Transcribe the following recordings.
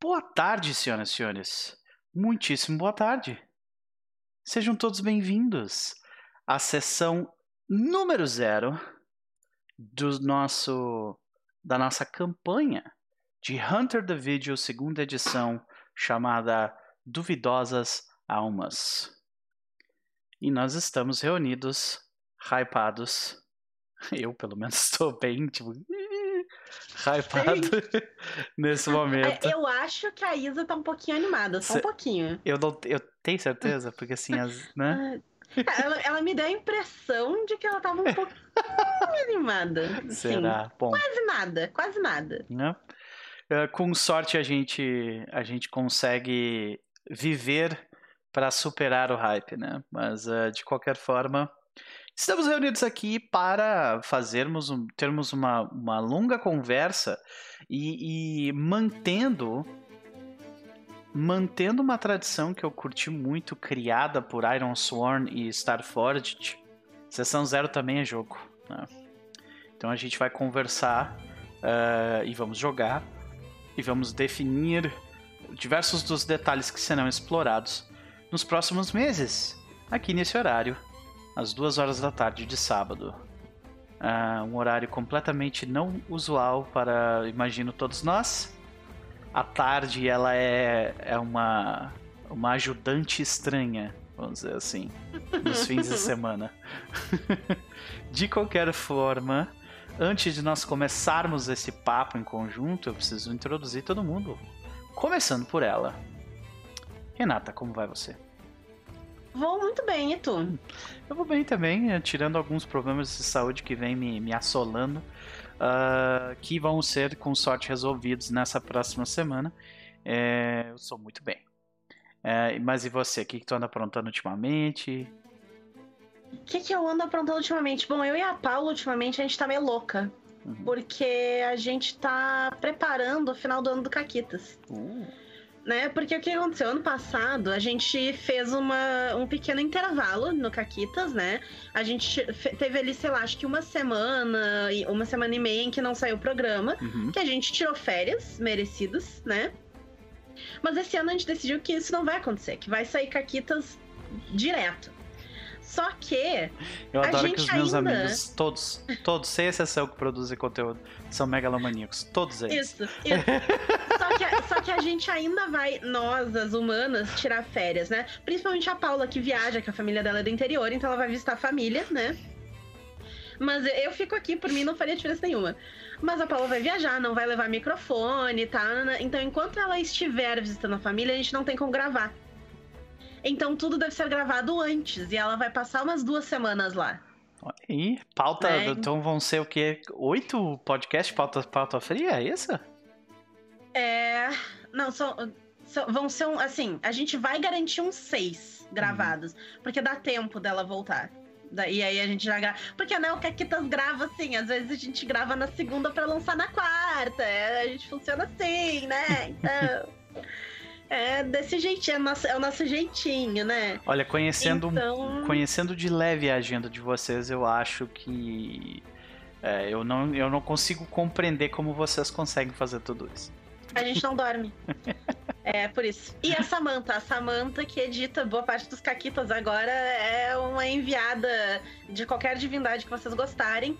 Boa tarde, senhoras e senhores. Muitíssimo boa tarde. Sejam todos bem-vindos à sessão número zero do nosso da nossa campanha de Hunter the Video segunda edição chamada Duvidosas Almas. E nós estamos reunidos, hypados. Eu, pelo menos, estou bem, tipo, hypado nesse momento. É, Eu acho que a Isa tá um pouquinho animada, só Cê- um pouquinho. Eu não, eu tenho certeza, porque assim, as, né? Ela, ela me deu a impressão de que ela tava um pouquinho animada. assim. Será? Bom, Quase nada, quase nada. né? Eh, Com sorte a gente a gente consegue viver para superar o hype, né? Mas eh, de qualquer forma, estamos reunidos aqui para fazermos um, termos uma, uma longa conversa e, e mantendo mantendo uma tradição que eu curti muito criada por Iron Sworn e Starforged. Sessão zero também é jogo. né? Então a gente vai conversar eh, e vamos jogar e vamos definir diversos dos detalhes que serão explorados nos próximos meses, aqui nesse horário, às duas horas da tarde de sábado. Ah, um horário completamente não usual para, imagino, todos nós. A tarde ela é, é uma, uma ajudante estranha, vamos dizer assim, nos fins de semana. de qualquer forma, antes de nós começarmos esse papo em conjunto, eu preciso introduzir todo mundo. Começando por ela. Renata, como vai você? Vou muito bem, e tu? Eu vou bem também, eh, tirando alguns problemas de saúde que vem me, me assolando, ah, que vão ser, com sorte, resolvidos nessa próxima semana. Eh, eu sou muito bem. Eh, mas e você? O que, que tu anda aprontando ultimamente? O que, que eu ando aprontando ultimamente? Bom, eu e a Paula, ultimamente, a gente tá meio louca. Uhum. Porque a gente tá preparando o final do ano do Caquitas. Uh, né? Porque o que aconteceu? Ano passado, a gente fez uma, um pequeno intervalo no Caquitas, né? A gente teve ali, sei lá, acho que uma semana, e- uma semana e meia em que não saiu o programa, uhum. que a gente tirou férias merecidas, né? Mas esse ano a gente decidiu que isso não vai acontecer, que vai sair Caquitas direto. Só que Eu A adoro que os meus ainda- amigos, todos, todos, sem exceção que produzem conteúdo, são megalomaníacos. Todos eles. Isso, isso. só, que, a- só que a gente ainda vai, nós, as humanas, tirar férias, né? Principalmente a Paula, que viaja, que a família dela é do interior, então ela vai visitar a família, né? Mas eu fico aqui, por mim não faria diferença nenhuma. Mas a Paula vai viajar, não vai levar microfone, tá? Então, enquanto ela estiver visitando a família, a gente não tem como gravar. Então, tudo deve ser gravado antes. E ela vai passar umas duas semanas lá. E pauta, É. então vão ser o quê? Oito podcasts pauta, pauta fria, é isso? É. Não, são, são- vão ser um. Assim, a gente vai garantir uns seis gravados. Porque dá tempo dela voltar. E aí a gente já grava. Porque né, o Caquitas grava assim. Às vezes a gente grava na segunda pra lançar na quarta. é, a gente funciona assim, né? Então. É desse jeitinho. É, nosso, é o nosso jeitinho, né? Olha, conhecendo, Então. conhecendo de leve a agenda de vocês, eu acho que é, eu, não, eu não consigo compreender como vocês conseguem fazer tudo isso. A gente não dorme. É, por isso. E a Samantha, a Samantha que edita boa parte dos caquitas agora é uma enviada de qualquer divindade que vocês gostarem,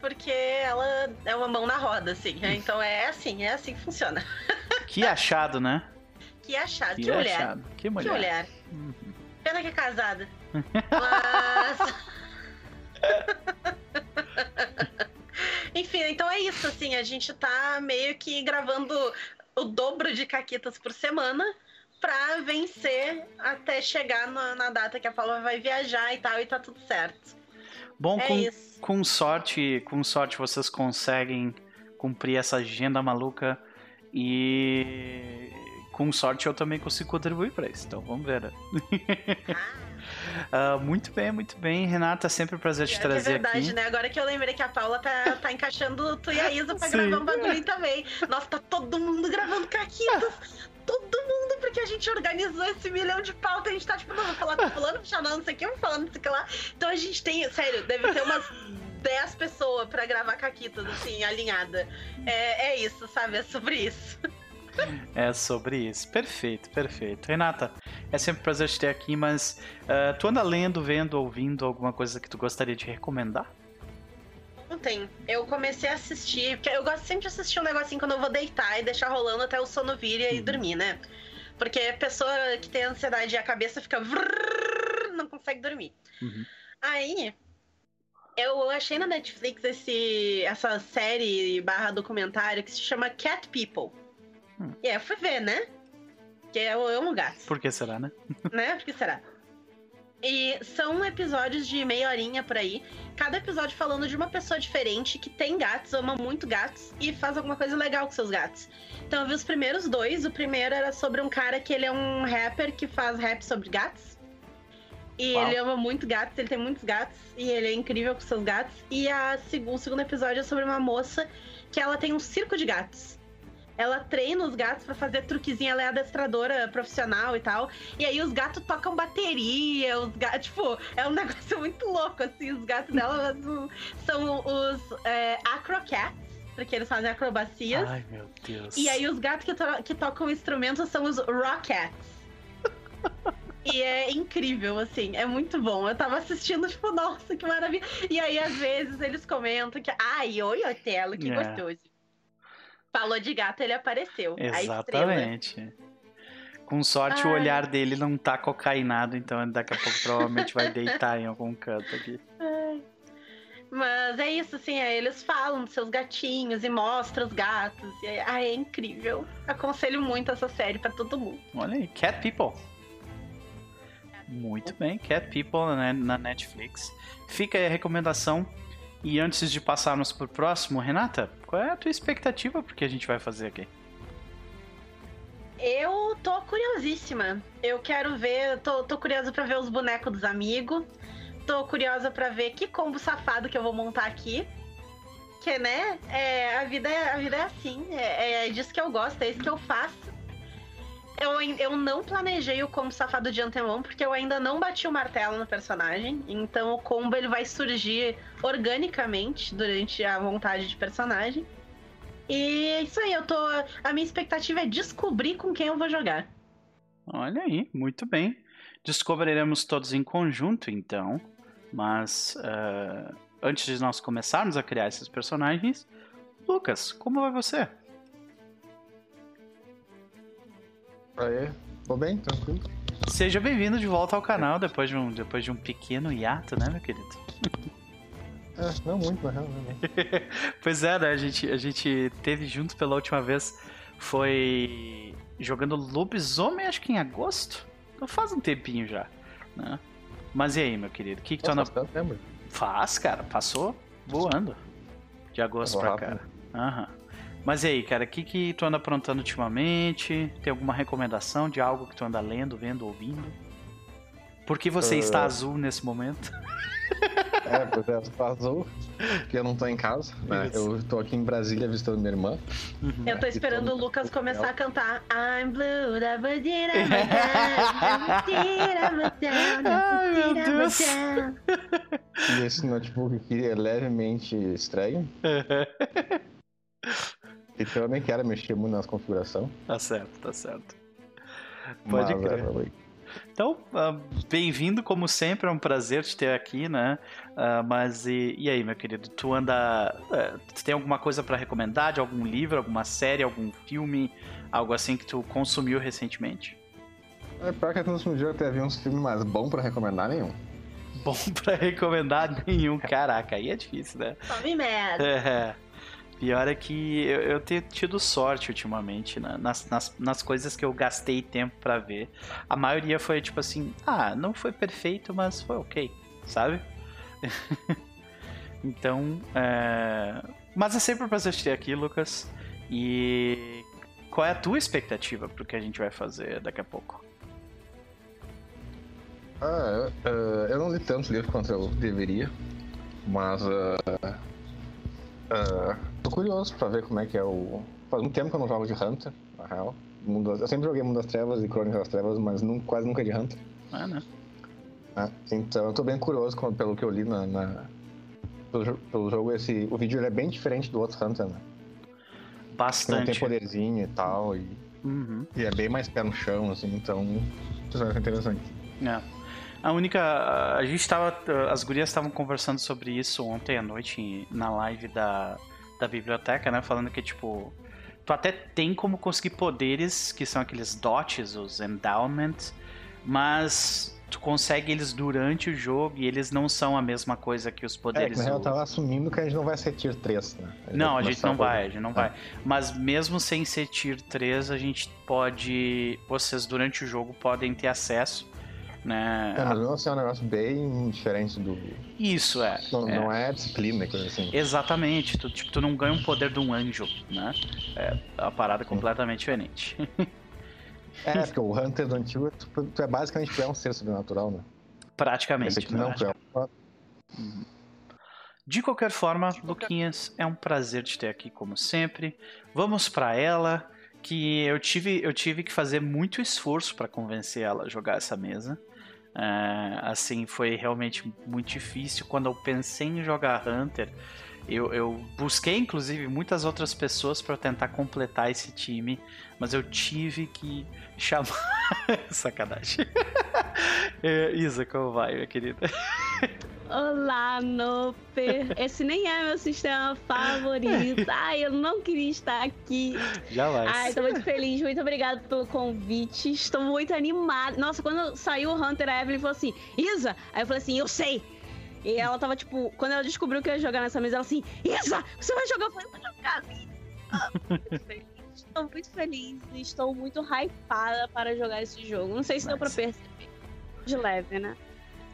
porque ela é uma mão na roda, assim. né? Então é assim, é assim que funciona. Que achado, né? Que achado, que, Que mulher. achado. Que Que mulher. mulher. Uhum. Pena que é casada. Mas. Enfim, então é isso, assim, a gente tá meio que gravando o dobro de caquitas por semana pra vencer até chegar na, na data que a Paula vai viajar e tal, e tá tudo certo. Bom, É com, isso. com sorte, com sorte vocês conseguem cumprir essa agenda maluca e com sorte eu também consigo contribuir para isso. Então vamos ver. né? Ah, muito bem, muito bem, Renata. Sempre um prazer te é trazer verdade, aqui. né? Agora que eu lembrei que a Paula tá, tá encaixando tu e a Isa pra Sim. gravar um bagulho também. Nossa, tá todo mundo gravando caquitas. Todo mundo, porque a gente organizou esse milhão de pauta. A gente tá tipo, não, vou falar com fulano, vou chamar não sei o que, vou falar não sei o que lá. Então a gente tem, sério, deve ter umas 10 pessoas pra gravar caquitas, assim, alinhada. É, é isso, sabe? É sobre isso. é sobre isso. Perfeito, perfeito. Renata, é sempre um prazer te ter aqui, mas uh, tu anda lendo, vendo, ouvindo alguma coisa que tu gostaria de recomendar? Ontem eu comecei a assistir, porque eu gosto sempre de assistir um negocinho quando eu vou deitar e deixar rolando até o sono vir e uhum. dormir, né? Porque a pessoa que tem ansiedade e a cabeça fica. Vrrr, não consegue dormir. Uhum. Aí, eu achei na Netflix esse, essa série barra documentário que se chama Cat People. Hum. E aí eu fui ver, né? Porque eu amo gatos. Por que será, né? né? Por que será? E são episódios de meia horinha por aí. Cada episódio falando de uma pessoa diferente que tem gatos, ama muito gatos e faz alguma coisa legal com seus gatos. Então eu vi os primeiros dois. O primeiro era sobre um cara que ele é um rapper que faz rap sobre gatos. E Uau. ele ama muito gatos, ele tem muitos gatos e ele é incrível com seus gatos. E a, o segundo episódio é sobre uma moça que ela tem um circo de gatos. Ela treina os gatos para fazer truquezinho, ela é adestradora profissional e tal. E aí os gatos tocam bateria, os gatos, tipo, é um negócio muito louco, assim. Os gatos dela são os é, acrocats, porque eles fazem acrobacias. Ai, meu Deus. E aí os gatos que, to que tocam instrumentos são os rockets. E é incrível, assim, é muito bom. Eu tava assistindo, tipo, nossa, que maravilha. E aí, às vezes, eles comentam que, ai, oi, Otelo, que é. gostoso. Falou de gato, ele apareceu. Exatamente. Com sorte, Ai. o olhar dele não tá cocainado, então daqui a pouco provavelmente vai deitar em algum canto aqui. Mas é isso, assim, aí eles falam dos seus gatinhos e mostram os gatos. E é, ah, é incrível. Aconselho muito essa série para todo mundo. Olha aí, Cat People. Muito bem, Cat People né, na Netflix. Fica aí a recomendação e antes de passarmos pro próximo, Renata, qual é a tua expectativa pro que a gente vai fazer aqui? Eu tô curiosíssima. Eu quero ver, tô, tô curiosa para ver os bonecos dos amigos. Tô curiosa para ver que combo safado que eu vou montar aqui. Que, né, é, a, vida é, a vida é assim. É, é disso que eu gosto, é isso que eu faço. Eu, eu não planejei o combo safado de antemão, porque eu ainda não bati o martelo no personagem. Então o combo ele vai surgir organicamente durante a montagem de personagem. E é isso aí, eu tô. A minha expectativa é descobrir com quem eu vou jogar. Olha aí, muito bem. Descobriremos todos em conjunto, então. Mas uh, antes de nós começarmos a criar esses personagens, Lucas, como vai você? Aê, tô bem, tranquilo. Seja bem-vindo de volta ao canal depois de um, depois de um pequeno hiato, né, meu querido? É, não muito, na real, não. pois é, né? A gente, a gente teve junto pela última vez. Foi jogando Lobisomem, acho que em agosto. Então faz um tempinho já, né? Mas e aí, meu querido? O que, que tu anda. Faz, cara. Passou voando. De agosto pra cá. Aham. Mas e aí, cara, o que, que tu anda aprontando ultimamente? Tem alguma recomendação de algo que tu anda lendo, vendo, ouvindo? Por que você uh... está azul nesse momento? É, pois é, estou azul, porque eu não tô em casa, né? Eu tô aqui em Brasília visitando minha irmã. Uhum. Eu tô esperando o Lucas começar a cantar I'm blue, da bandira, Ai, meu Deus. E esse notebook aqui é levemente estranho. Então eu nem quero mexer muito nas configurações. Tá certo, tá certo. Pode Mas, crer. É, então, uh, bem-vindo como sempre, é um prazer te ter aqui, né? Uh, mas e, e, aí, meu querido, tu anda. Uh, tu tem alguma coisa para recomendar? De algum livro, alguma série, algum filme, algo assim que tu consumiu recentemente? É, pior que eu consumi até vi uns filmes, mas bom para recomendar nenhum. Bom para recomendar nenhum, caraca, aí é difícil, né? Tome merda. É. Pior é que eu, eu tenho tido sorte ultimamente né? nas, nas, nas, coisas que eu gastei tempo para ver. A maioria foi tipo assim: ah, não foi perfeito, mas foi ok, sabe? então, é... mas é sempre um prazer ter aqui, Lucas. E qual é a tua expectativa pro que a gente vai fazer daqui a pouco? Ah, eu, eu não li tantos livros quanto eu deveria, mas uh, Uh, tô curioso pra ver como é que é o. Faz muito tempo que eu não jogo de Hunter, na real. Mundo... Eu sempre joguei Mundo das Trevas e Crônicas das Trevas, mas não, quase nunca de Hunter. Ah, né? Uh, então eu tô bem curioso com, pelo que eu li na. na... Pelo, pelo, jogo, esse, o vídeo é bem diferente do outro Hunter, né? Bastante. Não tem poderzinho e tal. E, Uhum. e é bem mais pé no chão, assim, então. Isso vai ser interessante. É. A única. A gente tava. As gurias estavam conversando sobre isso ontem à noite na live da, da biblioteca, né? Falando que, tipo. Tu até tem como conseguir poderes, que são aqueles dots, os endowments, mas tu consegue eles durante o jogo e eles não são a mesma coisa que os É, poderes. que na real eu tava assumindo que a gente não vai ser tier 3, né? Não, a gente não vai, a gente não vai. Mas mesmo sem ser tier 3, a gente pode. Vocês durante o jogo podem ter acesso. Né? É, mas mesmo assim é um negócio bem diferente do. Isso é. Não é. não é disciplina, coisa assim. Exatamente, tu, tipo, tu não ganha um poder de um anjo, né? É a parada completamente diferente. É, porque o Hunter do antigo, tu, tu é basicamente tu é um ser sobrenatural, né? Praticamente. Esse aqui não, né? tu é um. De qualquer forma, Luquinhas, é um prazer te ter aqui como sempre. Vamos pra ela, que eu tive, eu tive que fazer muito esforço pra convencer ela a jogar essa mesa. É, assim, foi realmente muito difícil. Quando eu pensei em jogar Hunter, eu, eu busquei inclusive muitas outras pessoas para tentar completar esse time, mas eu tive que chamar. Sacanagem. É, Isa, como vai, minha querida? Olá, Noper. Esse nem é meu sistema favorito. Ai, eu não queria estar aqui. Já vai. Ai, tô muito feliz. Muito obrigada pelo convite. Estou muito animada. Nossa, quando saiu o Hunter, a Evelyn falou assim: Isa! Aí eu falei assim: eu sei! E ela tava tipo, quando ela descobriu que eu ia jogar nessa mesa, ela assim: Isa, você vai jogar? Eu falei: vou jogar. Ah, muito feliz. Estou muito feliz estou muito hypada para jogar esse jogo. Não sei se deu pra perceber. De leve, né?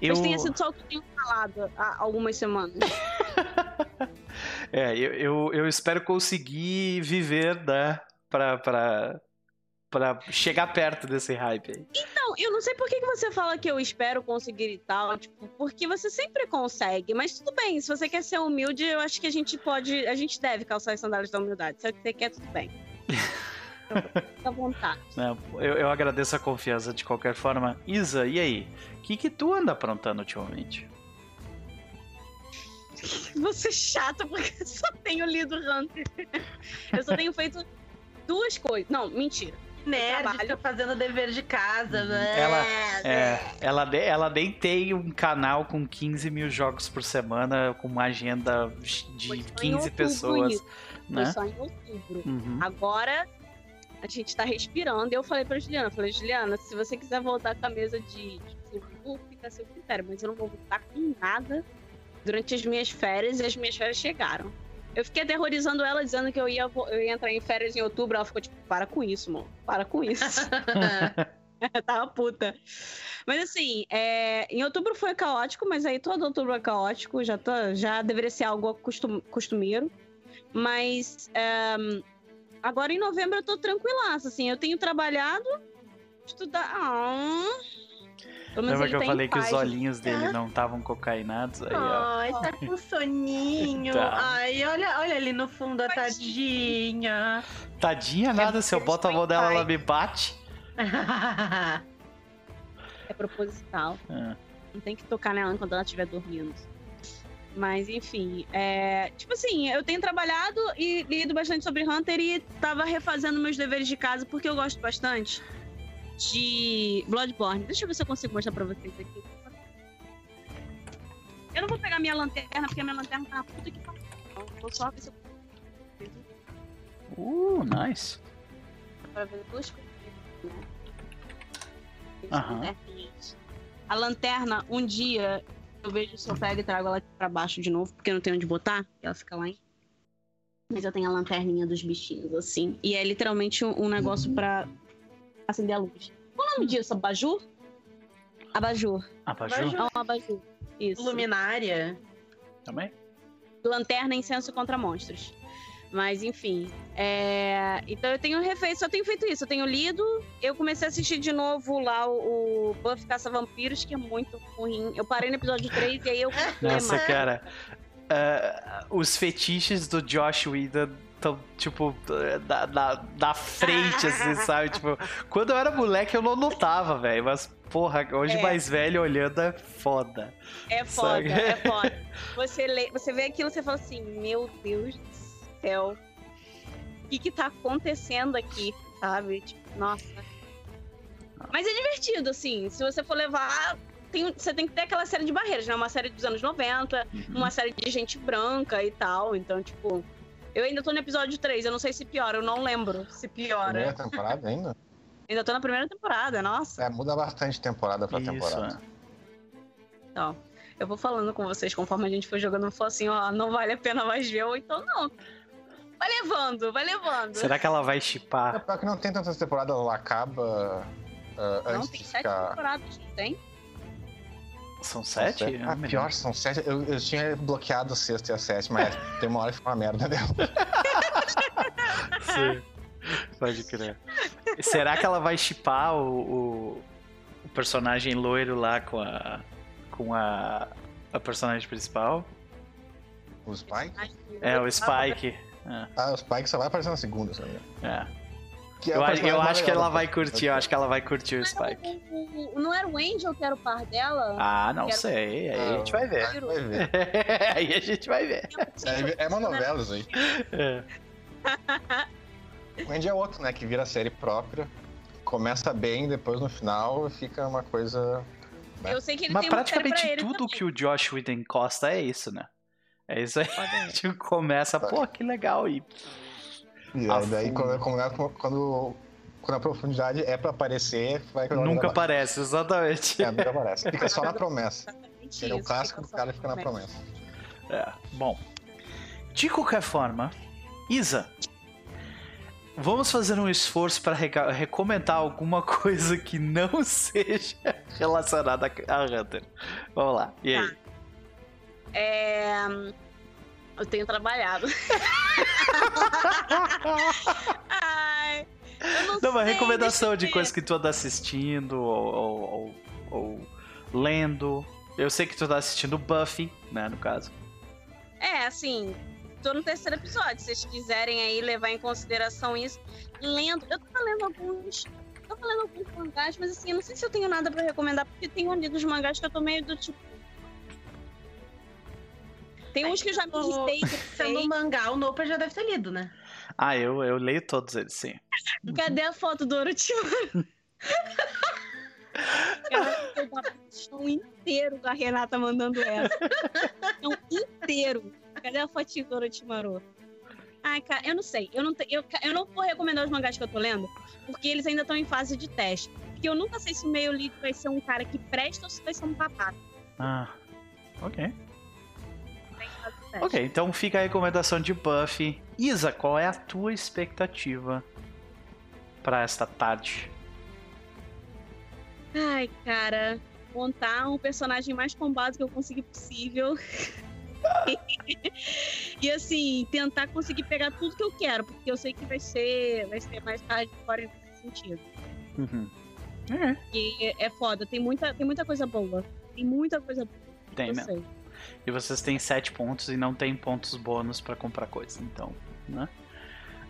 Eu... Mas tenha sido só o que eu tenho falado há algumas semanas. É, eu, eu, eu espero conseguir viver, né? Pra, pra, pra chegar perto desse hype aí. Não, eu não sei por que, que você fala que eu espero conseguir e tal, tipo, porque você sempre consegue. Mas tudo bem, se você quer ser humilde, eu acho que a gente pode, a gente deve calçar as sandálias da humildade. Se é o que você quer, tudo bem. Fica à vontade. né? Eu, eu agradeço a confiança de qualquer forma. Isa, e aí? O que, que tu anda aprontando ultimamente? Você é chato porque eu só tenho lido Hunter. Eu só tenho feito duas coisas. Não, mentira. Nerd, trabalho. fica fazendo dever de casa. né? Ela- É, ela, ne- ela nem tem um canal com 15 mil jogos por semana, com uma agenda de só em 15 outubro pessoas, isso. Foi né? só em outubro. Uhum. Agora a gente tá respirando. E eu falei pra Juliana, eu falei, Juliana, se você quiser voltar com a mesa de, jogo, fica a seu critério, mas eu não vou voltar com nada durante as minhas férias e as minhas férias chegaram. Eu fiquei aterrorizando ela, dizendo que eu ia, eu ia entrar em férias em outubro. Ela ficou tipo, para com isso, mano. Para com isso. Tava puta. Mas assim, é, em outubro foi caótico, mas aí todo outubro é caótico. Já, tô, já deveria ser algo costum, costumeiro. Mas é, agora em novembro eu tô tranquilaça, assim. Eu tenho trabalhado, estudar. Ah, Lembra que eu tá falei que os paz. olhinhos dele não estavam cocainados? Aí, ó. Ai, tá com soninho. Tá. Ai, olha, olha ali no fundo a tadinha. Tadinha nada, se eu boto a mão dela, ela me bate. É proposital. É. Não tem que tocar nela quando ela estiver dormindo. Mas, enfim, é... tipo assim, eu tenho trabalhado e lido bastante sobre Hunter e tava refazendo meus deveres de casa porque eu gosto bastante de Bloodborne. Deixa eu ver se eu consigo mostrar pra vocês aqui. Eu não vou pegar minha lanterna porque minha lanterna tá puta que pariu. Então, Vou só ver se eu Uh, nice. pra ver duas coisas. Né? A lanterna, um dia, eu vejo se eu pego e trago ela aqui pra baixo de novo, porque eu não tenho onde botar, e ela fica lá em. Mas eu tenho a lanterninha dos bichinhos, assim. E é literalmente um, um negócio pra acender a luz. Qual o nome disso? Abajur? Abajur. Abajur? Abajur. É um abajur. Isso. Luminária. Também? Lanterna incenso contra monstros. Mas enfim. é, Então eu tenho refeito, só tenho feito isso. Eu tenho lido. Eu comecei a assistir de novo lá o, o Buffy Caça Vampiros, que é muito ruim. Eu parei no episódio 3 e aí eu. Nossa, cara. ah, os fetiches do Josh Whedon estão, tipo, da, da, da frente, assim, sabe? Tipo, quando eu era moleque eu não notava, velho. Mas, porra, hoje É. mais velho olhando é foda. É foda, Sabe? é foda. Você, lê, você vê aquilo e você fala assim: Meu Deus do céu. que que tá acontecendo aqui, sabe? Tipo, nossa. Mas é divertido, assim. Se você for levar. Tem, você tem que ter aquela série de barreiras, né? Uma série dos anos 90, Uhum. uma série de gente branca e tal. Então, tipo. Eu ainda tô no episódio 3, eu não sei se piora, eu não lembro se piora. Primeira temporada ainda? Ainda tô na primeira temporada, nossa. É, muda bastante temporada pra Isso, temporada. é. Então, eu vou falando com vocês conforme a gente for jogando. Não for assim, ó, não vale a pena mais ver, ou então não. Vai levando, vai levando. Será que ela vai É chipar? pior que não tem tantas temporadas, ela acaba ah, Não, antes tem de sete ficar. temporadas, não tem? São sete? Ah, Não me pior, são sete. Eu, eu tinha bloqueado a sexta e a sétima, mas tem uma hora que fica uma merda dela. Sim. Pode crer. Será que ela vai chipar o, o, o personagem loiro lá com a. com a. a personagem principal? O Spike? É, o Spike. Ah, o Spike só vai aparecer na segunda, sabe? É. Que é Eu, acho- eu acho que ela vai curtir, eu acho que ela vai curtir o Não era Spike. o- o- o- não era o Angel que era o par dela? Ah, não sei. Aí a gente vai ver. Ah, vai ver. aí a gente vai ver. É, é uma novela isso aí. É. O Andy é outro, né? Que vira série própria. Começa bem, depois no final fica uma coisa. Eu sei que ele Mas tem praticamente pra tudo também. que o Josh Whedon encosta é isso, né? É isso aí. Pode- Tipo, começa, pô, que legal. E E A aí, daí, quando, quando, quando, quando a profundidade é pra aparecer, vai nunca aparece, exatamente. É, nunca aparece. Fica só na promessa. Exatamente Ele é o clássico do cara fica na promessa. É, bom. De qualquer forma, Isa, vamos fazer um esforço para recomendar alguma coisa que não seja relacionada a a Hunter. Vamos lá. E aí? É... Eu tenho trabalhado. Ai, eu não, Não, uma sei, recomendação de ver. que tu anda assistindo ou, ou- ou- ou lendo. Eu sei que tu tá assistindo Buffy, né, no caso. É, assim, tô no terceiro episódio. Se vocês quiserem aí levar em consideração isso, lendo. Eu tava lendo alguns. Eu tava lendo alguns mangás, mas assim, eu não sei se eu tenho nada pra recomendar, porque tem um ali dos mangás que eu tô meio do tipo. Tem uns que eu já me O- irritei, Sendo um mangá, o Nopa já deve ter lido, né? Ah, eu, eu leio todos eles, sim. Cadê a foto do Orochimaru? Cara, eu chão inteiro da Renata mandando essa. Chão inteiro. Cadê a fotinha do Orochimaru? Ai, cara, eu não sei. Eu não, te- eu, eu não vou recomendar os mangás que eu tô lendo, porque eles ainda estão em fase de teste. Porque eu nunca sei se o meio lead vai ser um cara que presta ou se vai ser um papaca. Ah, ok. Ok, então fica a recomendação de Buffy. Isa, qual é a tua expectativa pra esta tarde? Ai, cara, montar um personagem mais combado que eu conseguir possível. e assim, tentar conseguir pegar tudo que eu quero, porque eu sei que vai ser, vai ser mais tarde fora nesse sentido. Uhum. É, E é foda, tem muita, tem muita coisa boa. Tem muita coisa boa. tem mesmo. sei. E vocês têm 7 pontos e não tem pontos bônus pra comprar coisa, então, né?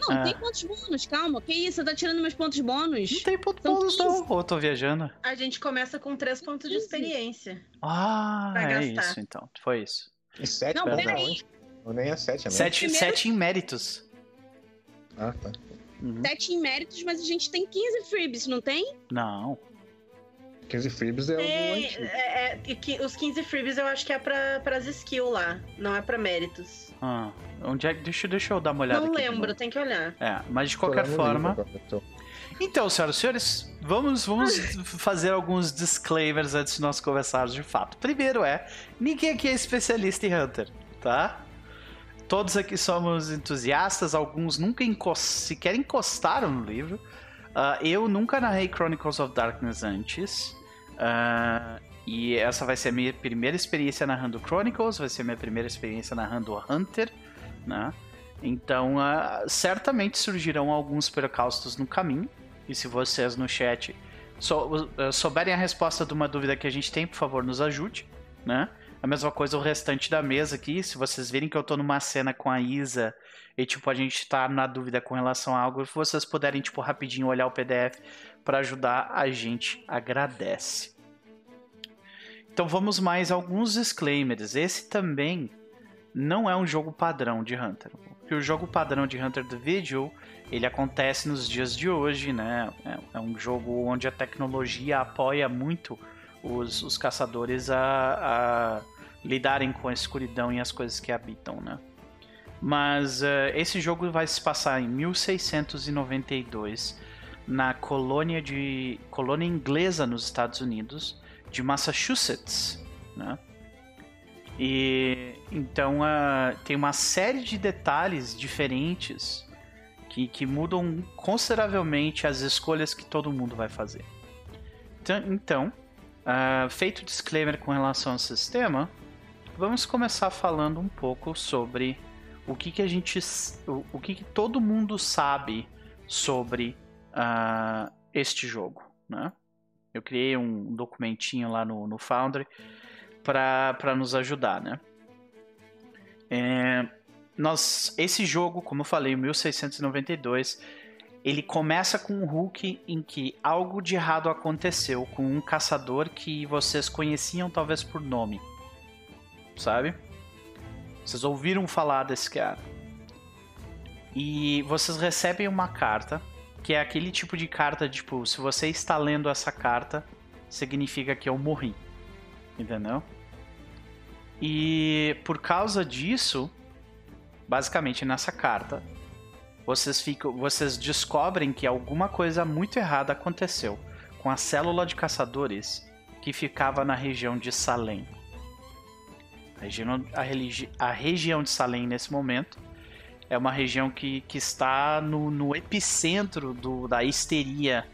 Não, Ah. tem pontos bônus, calma. Que isso? Você tá tirando meus pontos bônus? Não tem ponto São bônus 15. não, ou eu tô viajando? A gente começa com três pontos de 15. experiência. Ah, Pra é gastar. isso então, foi isso. E sete, Não, peraí. Onde? Ou nem é sete, é mesmo? 7 Primeiro- sete em méritos. Ah, tá. Uhum. Sete em méritos, mas a gente tem 15 freebies, não tem? Não. 15 freebies é o Tem, antigo. é, é, os 15 freebies eu acho que é pra, pras skills lá, não é pra méritos. Ah, onde é, deixa, deixa eu dar uma olhada não lembro, tem que olhar. É, mas de qualquer forma. livro Então, senhoras e senhores, vamos, vamos fazer alguns disclaimers antes de nós conversarmos de fato. Primeiro é, ninguém aqui é especialista em Hunter, tá? Todos aqui somos entusiastas, alguns nunca encos sequer encostaram no livro. Ah, eu nunca narrei Chronicles of Darkness antes. Ah, e essa vai ser a minha primeira experiência narrando Chronicles, vai ser a minha primeira experiência narrando Hunter, né? Então, ah, certamente surgirão alguns percalços no caminho. E se vocês no chat sou- eh, souberem a resposta de uma dúvida que a gente tem, por favor, nos ajude, né? A mesma coisa o restante da mesa aqui. Se vocês virem que eu tô numa cena com a Isa e, tipo, a gente tá na dúvida com relação a algo, se vocês puderem, tipo, rapidinho olhar o PDF para ajudar, a gente agradece. Então vamos mais alguns disclaimers. Esse também não é um jogo padrão de Hunter. que o jogo padrão de Hunter the Vigil ele acontece nos dias de hoje, né? É, é um jogo onde a tecnologia apoia muito os, os caçadores a, a, lidarem com a escuridão e as coisas que habitam, né? Mas uh, esse jogo vai se passar em 1692 na colônia de colônia inglesa nos Estados Unidos de Massachusetts, né? E então uh, tem uma série de detalhes diferentes que, que mudam consideravelmente as escolhas que todo mundo vai fazer. Então, uh, feito o disclaimer com relação ao sistema, vamos começar falando um pouco sobre o que, que a gente. o, o que, que todo mundo sabe sobre uh, este jogo. Né? Eu criei um documentinho lá no, no Foundry para nos ajudar. Né? É, nós, esse jogo, como eu falei, 1692, ele começa com um Hulk em que algo de errado aconteceu com um caçador que vocês conheciam talvez por nome. Sabe? Vocês ouviram falar desse cara. E vocês recebem uma carta, que é aquele tipo de carta, tipo, se você está lendo essa carta, significa que eu morri. Entendeu? E por causa disso, basicamente nessa carta, vocês ficam, vocês descobrem que alguma coisa muito errada aconteceu com a célula de caçadores que ficava na região de Salem. A região, a, a região de Salem nesse momento é uma região que, que está no, no epicentro do, da histeria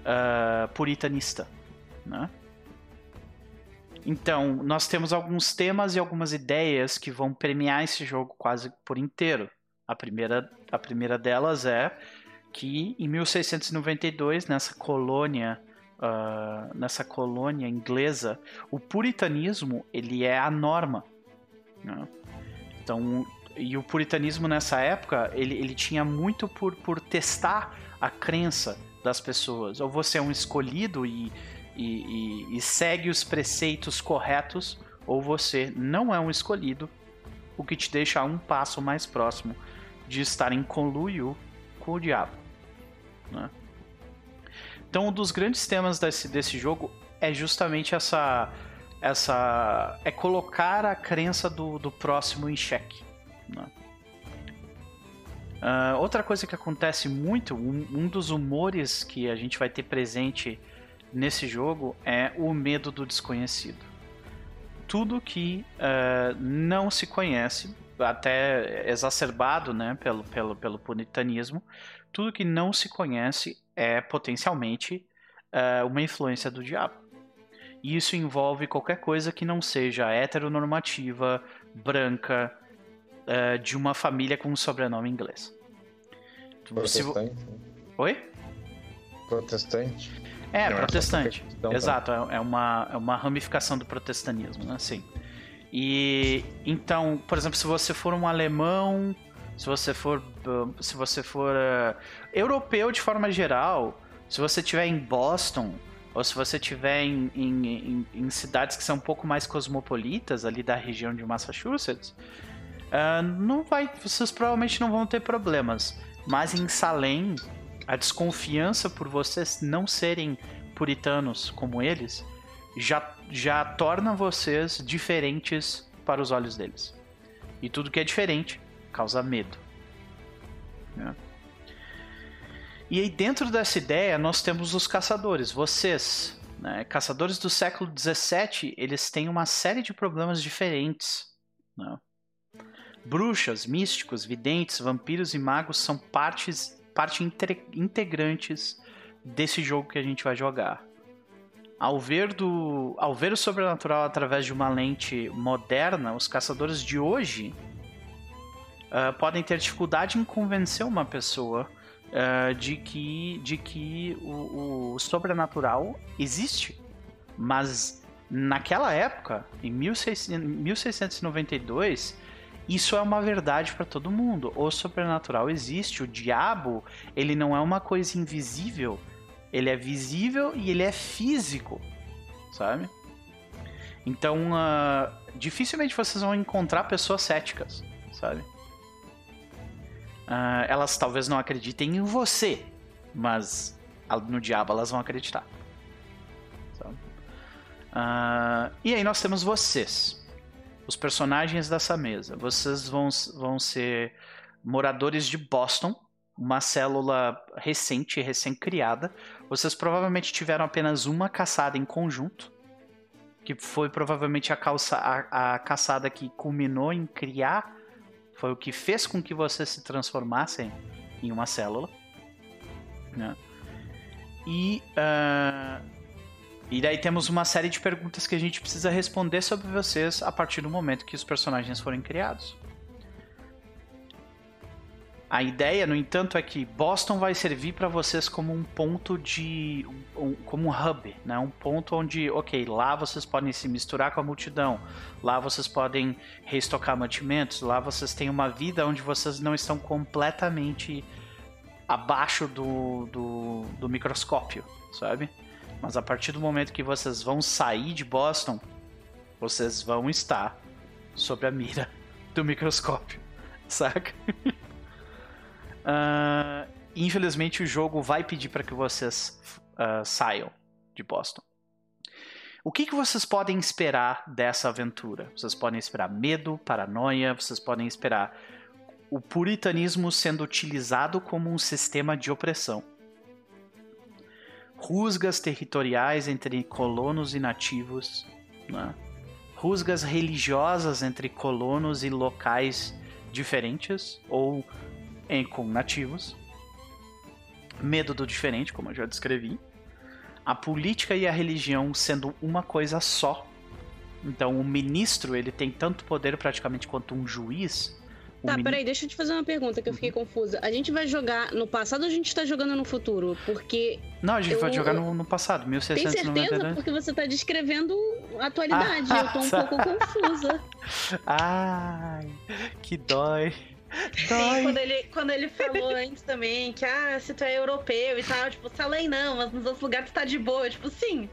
uh, puritanista. Né? Então, nós temos alguns temas e algumas ideias que vão premiar esse jogo quase por inteiro. A primeira, a primeira delas é que em 1692, nessa colônia, uh, nessa colônia inglesa, o puritanismo ele é a norma. Né? Então, e o puritanismo nessa época ele, ele tinha muito por, por testar a crença das pessoas. Ou você é um escolhido e e, e, e segue os preceitos corretos, ou você não é um escolhido, o que te deixa um passo mais próximo de estar em conluio com o diabo. Né? Então, um dos grandes temas desse, desse jogo é justamente essa. essa é colocar a crença do, do próximo em xeque. Né? Uh, outra coisa que acontece muito, um, um, dos humores que a gente vai ter presente nesse jogo é o medo do desconhecido. Tudo que uh, não se conhece, até exacerbado né, pelo, pelo, pelo puritanismo, tudo que não se conhece é potencialmente uh, uma influência do diabo. E isso envolve qualquer coisa que não seja heteronormativa, branca, uh, de uma família com um sobrenome inglês. Protestante. Oi? Protestante. É, protestante. Então, Exato, é, é uma, é uma ramificação do protestantismo, né? Sim. E então, por exemplo, se você for um alemão, se você for, se você for uh, europeu de forma geral, se você estiver em Boston ou se você estiver em, em, em, em, cidades que são um pouco mais cosmopolitas ali da região de Massachusetts, uh, não vai, vocês provavelmente não vão ter problemas. Mas em Salem, a desconfiança por vocês não serem puritanos como eles já, já torna vocês diferentes para os olhos deles. E tudo que é diferente causa medo. Né? E aí, dentro dessa ideia, nós temos os caçadores. Vocês, né? caçadores do século XVII, eles têm uma série de problemas diferentes. Né? Bruxas, místicos, videntes, vampiros e magos são partes parte integrantes desse jogo que a gente vai jogar. Ao ver, do, ao ver o sobrenatural através de uma lente moderna, os caçadores de hoje uh, podem ter dificuldade em convencer uma pessoa uh, de que, de que o, o sobrenatural existe. Mas naquela época, em 1692, isso é uma verdade para todo mundo. O sobrenatural existe. O diabo, ele não é uma coisa invisível. Ele é visível e ele é físico, sabe? Então, uh, dificilmente vocês vão encontrar pessoas céticas, sabe? Uh, elas talvez não acreditem em você, mas no diabo elas vão acreditar. Uh, e aí nós temos vocês, os personagens dessa mesa. Vocês vão, vão ser moradores de Boston, uma célula recente, recém-criada. Vocês provavelmente tiveram apenas uma caçada em conjunto, que foi provavelmente a, calça, a, a caçada que culminou em criar, foi o que fez com que vocês se transformassem em uma célula. Né? E, uh, e daí temos uma série de perguntas que a gente precisa responder sobre vocês a partir do momento que os personagens forem criados. A ideia, no entanto, é que Boston vai servir para vocês como um ponto de. Um, como um hub, né? Um ponto onde, ok, lá vocês podem se misturar com a multidão, lá vocês podem reestocar mantimentos, lá vocês têm uma vida onde vocês não estão completamente abaixo do, do, do microscópio, sabe? Mas a partir do momento que vocês vão sair de Boston, vocês vão estar sob a mira do microscópio, saca? Uh, infelizmente, o jogo vai pedir para que vocês uh, saiam de Boston. O que, que vocês podem esperar dessa aventura? Vocês podem esperar medo, paranoia, vocês podem esperar o puritanismo sendo utilizado como um sistema de opressão. Rusgas territoriais entre colonos e nativos, né? rusgas religiosas entre colonos e locais diferentes, ou em, com nativos, medo do diferente, como eu já descrevi, a política e a religião sendo uma coisa só. Então, o ministro ele tem tanto poder praticamente quanto um juiz. Tá, min... peraí, deixa eu te fazer uma pergunta que eu fiquei uhum. confusa. A gente vai jogar no passado ou a gente tá jogando no futuro? Porque. Não, a gente eu... vai jogar no, no passado, 1692. Tem certeza? Porque você tá descrevendo a atualidade. Ah, eu tô um pouco confusa. Ai, que dói. Sim, quando ele, quando ele falou antes também que, ah, se tu é europeu e tal, tipo, lei não, mas nos outros lugares tu tá de boa. Tipo, sim,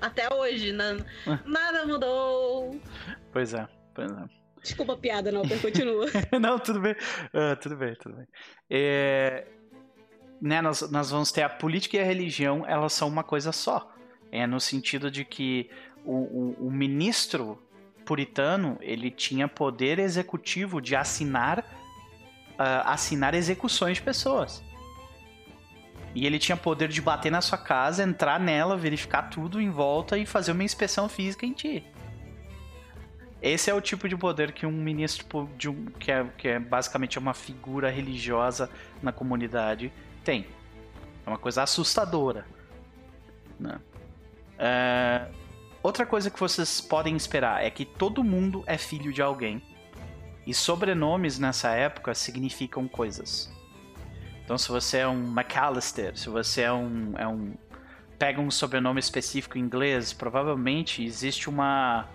até hoje, não, nada mudou. Pois é, pois é. Desculpa a piada, não, continua. não, tudo bem. Uh, tudo bem, tudo bem. É, né, nós, nós vamos ter a política e a religião, elas são uma coisa só. É no sentido de que o, o, o ministro puritano, ele tinha poder executivo de assinar uh, assinar execuções de pessoas. E ele tinha poder de bater na sua casa, entrar nela, verificar tudo em volta e fazer uma inspeção física em ti. Esse é o tipo de poder que um ministro de um, que, é, que é basicamente uma figura religiosa na comunidade tem. É uma coisa assustadora. Né? É... Outra coisa que vocês podem esperar é que todo mundo é filho de alguém. E sobrenomes nessa época significam coisas. Então, se você é um McAllister, se você é um, é um pega um sobrenome específico em inglês, provavelmente existe uma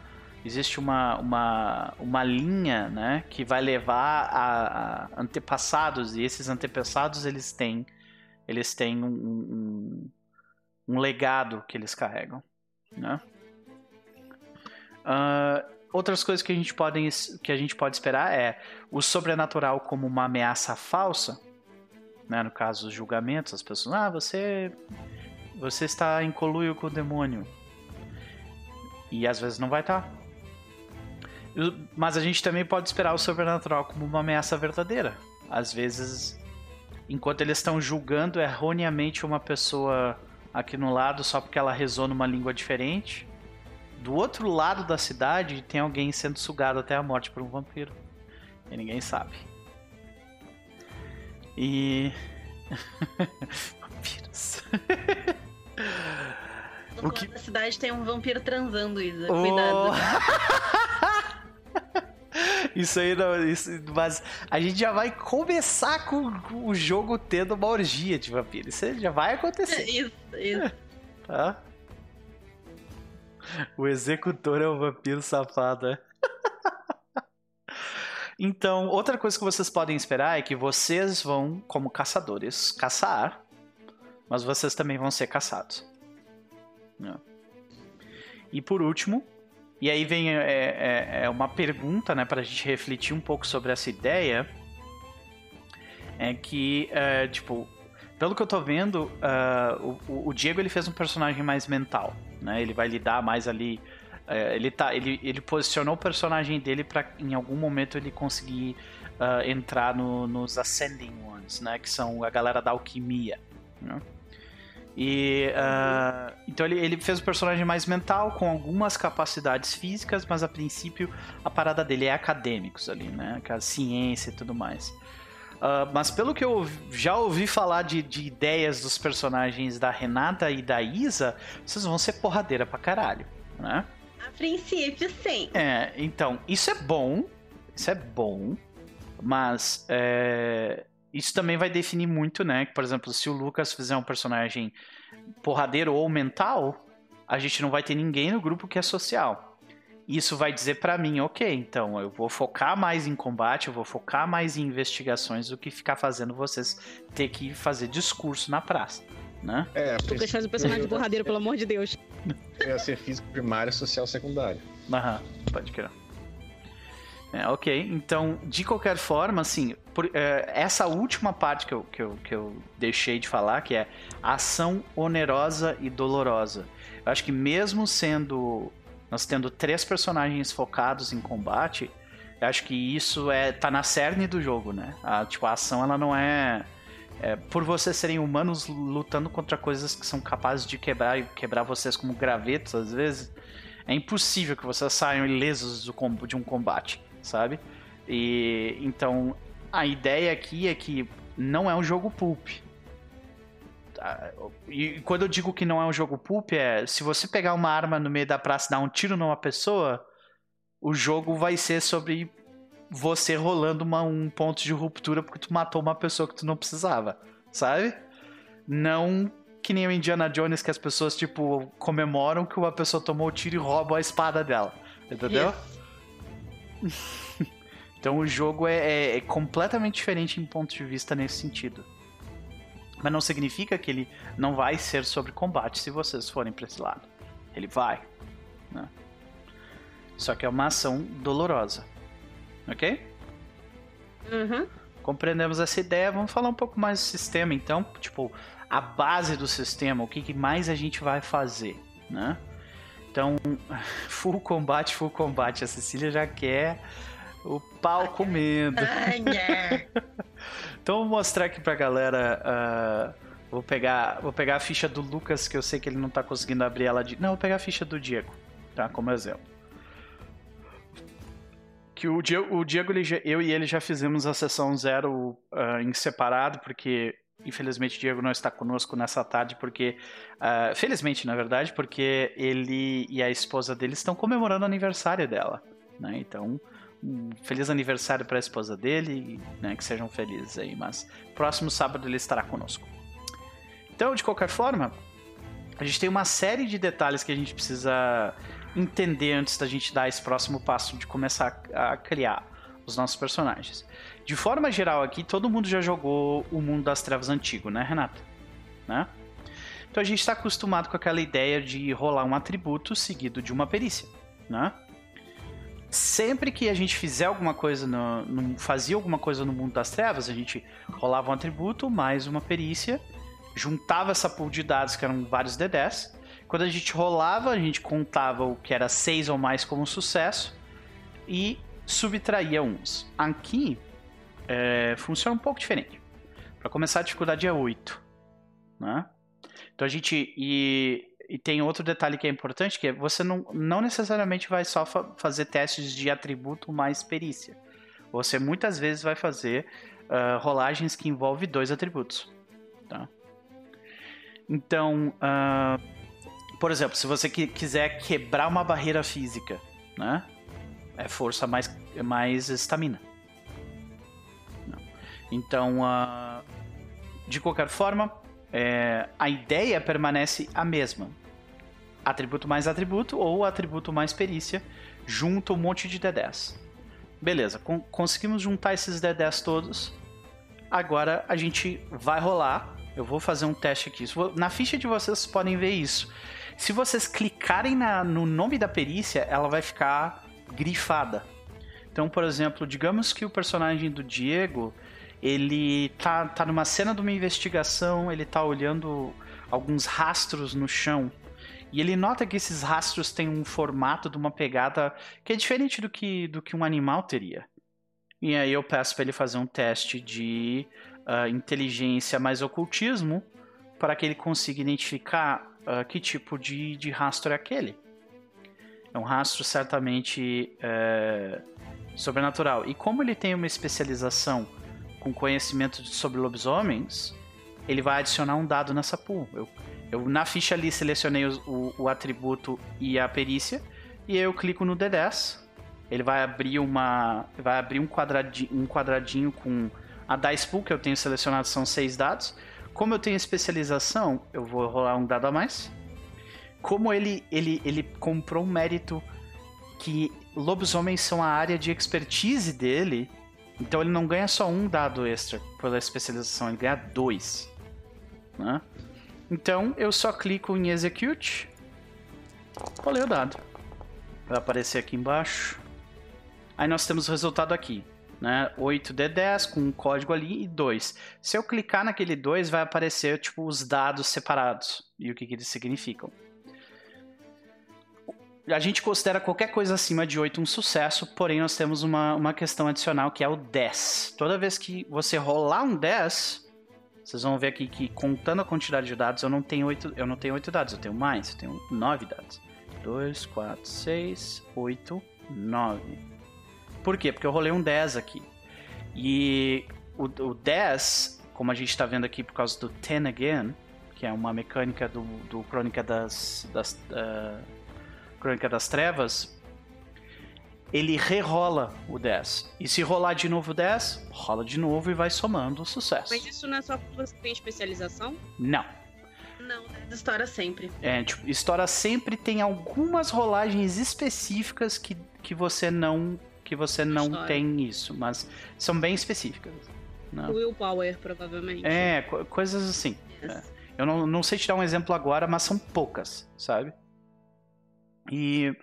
existe uma, uma, uma linha né, que vai levar a, a antepassados e esses antepassados eles têm eles têm um, um, um legado que eles carregam, né? Uh, outras coisas que a gente pode, que a gente pode esperar é o sobrenatural como uma ameaça falsa, né? no caso, os julgamentos, as pessoas, ah, você, você está em coluio com o demônio. E às vezes não vai estar. Mas a gente também pode esperar o sobrenatural como uma ameaça verdadeira. Às vezes, enquanto eles estão julgando erroneamente uma pessoa aqui no lado só porque ela rezou numa língua diferente, do outro lado da cidade tem alguém sendo sugado até a morte por um vampiro. E ninguém sabe. E. Vampiros. Do o que... da cidade tem um vampiro transando, Isa. Oh... Cuidado. Isso aí não. Isso, mas a gente já vai começar com, o jogo tendo uma orgia de vampiro. Isso já vai acontecer. Isso, isso. Tá? o executor é o vampiro safado. É? então, outra coisa que vocês podem esperar é que vocês vão, como caçadores, caçar, mas vocês também vão ser caçados. Né? E por último, e aí vem é, é, é uma pergunta né, para a gente refletir um pouco sobre essa ideia, é que, uh, tipo, pelo que eu tô vendo, uh, o, o, Diego ele fez um personagem mais mental, né? Ele vai lidar mais ali. Uh, ele, tá, ele, ele posicionou o personagem dele para em algum momento ele conseguir uh, entrar no, nos Ascending Ones, né? Que são a galera da alquimia. Né? E uh, então ele, ele fez o personagem mais mental, com algumas capacidades físicas, mas a princípio a parada dele é acadêmicos ali, né? Com a ciência e tudo mais. Uh, mas pelo que eu já ouvi falar de, de, ideias dos personagens da Renata e da Isa, vocês vão ser porradeira pra caralho, né? A princípio, sim. É, então, isso é bom. Isso é bom. Mas é, isso também vai definir muito, né? Por exemplo, se o Lucas fizer um personagem porradeiro ou mental, a gente não vai ter ninguém no grupo que é social. Isso vai dizer para mim, ok, então eu vou focar mais em combate, eu vou focar mais em investigações do que ficar fazendo vocês ter que fazer discurso na praça, né? É, Lucas faz um personagem porradeiro, pelo amor de Deus. Ia ser físico primário, social secundário. Aham, pode crer. É, ok, então, de qualquer forma, assim, por, é, essa última parte que eu, que, eu, que eu deixei de falar, que é ação onerosa e dolorosa. Eu acho que mesmo sendo. Nós tendo três personagens focados em combate, eu acho que isso é tá na cerne do jogo, né? A, tipo, a ação ela não é, é, por vocês serem humanos lutando contra coisas que são capazes de quebrar quebrar vocês como gravetos às vezes, é impossível que vocês saiam ilesos do, de um combate sabe? E então a ideia aqui é que não é um jogo pulp. Tá? E quando eu digo que não é um jogo pulp, é se você pegar uma arma no meio da praça e dar um tiro numa pessoa, o jogo vai ser sobre você rolando uma, um ponto de ruptura porque tu matou uma pessoa que tu não precisava, sabe? Não que nem o Indiana Jones que as pessoas, tipo, comemoram que uma pessoa tomou o tiro e roubam a espada dela. Entendeu? então o jogo é, é, é, completamente diferente em ponto de vista nesse sentido. Mas não significa que ele não vai ser sobre combate se vocês forem para esse lado. Ele vai. Né? Só que é uma ação dolorosa. Ok? Uhum. Compreendemos essa ideia. Vamos falar um pouco mais do sistema, então. Tipo, a base do sistema, o que mais a gente vai fazer, né? Então, full combate, full combate. A Cecília já quer o pau comendo. então, vou mostrar aqui pra galera. Uh, vou, pegar, vou pegar a ficha do Lucas, que eu sei que ele não tá conseguindo abrir ela de. Não, vou pegar a ficha do Diego, tá? Como exemplo. Que o Diego, o Diego ele eu e ele já fizemos a sessão zero uh, em separado, porque Infelizmente, Diego não está conosco nessa tarde, porque. Uh, felizmente, na verdade, porque ele e a esposa dele estão comemorando o aniversário dela. Né? Então, um feliz aniversário para a esposa dele, né? que sejam felizes aí. Mas próximo sábado ele estará conosco. Então, de qualquer forma, a gente tem uma série de detalhes que a gente precisa entender antes da gente dar esse próximo passo de começar a criar os nossos personagens. De forma geral aqui, todo mundo já jogou o mundo das trevas antigo, né, Renata? Né? Então a gente está acostumado com aquela ideia de rolar um atributo seguido de uma perícia, né? Sempre que a gente fizer alguma coisa, no, no, fazia alguma coisa no mundo das trevas, a gente rolava um atributo mais uma perícia, juntava essa pool de dados que eram vários D10. Quando a gente rolava, a gente contava o que era 6 ou mais como sucesso e subtraía uns. Aqui é, funciona um pouco diferente. Para começar, a dificuldade é 8. Né? Então a gente. E, e tem outro detalhe que é importante, que é você não, não necessariamente vai só fa fazer testes de atributo mais perícia. Você muitas vezes vai fazer uh, rolagens que envolvem dois atributos. Tá? Então, uh, por exemplo, se você quiser quebrar uma barreira física, né? É força mais mais estamina. Então, uh, de qualquer forma, é, a ideia permanece a mesma. Atributo mais atributo ou atributo mais perícia, junto um monte de D10. Beleza, con conseguimos juntar esses D10 todos. Agora a gente vai rolar. Eu vou fazer um teste aqui. Na ficha de vocês, vocês podem ver isso. Se vocês clicarem na, no nome da perícia, ela vai ficar grifada. Então, por exemplo, digamos que o personagem do Diego ele tá, tá numa cena de uma investigação, ele tá olhando alguns rastros no chão. E ele nota que esses rastros têm um formato de uma pegada que é diferente do que, do que um animal teria. E aí eu peço para ele fazer um teste de uh, inteligência mais ocultismo para que ele consiga identificar uh, que tipo de, de rastro é aquele. É um rastro certamente é, sobrenatural. E como ele tem uma especialização com conhecimento sobre lobisomens, ele vai adicionar um dado nessa pool. Eu, eu na ficha ali selecionei o, o, o, atributo e a perícia, e eu clico no D10. Ele vai abrir uma. Vai abrir um quadradinho, um quadradinho com a dice pool que eu tenho selecionado são seis dados. Como eu tenho especialização, eu vou rolar um dado a mais como ele, ele, ele comprou um mérito que lobisomens são a área de expertise dele, então ele não ganha só um dado extra pela especialização, ele ganha dois. Né? Então eu só clico em Execute, rolei o dado. Vai aparecer aqui embaixo. Aí nós temos o resultado aqui. Né? 8D10 com um código ali e 2. Se eu clicar naquele 2, vai aparecer tipo, os dados separados e o que, que eles significam a gente considera qualquer coisa acima de 8 um sucesso, porém nós temos uma, uma questão adicional que é o 10. Toda vez que você rolar um 10, vocês vão ver aqui que contando a quantidade de dados, eu não tenho 8, eu não tenho 8 dados, eu tenho mais, eu tenho 9 dados. 2, 4, 6, 8, 9. Por quê? Porque eu rolei um 10 aqui. E o, o 10, como a gente está vendo aqui por causa do 10 again, que é uma mecânica do, do Crônica das, das uh, Crônica das Trevas, ele rerola o 10. E se rolar de novo o 10, rola de novo e vai somando o sucesso. Mas isso não é só porque você tem especialização? Não. Não, história sempre. É, tipo, história sempre tem algumas rolagens específicas que, que você não que você não tem isso, mas são bem específicas. Né? Willpower, provavelmente. É, co coisas assim. Yes. É. Eu não, não sei te dar um exemplo agora, mas são poucas, sabe? E,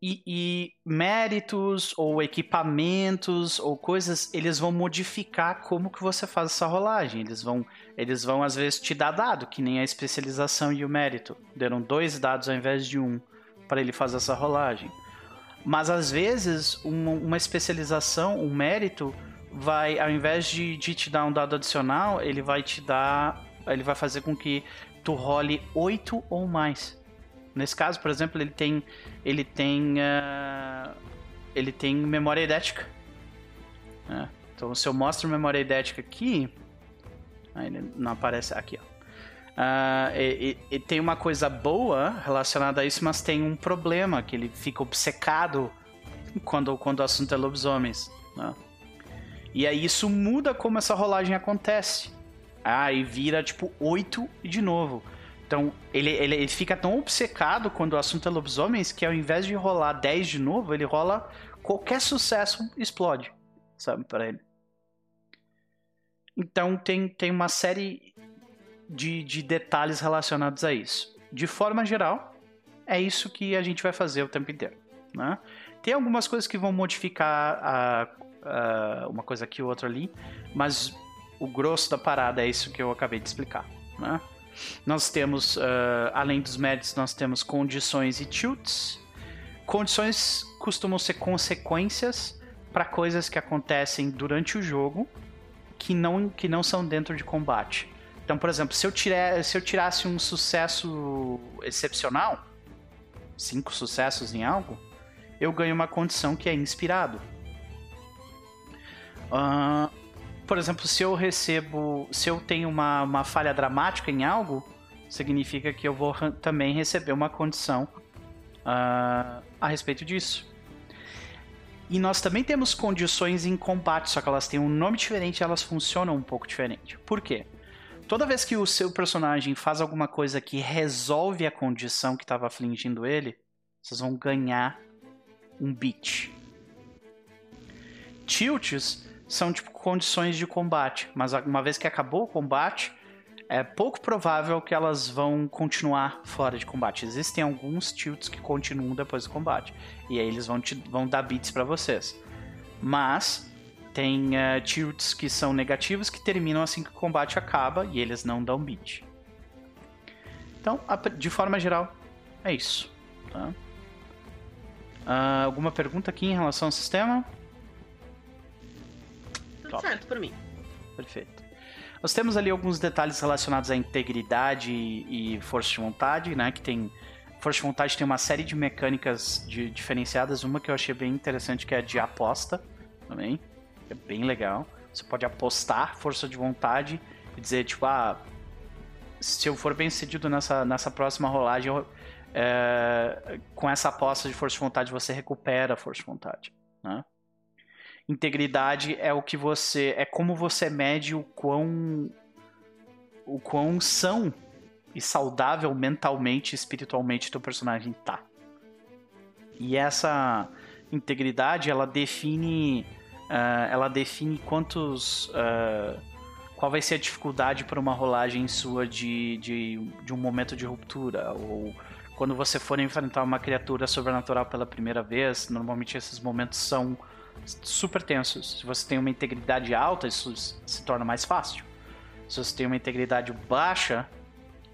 e, e, méritos ou equipamentos ou coisas, eles vão modificar como que você faz essa rolagem. Eles vão, eles vão às vezes te dar dado, que nem a especialização e o mérito. Deram dois dados ao invés de um para ele fazer essa rolagem. Mas às vezes uma, uma especialização, um mérito, vai, ao invés de, de te dar um dado adicional, ele vai te dar. Ele vai fazer com que tu role oito ou mais. Nesse caso, por exemplo, ele tem ele tem uh, ele tem memória idética. Né? Então, se eu mostro memória idética aqui, aí ele não aparece aqui, ó. Uh, e, e, e, tem uma coisa boa relacionada a isso, mas tem um problema que ele fica obcecado quando, quando o assunto é lobisomens. Né? E aí isso muda como essa rolagem acontece. Ah, vira tipo 8 e de novo. Então, ele, ele, ele, fica tão obcecado quando o assunto é lobisomens que ao invés de rolar 10 de novo, ele rola qualquer sucesso explode, sabe, para ele. Então, tem, tem uma série de, de detalhes relacionados a isso. De forma geral, é isso que a gente vai fazer o tempo inteiro, né? Tem algumas coisas que vão modificar a, a, uma coisa aqui, outra ali, mas o grosso da parada é isso que eu acabei de explicar, né? Nós temos, uh, além dos méritos, nós temos condições e tilts. Condições costumam ser consequências para coisas que acontecem durante o jogo que não, que não são dentro de combate. Então, por exemplo, se eu, tirar, se eu tirasse um sucesso excepcional, cinco sucessos em algo, eu ganho uma condição que é inspirado. Uh, por exemplo, se eu recebo, se eu tenho uma, uma falha dramática em algo, significa que eu vou também receber uma condição uh, a respeito disso. E nós também temos condições em combate, só que elas têm um nome diferente e elas funcionam um pouco diferente. Por quê? Toda vez que o seu personagem faz alguma coisa que resolve a condição que estava afligindo ele, vocês vão ganhar um beat. Tilts são tipo condições de combate, mas uma vez que acabou o combate, é pouco provável que elas vão continuar fora de combate. Existem alguns tilts que continuam depois do combate, e aí eles vão, te, vão dar bits para vocês. Mas tem uh, tilts que são negativos que terminam assim que o combate acaba e eles não dão beat. Então, de forma geral, é isso. Tá? Uh, alguma pergunta aqui em relação ao sistema? Top. certo por mim. Perfeito. Nós temos ali alguns detalhes relacionados à integridade e força de vontade, né? Que tem força de vontade tem uma série de mecânicas de, diferenciadas. Uma que eu achei bem interessante que é a de aposta também, é bem legal. Você pode apostar força de vontade e dizer tipo, ah, se eu for bem sucedido nessa, nessa próxima rolagem, eu, é, com essa aposta de força de vontade você recupera a força de vontade, né? Integridade é o que você. é como você mede o quão. o quão são e saudável mentalmente espiritualmente teu personagem tá. E essa integridade ela define. Uh, ela define quantos. Uh, qual vai ser a dificuldade para uma rolagem sua de, de, de um momento de ruptura ou quando você for enfrentar uma criatura sobrenatural pela primeira vez, normalmente esses momentos são super tensos. Se você tem uma integridade alta, isso se torna mais fácil. Se você tem uma integridade baixa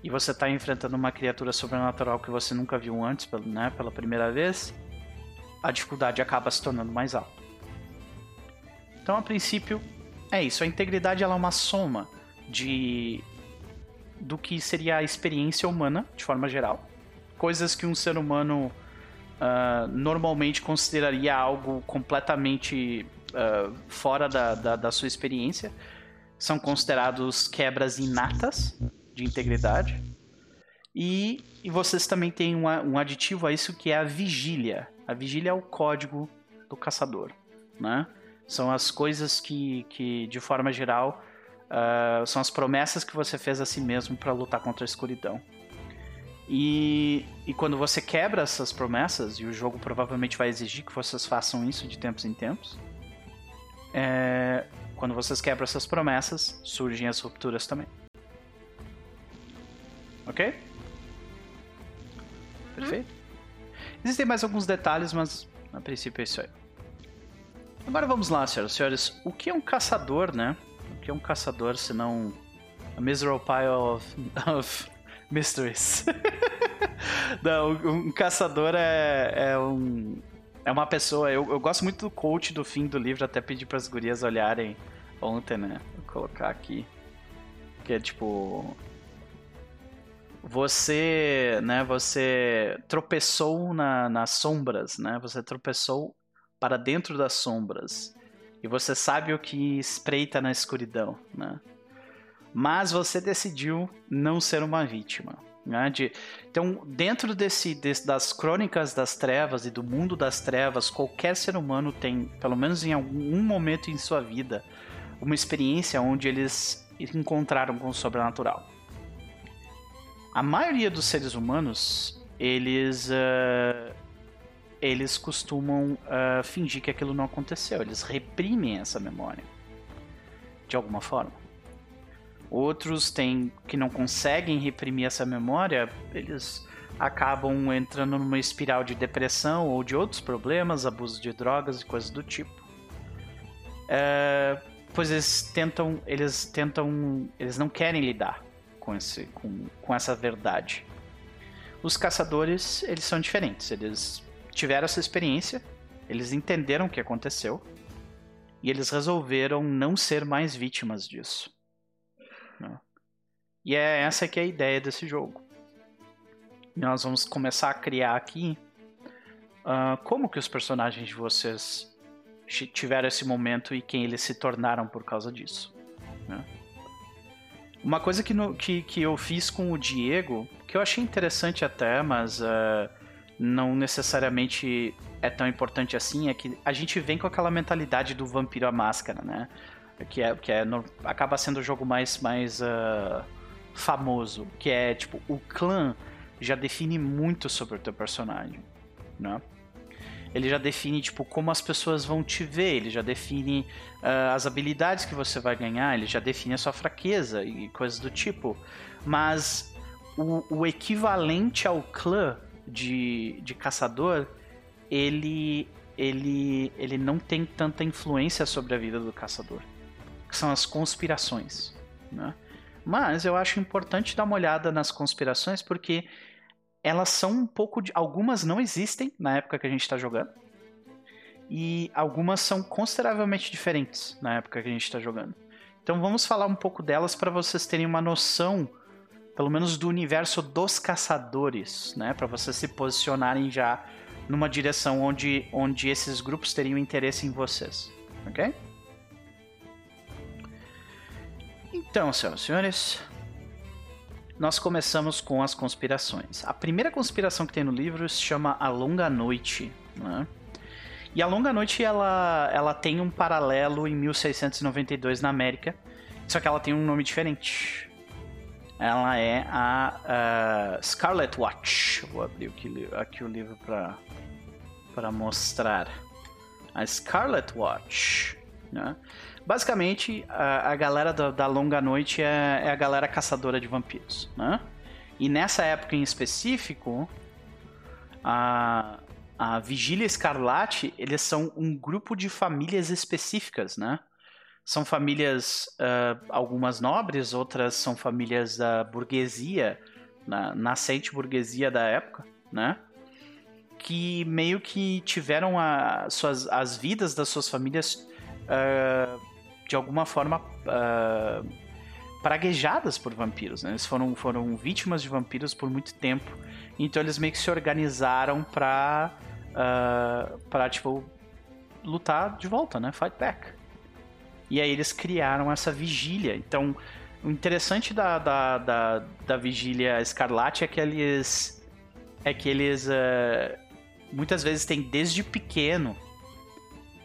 e você está enfrentando uma criatura sobrenatural que você nunca viu antes, né, pela primeira vez, a dificuldade acaba se tornando mais alta. Então, a princípio, é isso. A integridade ela é uma soma de do que seria a experiência humana, de forma geral. Coisas que um ser humano uh, normalmente consideraria algo completamente uh, fora da, da, da, sua experiência. São considerados quebras inatas de integridade. E, e vocês também têm um, um aditivo a isso que é a vigília. A vigília é o código do caçador, né? São as coisas que, que de forma geral, uh, são as promessas que você fez a si mesmo para lutar contra a escuridão. E, e quando você quebra essas promessas, e o jogo provavelmente vai exigir que vocês façam isso de tempos em tempos, é, quando vocês quebram essas promessas, surgem as rupturas também. Ok? Perfeito. Existem mais alguns detalhes, mas a princípio é isso aí. Agora vamos lá, senhoras e senhores. O que é um caçador, né? O que é um caçador se não a miserable pile of, of Mysteries. Não, um caçador é, é um. É uma pessoa. Eu, eu gosto muito do coach do fim do livro, até pedi para as gurias olharem ontem, né? Vou colocar aqui. Que é tipo. Você, né? Você tropeçou na, nas sombras, né? Você tropeçou para dentro das sombras. E você sabe o que espreita na escuridão, né? Mas você decidiu não ser uma vítima. Né? De, então, dentro desse, desse, das crônicas das trevas e do mundo das trevas, qualquer ser humano tem, pelo menos em algum momento em sua vida, uma experiência onde eles encontraram com o sobrenatural. A maioria dos seres humanos, eles, uh, eles costumam uh, fingir que aquilo não aconteceu. Eles reprimem essa memória de alguma forma. Outros têm que não conseguem reprimir essa memória, eles acabam entrando numa espiral de depressão ou de outros problemas, abuso de drogas e coisas do tipo. É, pois eles tentam, eles tentam, eles não querem lidar com esse, com, com essa verdade. Os caçadores, eles são diferentes. Eles tiveram essa experiência, eles entenderam o que aconteceu e eles resolveram não ser mais vítimas disso. E é essa que é a ideia desse jogo. Nós vamos começar a criar aqui uh, como que os personagens de vocês tiveram esse momento e quem eles se tornaram por causa disso. Né? Uma coisa que, no, que, que eu fiz com o Diego, que eu achei interessante até, mas uh, não necessariamente é tão importante assim, é que a gente vem com aquela mentalidade do vampiro à máscara, né? que é, que é acaba sendo o jogo mais, mais uh, famoso, que é tipo o clã já define muito sobre o teu personagem, né? Ele já define tipo como as pessoas vão te ver, ele já define uh, as habilidades que você vai ganhar, ele já define a sua fraqueza e coisas do tipo. Mas o, o equivalente ao clã de, de caçador, ele ele, ele não tem tanta influência sobre a vida do caçador, que são as conspirações, né? Mas eu acho importante dar uma olhada nas conspirações porque elas são um pouco de. Algumas não existem na época que a gente está jogando. E algumas são consideravelmente diferentes na época que a gente está jogando. Então vamos falar um pouco delas para vocês terem uma noção, pelo menos do universo dos caçadores, né? Para vocês se posicionarem já numa direção onde, onde esses grupos teriam interesse em vocês, ok? Então, senhoras e senhores, nós começamos com as conspirações. A primeira conspiração que tem no livro se chama A Longa Noite. Né? E a Longa Noite ela, ela tem um paralelo em 1692 na América, só que ela tem um nome diferente. Ela é a uh, Scarlet Watch. Vou abrir aqui, aqui o livro para mostrar. A Scarlet Watch. Né? Basicamente, a, a galera da, da, Longa Noite é, é, a galera caçadora de vampiros, né? E nessa época em específico, a, a Vigília Escarlate, eles são um grupo de famílias específicas, né? São famílias, uh, algumas nobres, outras são famílias da burguesia, na, nascente burguesia da época, né? Que meio que tiveram a, suas, as vidas das suas famílias uh, de alguma forma uh, praguejadas por vampiros. Né? Eles foram, foram vítimas de vampiros por muito tempo. Então eles meio que se organizaram pra, uh, pra tipo, lutar de volta, né? Fight back. E aí eles criaram essa vigília. Então, o interessante da, da, da, da vigília escarlate é que eles. É que eles. Uh, muitas vezes têm desde pequeno.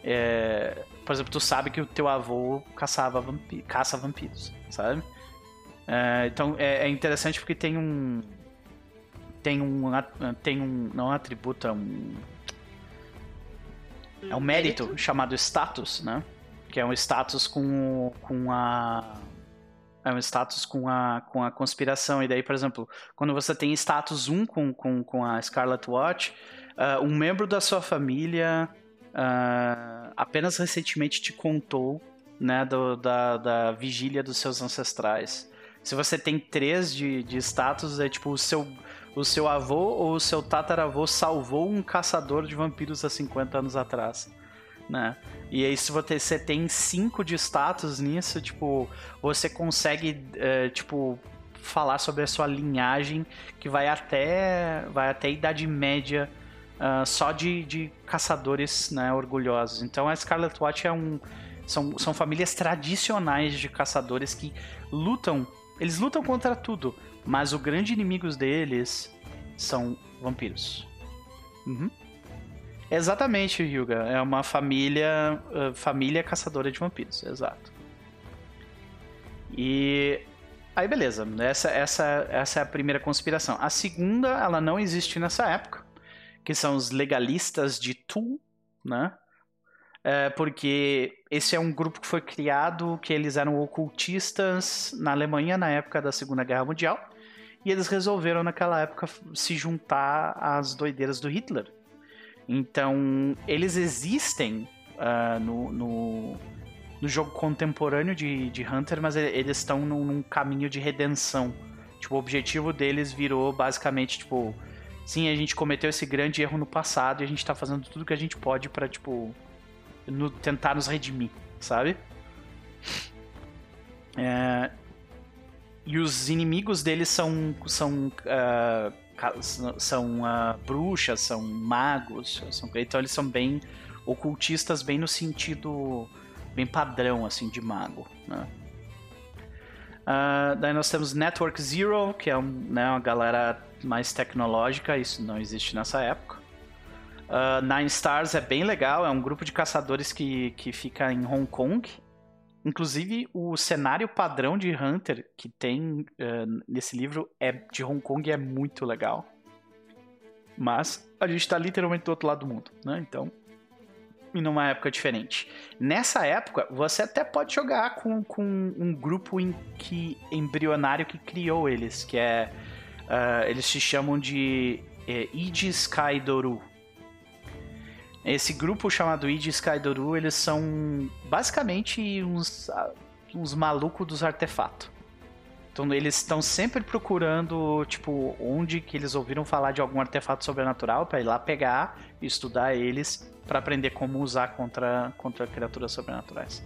É, por exemplo, tu sabe que o teu avô caçava vampi caça vampiros, sabe? É, então é, é, interessante porque tem um tem um tem um não é um atributo é um é um mérito, mérito chamado status, né? Que é um status com com a é um status com a, com a conspiração. E daí, por exemplo, quando você tem status 1 com, com, com a Scarlet Watch, uh, um membro da sua família uh, apenas recentemente te contou né, do, da, da vigília dos seus ancestrais. Se você tem três de, de status, é tipo o seu, o seu avô ou o seu tataravô salvou um caçador de vampiros há 50 anos atrás. Né? E aí, se você tem cinco de status nisso, tipo, você consegue, é, tipo, falar sobre a sua linhagem que vai até, vai até a Idade Média uh, só de, de caçadores né, orgulhosos. Então a Scarlet Watch é um, são, são famílias tradicionais de caçadores que lutam. Eles lutam contra tudo, mas o grande inimigo deles são vampiros. Uhum. Exatamente, Hyuga. É uma família, uh, família caçadora de vampiros, exato. E aí, beleza. Essa, essa, essa é a primeira conspiração. A segunda, ela não existe nessa época que são os legalistas de Tu, né? É, porque esse é um grupo que foi criado, que eles eram ocultistas na Alemanha na época da Segunda Guerra Mundial, e eles resolveram naquela época se juntar às doideiras do Hitler. Então, eles existem uh, no, no, no, jogo contemporâneo de, de Hunter, mas eles estão num, num caminho de redenção. Tipo, o objetivo deles virou basicamente, tipo, sim, a gente cometeu esse grande erro no passado e a gente tá fazendo tudo que a gente pode para tipo, no, tentar nos redimir, sabe? É, e os inimigos deles são são uh, são uh, bruxas, são magos, são, então eles são bem ocultistas, bem no sentido bem padrão assim de mago, né? Uh, daí nós temos Network Zero, que é um, né, uma galera mais tecnológica, isso não existe nessa época. Uh, Nine Stars é bem legal, é um grupo de caçadores que, que fica em Hong Kong. Inclusive, o cenário padrão de Hunter que tem uh, nesse livro é de Hong Kong é muito legal. Mas a gente está literalmente do outro lado do mundo, né? Então, e numa época diferente. Nessa época, você até pode jogar com, com um grupo em que, embrionário que criou eles, que é. Uh, eles se chamam de é, Aegis Kaidoru. Esse grupo chamado Id Skydoru, eles são basicamente uns, ah, uns malucos dos artefatos. Então eles estão sempre procurando, tipo, onde que eles ouviram falar de algum artefato sobrenatural para ir lá pegar e estudar eles para aprender como usar contra, contra criaturas sobrenaturais.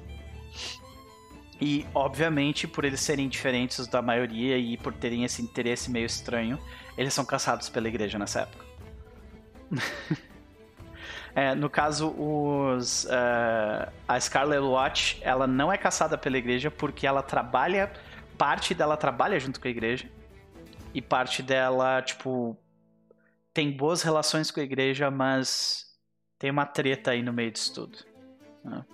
E, obviamente, por eles serem diferentes da maioria e por terem esse interesse meio estranho, eles são caçados pela igreja nessa época. é, no caso, os, uh, a Scarlet Watch, ela não é caçada pela igreja porque ela trabalha parte dela trabalha junto com a igreja e parte dela, tipo, tem boas relações com a igreja, mas tem uma treta aí no meio disso tudo. Né?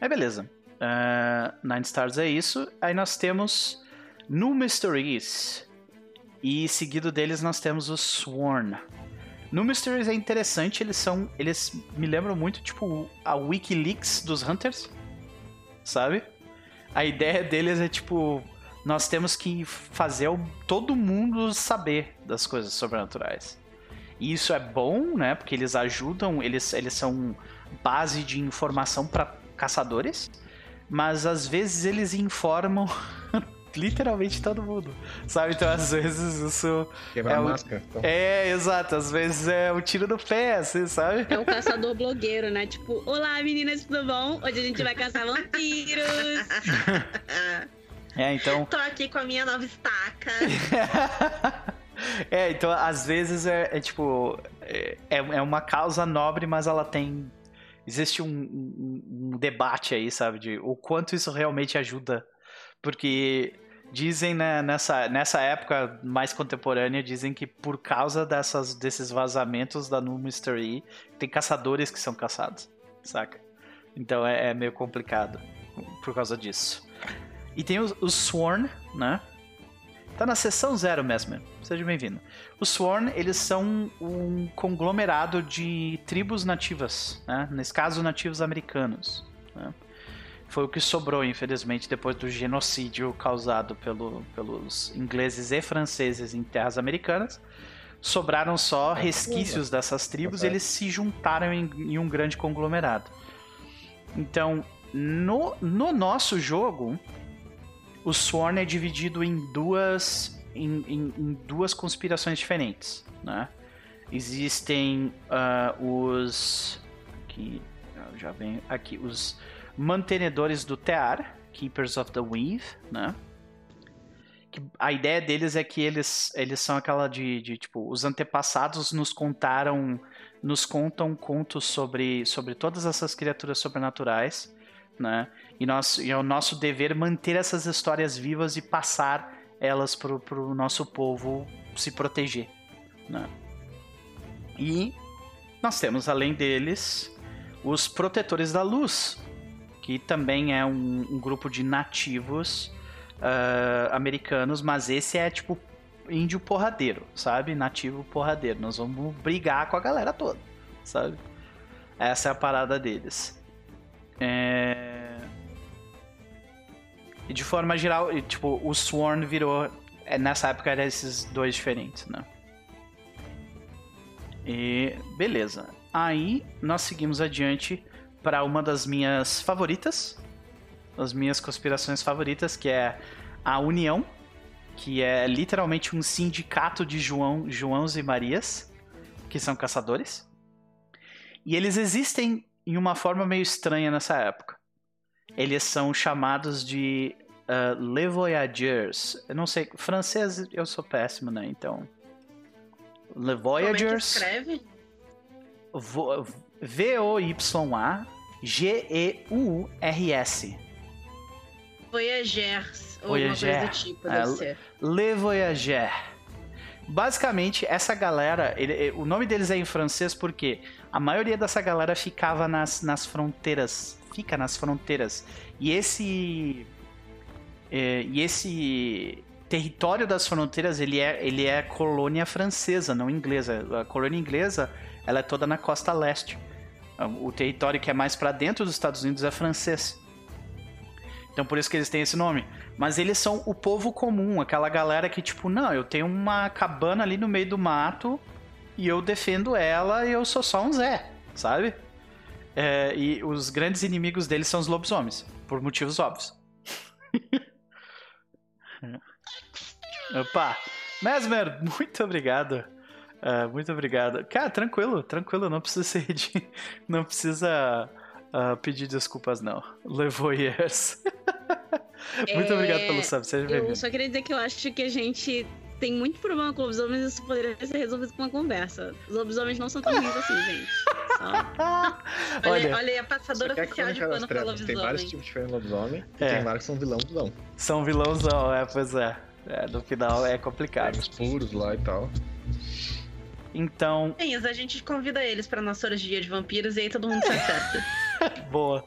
Aí beleza. Uh, Nine Stars é isso. Aí nós temos No Mysteries. E seguido deles nós temos os Sworn. No Mysteries é interessante, eles são. Eles me lembram muito, tipo, a Wikileaks dos Hunters. Sabe? a ideia deles é tipo. Nós temos que fazer todo mundo saber das coisas sobrenaturais. E isso é bom, né? Porque eles ajudam, eles, eles são base de informação para caçadores, mas às vezes eles informam literalmente todo mundo, sabe? Então, às vezes, isso. Quebrar é a máscara. Então. É, exato. Às vezes é um tiro no pé, assim, sabe? É um caçador blogueiro, né? Tipo, olá meninas, tudo bom? Hoje a gente vai caçar vampiros. É, então. Tô aqui com a minha nova estaca. é, então às vezes é, é tipo. É, é uma causa nobre, mas ela tem. Existe um, um, um debate aí, sabe? De o quanto isso realmente ajuda porque dizem né, nessa, nessa época mais contemporânea, dizem que por causa dessas, desses vazamentos da New Mystery, tem caçadores que são caçados, saca? Então é, é meio complicado por causa disso. E tem os, os Sworn, né? Tá na seção zero mesmo. Seja bem-vindo. Os Sworn, eles são um conglomerado de tribos nativas, né? Nesse caso, nativos americanos. Né? foi o que sobrou, infelizmente, depois do genocídio causado pelo, pelos ingleses e franceses em terras americanas. Sobraram só resquícios dessas tribos e eles se juntaram em, em um grande conglomerado. Então, no, no nosso jogo, o Sworn é dividido em duas, em, em, em duas conspirações diferentes. Né? Existem uh, os. Aqui, já vem aqui. Os mantenedores do Tear, Keepers of the Weave, né? Que a ideia deles é que eles, eles são aquela de, de, tipo, os antepassados nos contaram, nos contam contos sobre, sobre todas essas criaturas sobrenaturais, né? E, nós, e é o nosso dever manter essas histórias vivas e passar elas pro, pro nosso povo se proteger, né? E nós temos, além deles, os protetores da luz, que também é um, um grupo de nativos uh, americanos, mas esse é tipo índio porradeiro, sabe? Nativo porradeiro. Nós vamos brigar com a galera toda, sabe? Essa é a parada deles. É... E de forma geral, tipo, o Sworn virou. É, nessa época eram esses dois diferentes, né? E beleza. Aí nós seguimos adiante para uma das minhas favoritas, as minhas conspirações favoritas, que é a União, que é literalmente um sindicato de João, Joãos e Marias, que são caçadores. E eles existem em uma forma meio estranha nessa época. Eles são chamados de uh, Le Voyageurs. Eu não sei, francês eu sou péssimo, né? Então. Le Voyageurs. Como é que escreve? V-O-Y-A-G-E-U-R-S. Voyagers. Ou Voyager. uma coisa do tipo, deve É, ser. Le Voyager. Basicamente, essa galera, ele- o nome deles é em francês porque a maioria dessa galera ficava nas, nas fronteiras. Fica nas fronteiras. E esse. é, e esse território das fronteiras ele é, ele é colônia francesa, não inglesa. A colônia inglesa ela é toda na costa leste. O território que é mais para dentro dos Estados Unidos é francês. Então por isso que eles têm esse nome. Mas eles são o povo comum, aquela galera que, tipo, não, eu tenho uma cabana ali no meio do mato e eu defendo ela e eu sou só um Zé, sabe? É, e os grandes inimigos deles são os lobisomens, por motivos óbvios. Opa! Mesmer, muito obrigado. Uh, muito obrigado. Cara, tranquilo, tranquilo, não precisa ser de... Não precisa uh, pedir desculpas, não. Levou years. muito é... obrigado pelo sub, seja bem-vindo. Eu só queria dizer que eu acho que a gente tem muito problema com lobisomens e isso poderia ser resolvido com uma conversa. Os lobisomens não são tão ruins assim, gente. Só... olha, olha aí a passadora oficial de pano pra lobisomem. Tem vários tipos diferentes de lobisomem é. e tem vários que são vilão vilão. São vilãozão, é, pois é. é. No final é complicado. Tem os puros lá e tal. Então. Sim, a gente convida eles pra nossa orgia de vampiros e aí todo mundo se acerta. Boa.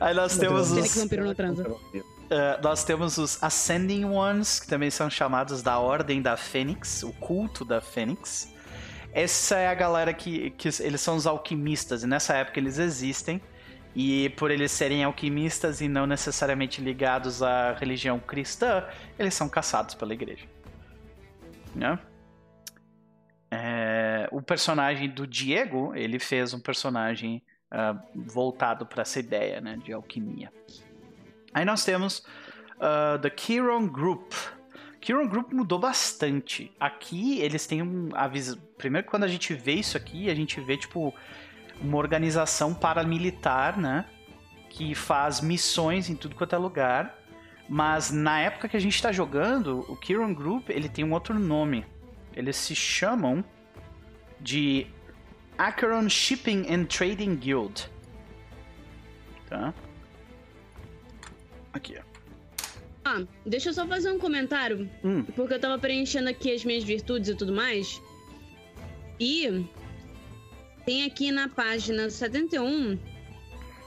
Aí nós temos os. Que vampiro não transa. Uh, nós temos os Ascending Ones, que também são chamados da Ordem da Fênix, o culto da Fênix. Essa é a galera que, que eles são os alquimistas, e nessa época eles existem. E por eles serem alquimistas e não necessariamente ligados à religião cristã, eles são caçados pela igreja. Né? É, o personagem do Diego, ele fez um personagem uh, voltado para essa ideia né, de alquimia. Aí nós temos uh, The Kiron Group. Kiron Group mudou bastante. Aqui eles têm um aviso. Primeiro, quando a gente vê isso aqui, a gente vê tipo uma organização paramilitar, né? Que faz missões em tudo quanto é lugar. Mas na época que a gente está jogando, o Kiron Group ele tem um outro nome. Eles se chamam de Acheron Shipping and Trading Guild. Tá? Aqui, ó. Ah, deixa eu só fazer um comentário. Hum. Porque eu tava preenchendo aqui as minhas virtudes e tudo mais. E tem aqui na página 71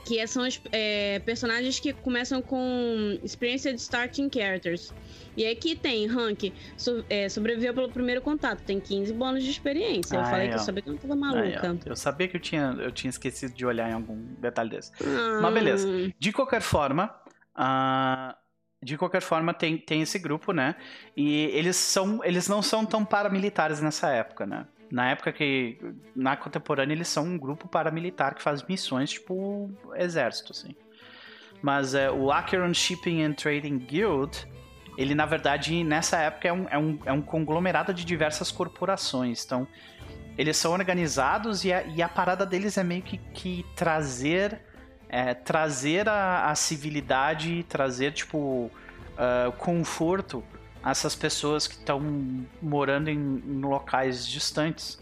que são os é, personagens que começam com Experienced Starting Characters. E aqui tem rank, so, é, sobreviveu pelo primeiro contato, tem 15 bônus de experiência. Eu falei que eu sabia que eu não tava maluca. eu sabia que eu tinha, eu tinha esquecido de olhar em algum detalhe desse. Ah. Mas beleza. De qualquer forma, Uh, de qualquer forma, tem, tem esse grupo, né? E eles são. Eles não são tão paramilitares nessa época, né? Na época que. Na contemporânea, eles são um grupo paramilitar que faz missões, tipo, exército, assim. Mas é, o Acheron Shipping and Trading Guild, ele, na verdade, nessa época é um, é um, é um conglomerado de diversas corporações. Então, eles são organizados e a, e a parada deles é meio que, que trazer é, trazer a, a, civilidade, trazer, tipo, uh, conforto a essas pessoas que estão morando em, em, locais distantes.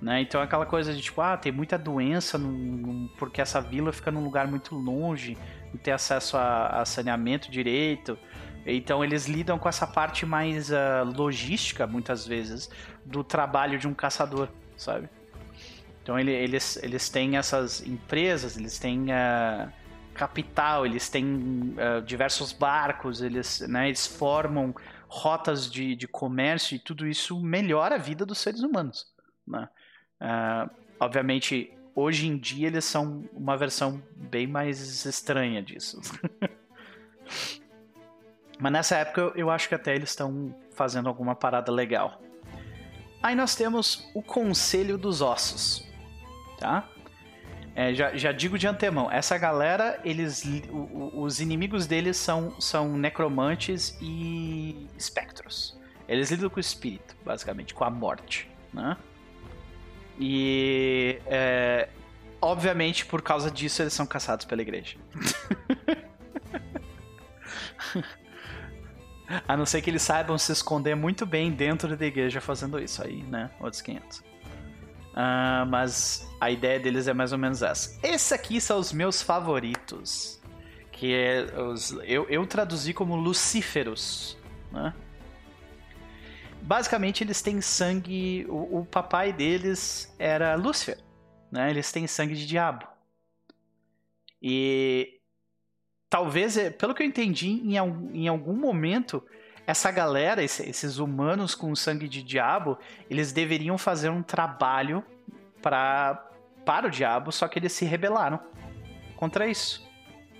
Né? Então é aquela coisa de tipo, ah, tem muita doença num, porque essa vila fica num lugar muito longe, não tem acesso a, a saneamento direito. Então eles lidam com essa parte mais uh, logística, muitas vezes, do trabalho de um caçador, sabe? Então ele, eles, eles têm essas empresas, eles têm uh, capital, eles têm uh, diversos barcos, eles, né, eles formam rotas de, de comércio e tudo isso melhora a vida dos seres humanos. Né? Uh, obviamente, hoje em dia eles são uma versão bem mais estranha disso. Mas nessa época eu acho que até eles estão fazendo alguma parada legal. Aí nós temos o Conselho dos Ossos tá? É, já, já, digo de antemão, essa galera, eles, os inimigos deles são, são necromantes e espectros. Eles lidam com o espírito, basicamente, com a morte, né? E, é, obviamente, por causa disso, eles são caçados pela igreja. A não ser que eles saibam se esconder muito bem dentro da igreja fazendo isso aí, né? Outros 500. Uh, mas a ideia deles é mais ou menos essa. Esse aqui são os meus favoritos. Que é os, eu, eu traduzi como Lucíferos. Né? Basicamente, eles têm sangue. O, o papai deles era Lúcifer. Né? Eles têm sangue de diabo. E talvez, é, pelo que eu entendi, em, em algum momento essa galera, esses humanos com sangue de diabo, eles deveriam fazer um trabalho pra, para o diabo, só que eles se rebelaram contra isso.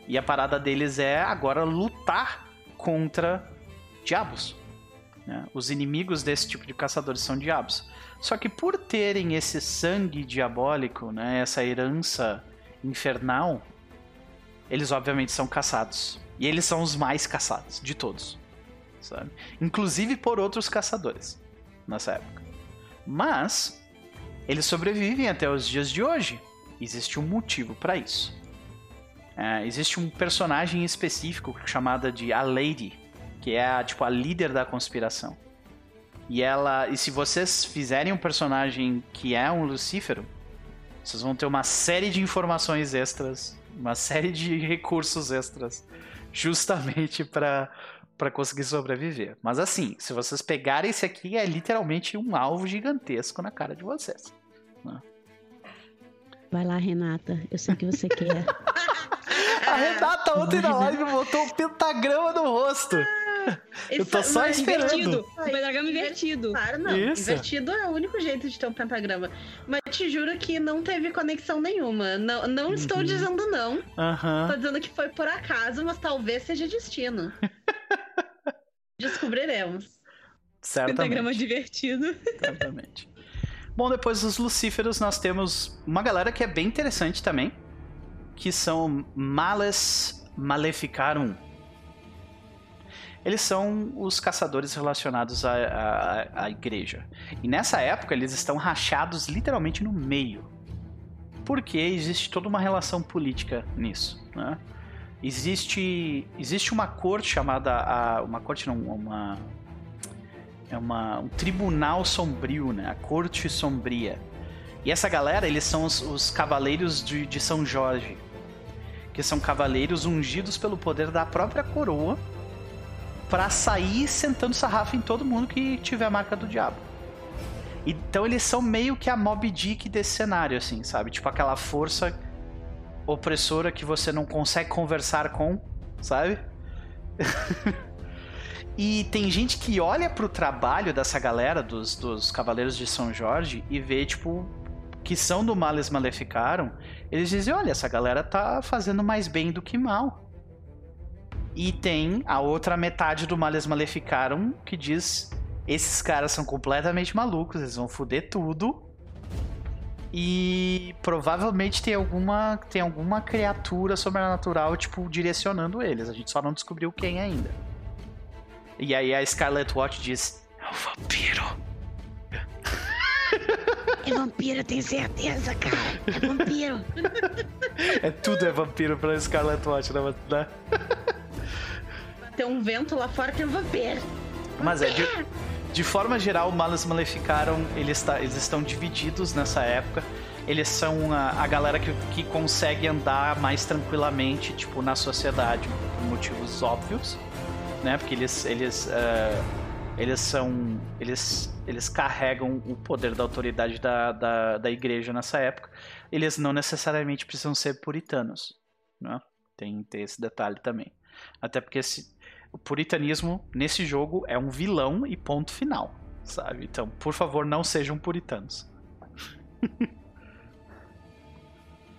E a parada deles é agora lutar contra diabos. Né? Os inimigos desse tipo de caçadores são diabos. Só que por terem esse sangue diabólico, né, essa herança infernal, eles obviamente são caçados. E eles são os mais caçados de todos. Sabe? Inclusive por outros caçadores nessa época. Mas eles sobrevivem até os dias de hoje. Existe um motivo para isso. É, existe um personagem específico chamada de A Lady, que é a, tipo a líder da conspiração. E ela, e se vocês fizerem um personagem que é um Lucífero, vocês vão ter uma série de informações extras, uma série de recursos extras, justamente para para conseguir sobreviver. Mas assim, se vocês pegarem esse aqui, é literalmente um alvo gigantesco na cara de vocês. Né? Vai lá, Renata. Eu sei que você quer. A Renata ontem na live botou um pentagrama no rosto. Eu tô só esperando. Invertido. O pentagrama invertido. Claro, não. Isso. Invertido é o único jeito de ter um pentagrama. Mas te juro que não teve conexão nenhuma. Não, não estou Uhum. dizendo não. Aham. Tô dizendo que foi por acaso, mas talvez seja destino. Descobriremos. Certamente. Pentagrama divertido. Certamente. Bom, depois dos Lucíferos, nós temos uma galera que é bem interessante também, que são Males Maleficarum. Eles são os caçadores relacionados à, à, à igreja. E nessa época, eles estão rachados literalmente no meio. Porque existe toda uma relação política nisso, né? Existe, existe uma corte chamada... A, uma corte não, uma é uma, um tribunal sombrio, né? A corte sombria. E essa galera, eles são os, os cavaleiros de, de São Jorge. Que são cavaleiros ungidos pelo poder da própria coroa para sair sentando sarrafo em todo mundo que tiver a marca do diabo. Então eles são meio que a Mob Dick desse cenário, assim, sabe? Tipo aquela força opressora que você não consegue conversar com, sabe? E tem gente que olha pro trabalho dessa galera, dos, dos Cavaleiros de São Jorge, e vê, tipo, que são do Males Maleficaram. Eles dizem: olha, essa galera tá fazendo mais bem do que mal. E tem a outra metade do Males Maleficaram que diz: esses caras são completamente malucos, eles vão foder tudo. E provavelmente tem alguma, tem alguma criatura sobrenatural, tipo, direcionando eles. A gente só não descobriu quem ainda. E aí a Scarlet Watch diz: É um vampiro. É vampiro, tenho certeza, cara. É vampiro. É tudo é vampiro pra Scarlet Watch, né? né? Tem um vento lá fora, tem um vampiro. Mas é, de, de forma geral, Males Maleficaram, eles, tá, eles estão divididos nessa época. Eles são a, a galera que, que consegue andar mais tranquilamente, tipo, na sociedade, por motivos óbvios, né? Porque eles, eles, eh, eles são, eles, eles carregam o poder da autoridade da, da, da igreja nessa época. Eles não necessariamente precisam ser puritanos, né? Tem, tem esse detalhe também. Até porque esse, o puritanismo nesse jogo é um vilão e ponto final, sabe? Então, por favor, não sejam puritanos.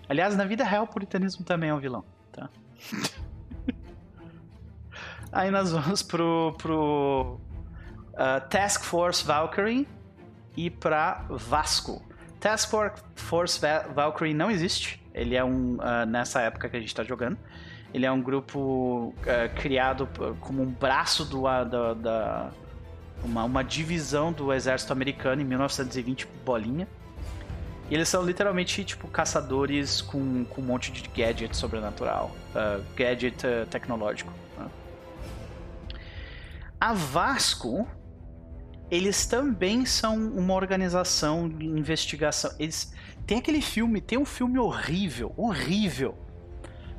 Aliás, na vida real, o puritanismo também é um vilão, tá? Aí nós vamos pro, pro uh, Task Force Valkyrie e pra Vasco. Task For- Force Va- Valkyrie não existe. Ele é um. uh, nessa época que a gente tá jogando. Ele é um grupo uh, criado como um braço do, da. da- uma, uma divisão do exército americano em 1920, bolinha. E eles são literalmente, tipo, caçadores com, com um monte de gadget sobrenatural. uh, gadget uh, tecnológico. né? A Vasco, eles também são uma organização de investigação. Eles tem aquele filme, tem um filme horrível, horrível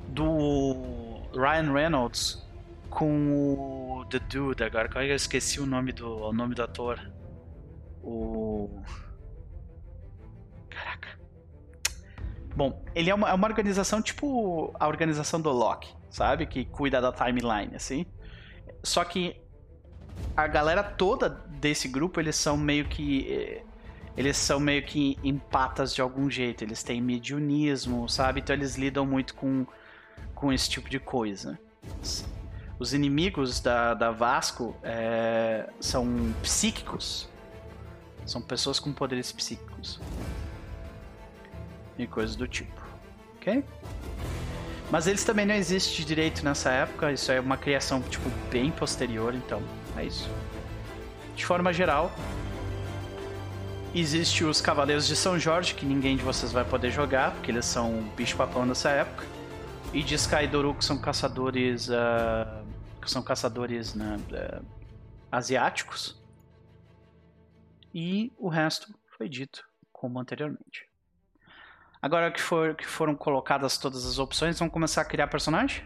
do Ryan Reynolds com o The Dude agora, que eu esqueci o nome do o nome do ator? O Caraca. Bom, ele é uma, é uma organização tipo a organização do Loki, sabe? Que cuida da timeline, assim. Só que a galera toda desse grupo, eles são meio que. eh, Eles são meio que empatas de algum jeito. Eles têm mediunismo, sabe? Então eles lidam muito com, com esse tipo de coisa. os inimigos da, da Vasco é, são psíquicos. São pessoas com poderes psíquicos. E coisas do tipo. Ok? Mas eles também não existem de direito nessa época. Isso é uma criação, tipo, bem posterior, então é isso. De forma geral, existe os Cavaleiros de São Jorge, que ninguém de vocês vai poder jogar, porque eles são bicho-papão dessa época. E de Skydoru, que são caçadores. Uh, que são caçadores né, uh, asiáticos. E o resto foi dito como anteriormente. Agora que, for, que foram colocadas todas as opções, vamos começar a criar personagem?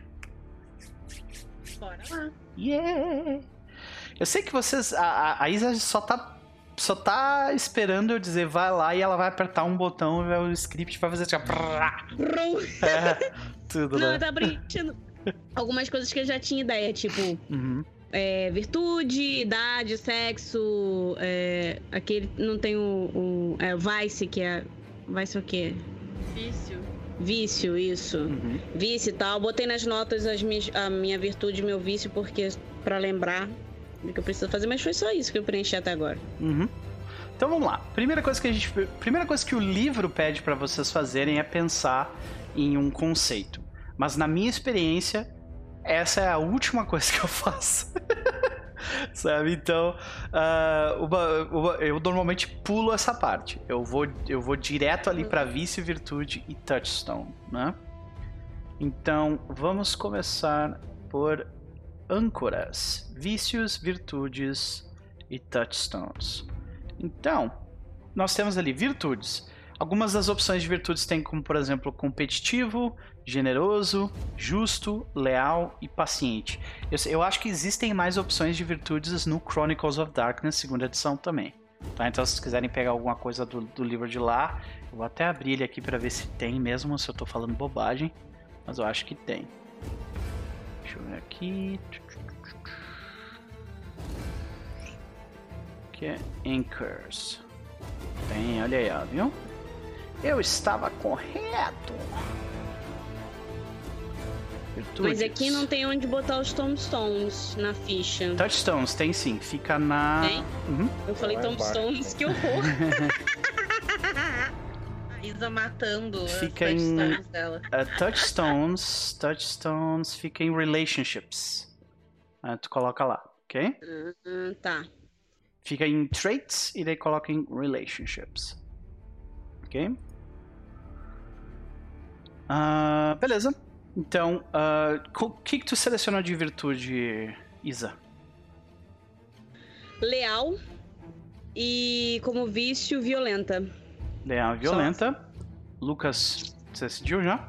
Bora lá. Yeah! Eu sei que vocês. A, a Isa só tá. Só tá esperando eu dizer vai lá e ela vai apertar um botão e o script vai fazer tipo. É, tudo, Não, né? tava preenchendo algumas coisas que eu já tinha ideia, tipo, Uhum. é, virtude, idade, sexo, é, aquele. Não tem o. o é, Vice, que é. Vice o quê? Vício. Vício, isso. Uhum. Vício e tal. Botei nas notas as minhas, a minha virtude e meu vício, porque para lembrar do que eu preciso fazer, mas foi só isso que eu preenchi até agora. Uhum. Então vamos lá. Primeira coisa que a gente, primeira coisa que o livro pede pra vocês fazerem é pensar em um conceito. Mas na minha experiência, essa é a última coisa que eu faço. Sabe? Então, ah, uma- uma- eu normalmente pulo essa parte. Eu vou, eu vou direto ali pra vício, virtude e touchstone, né? Então, vamos começar por âncoras, vícios, virtudes e touchstones. Então, nós temos ali virtudes. Algumas das opções de virtudes tem como, por exemplo, competitivo, generoso, justo, leal e paciente. Eu, eu acho que existem mais opções de virtudes no Chronicles of Darkness, segunda edição também. Tá? Então, se vocês quiserem pegar alguma coisa do, do livro de lá, eu vou até abrir ele aqui para ver se tem mesmo, se eu tô falando bobagem. Mas eu acho que tem. Deixa eu ver aqui. Que é Anchors. Tem, olha aí, ó, viu? Eu estava correto. Virtudes. Mas aqui não tem onde botar os tombstones na ficha. Touchstones, tem sim. Fica na. Tem? Uhum. Eu falei tombstones, que horror. Isa matando Fica as em- touchstones dela. Uh, touchstones, touchstones fica em relationships. Ah, tu coloca lá, ok? Ah, tá. Fica em traits e daí coloca em relationships. Ok? Ah, beleza. Então, ah, o que, que tu selecionou de virtude, Isa? Leal e como vício, violenta. Leal violenta. Lucas, você decidiu já?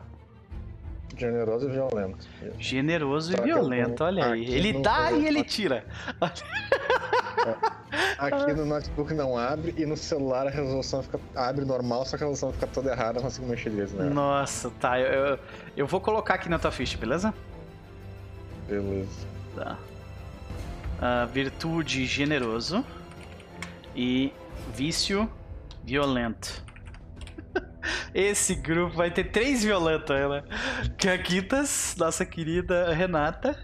Generoso e violento. Generoso e Tá, eu violento, olha aí. aqui Ele dá e ele aqui- tira. Aqui no notebook não abre e no celular a resolução fica, abre normal, só que a resolução fica toda errada, não consigo mexer direito, né? Nossa, tá. Eu, eu, eu vou colocar aqui na tua ficha, beleza? Beleza. Tá. Ah, virtude generoso. E vício violento. Esse grupo vai ter três violentos, né? Caquitas, nossa querida Renata.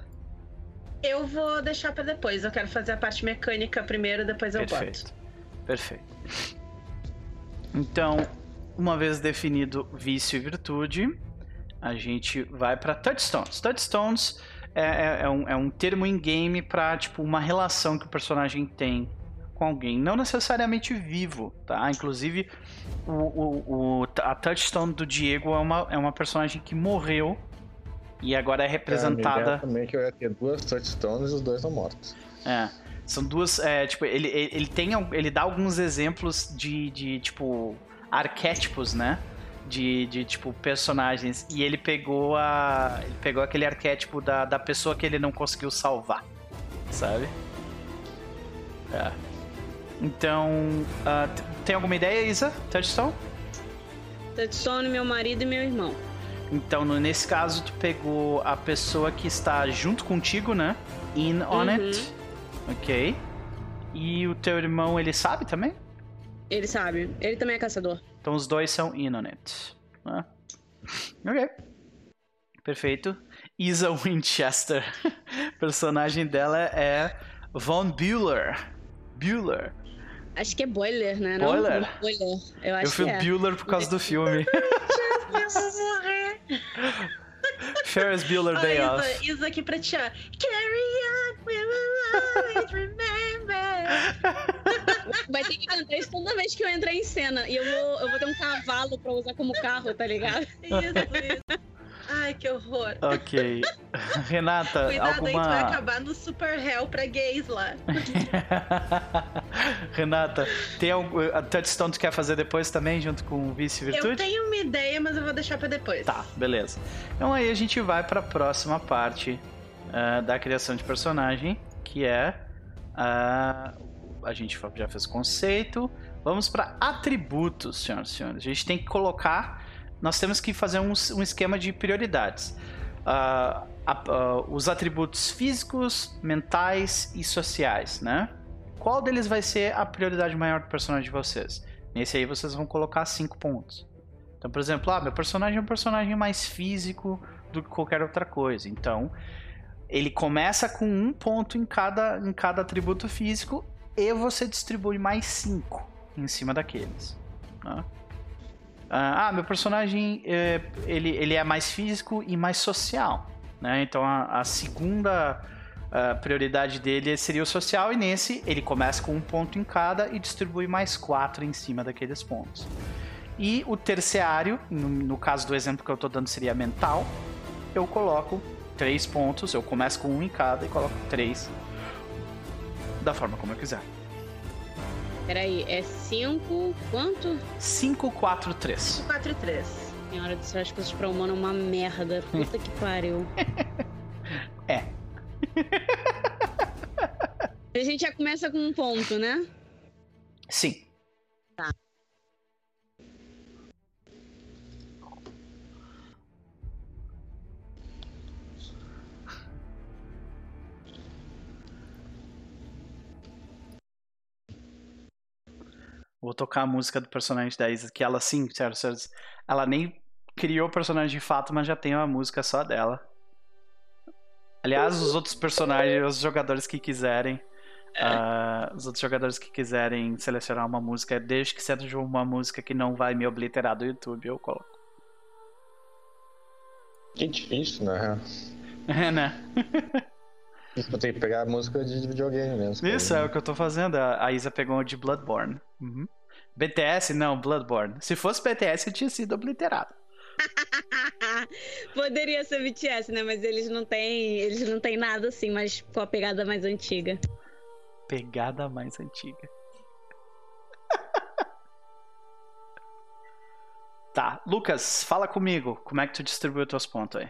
Eu vou deixar pra depois. Eu quero fazer a parte mecânica primeiro, depois eu Perfeito. boto. Perfeito. Então, uma vez definido vício e virtude, a gente vai para touchstones. Touchstones é, é- é um, é um termo em game para tipo uma relação que o personagem tem com alguém, não necessariamente vivo, tá? Inclusive o, o- o- a touchstone do Diego é uma, é uma personagem que morreu e agora é A representada. minha também que eu ia ter duas touchstones e os dois estão mortos. É. São duas. É, tipo, ele, ele, ele tem. Ele dá alguns exemplos de, de tipo, arquétipos, né? De, de, tipo, personagens. E ele pegou a. Ele pegou aquele arquétipo da, da pessoa que ele não conseguiu salvar. Sabe? É. Então. ah, t- tem alguma ideia, Isa? Touchstone? Touchstone, meu marido e meu irmão. Então, nesse caso, tu pegou a pessoa que está junto contigo, né? In on Uhum. it. Ok. E o teu irmão, ele sabe também? Ele sabe. Ele também é caçador. Então os dois são in on it. né? Ok. Perfeito. Isa Winchester. O personagem dela é Von Bueller. Bueller. Acho que é Boiler, né? Não? Boiler? Boiler. Eu acho Eu fui que é. Bueller por causa do filme. Ferris Bueller Day Off. Isa, Isa aqui pra ti, ó. Carry on, we will always remember. Vai ter que cantar isso toda vez que eu entrar em cena. E eu vou, eu vou ter um cavalo pra usar como carro, tá ligado? Isso, isso. Ai, que horror. Ok. Renata, Cuidado, a gente vai alguma. acabar no Super Hell pra gays lá. Renata, tem algum. A Touchstone tu quer fazer depois também, junto com o Vice Eu Virtude? tenho uma ideia, mas eu vou deixar pra depois. Tá, beleza. Então aí a gente vai para a próxima parte ah, da criação de personagem, que é ah, a gente já fez conceito. Vamos para atributos, senhoras e senhores. A gente tem que colocar, nós temos que fazer um, um esquema de prioridades. A- ah, os atributos físicos, mentais e sociais, né? Qual deles vai ser a prioridade maior do personagem de vocês? Nesse aí vocês vão colocar cinco pontos. Então, por exemplo, ah, meu personagem é um personagem mais físico do que qualquer outra coisa. Então, ele começa com um ponto em cada, em cada atributo físico e você distribui mais cinco em cima daqueles. né? Ah, ah, meu personagem é, ele, ele é mais físico e mais social. Né? Então, a, a segunda ah, prioridade dele seria o social e nesse ele começa com um ponto em cada e distribui mais quatro em cima daqueles pontos. E o terciário, no, no caso do exemplo que eu estou dando seria mental, eu coloco três pontos, eu começo com um em cada e coloco três da forma como eu quiser. Peraí, é 5. Quanto? 5, 4, 3. 4 e 3. Senhora do céu, as coisas pra humano é uma merda. Puta que pariu. É. A gente já começa com um ponto, né? Sim. Vou tocar a música do personagem da Isa, que ela sim, sério, sério, ela nem criou o personagem de fato, mas já tem uma música só dela. Aliás, os outros personagens, os jogadores que quiserem, ah, os outros jogadores que quiserem selecionar uma música, desde que seja uma música que não vai me obliterar do YouTube, eu coloco. Que difícil, né? É, né? Isso eu tenho que pegar a música de videogame mesmo. Isso é o que eu tô fazendo. A Isa pegou de Bloodborne. Uhum. BTS, não, Bloodborne. Se fosse BTS, eu tinha sido obliterado. Poderia ser BTS, né? Mas eles não têm. Eles não têm nada assim, mas com a pegada mais antiga. Pegada mais antiga. tá, Lucas, fala comigo. Como é que tu distribuiu teus pontos aí?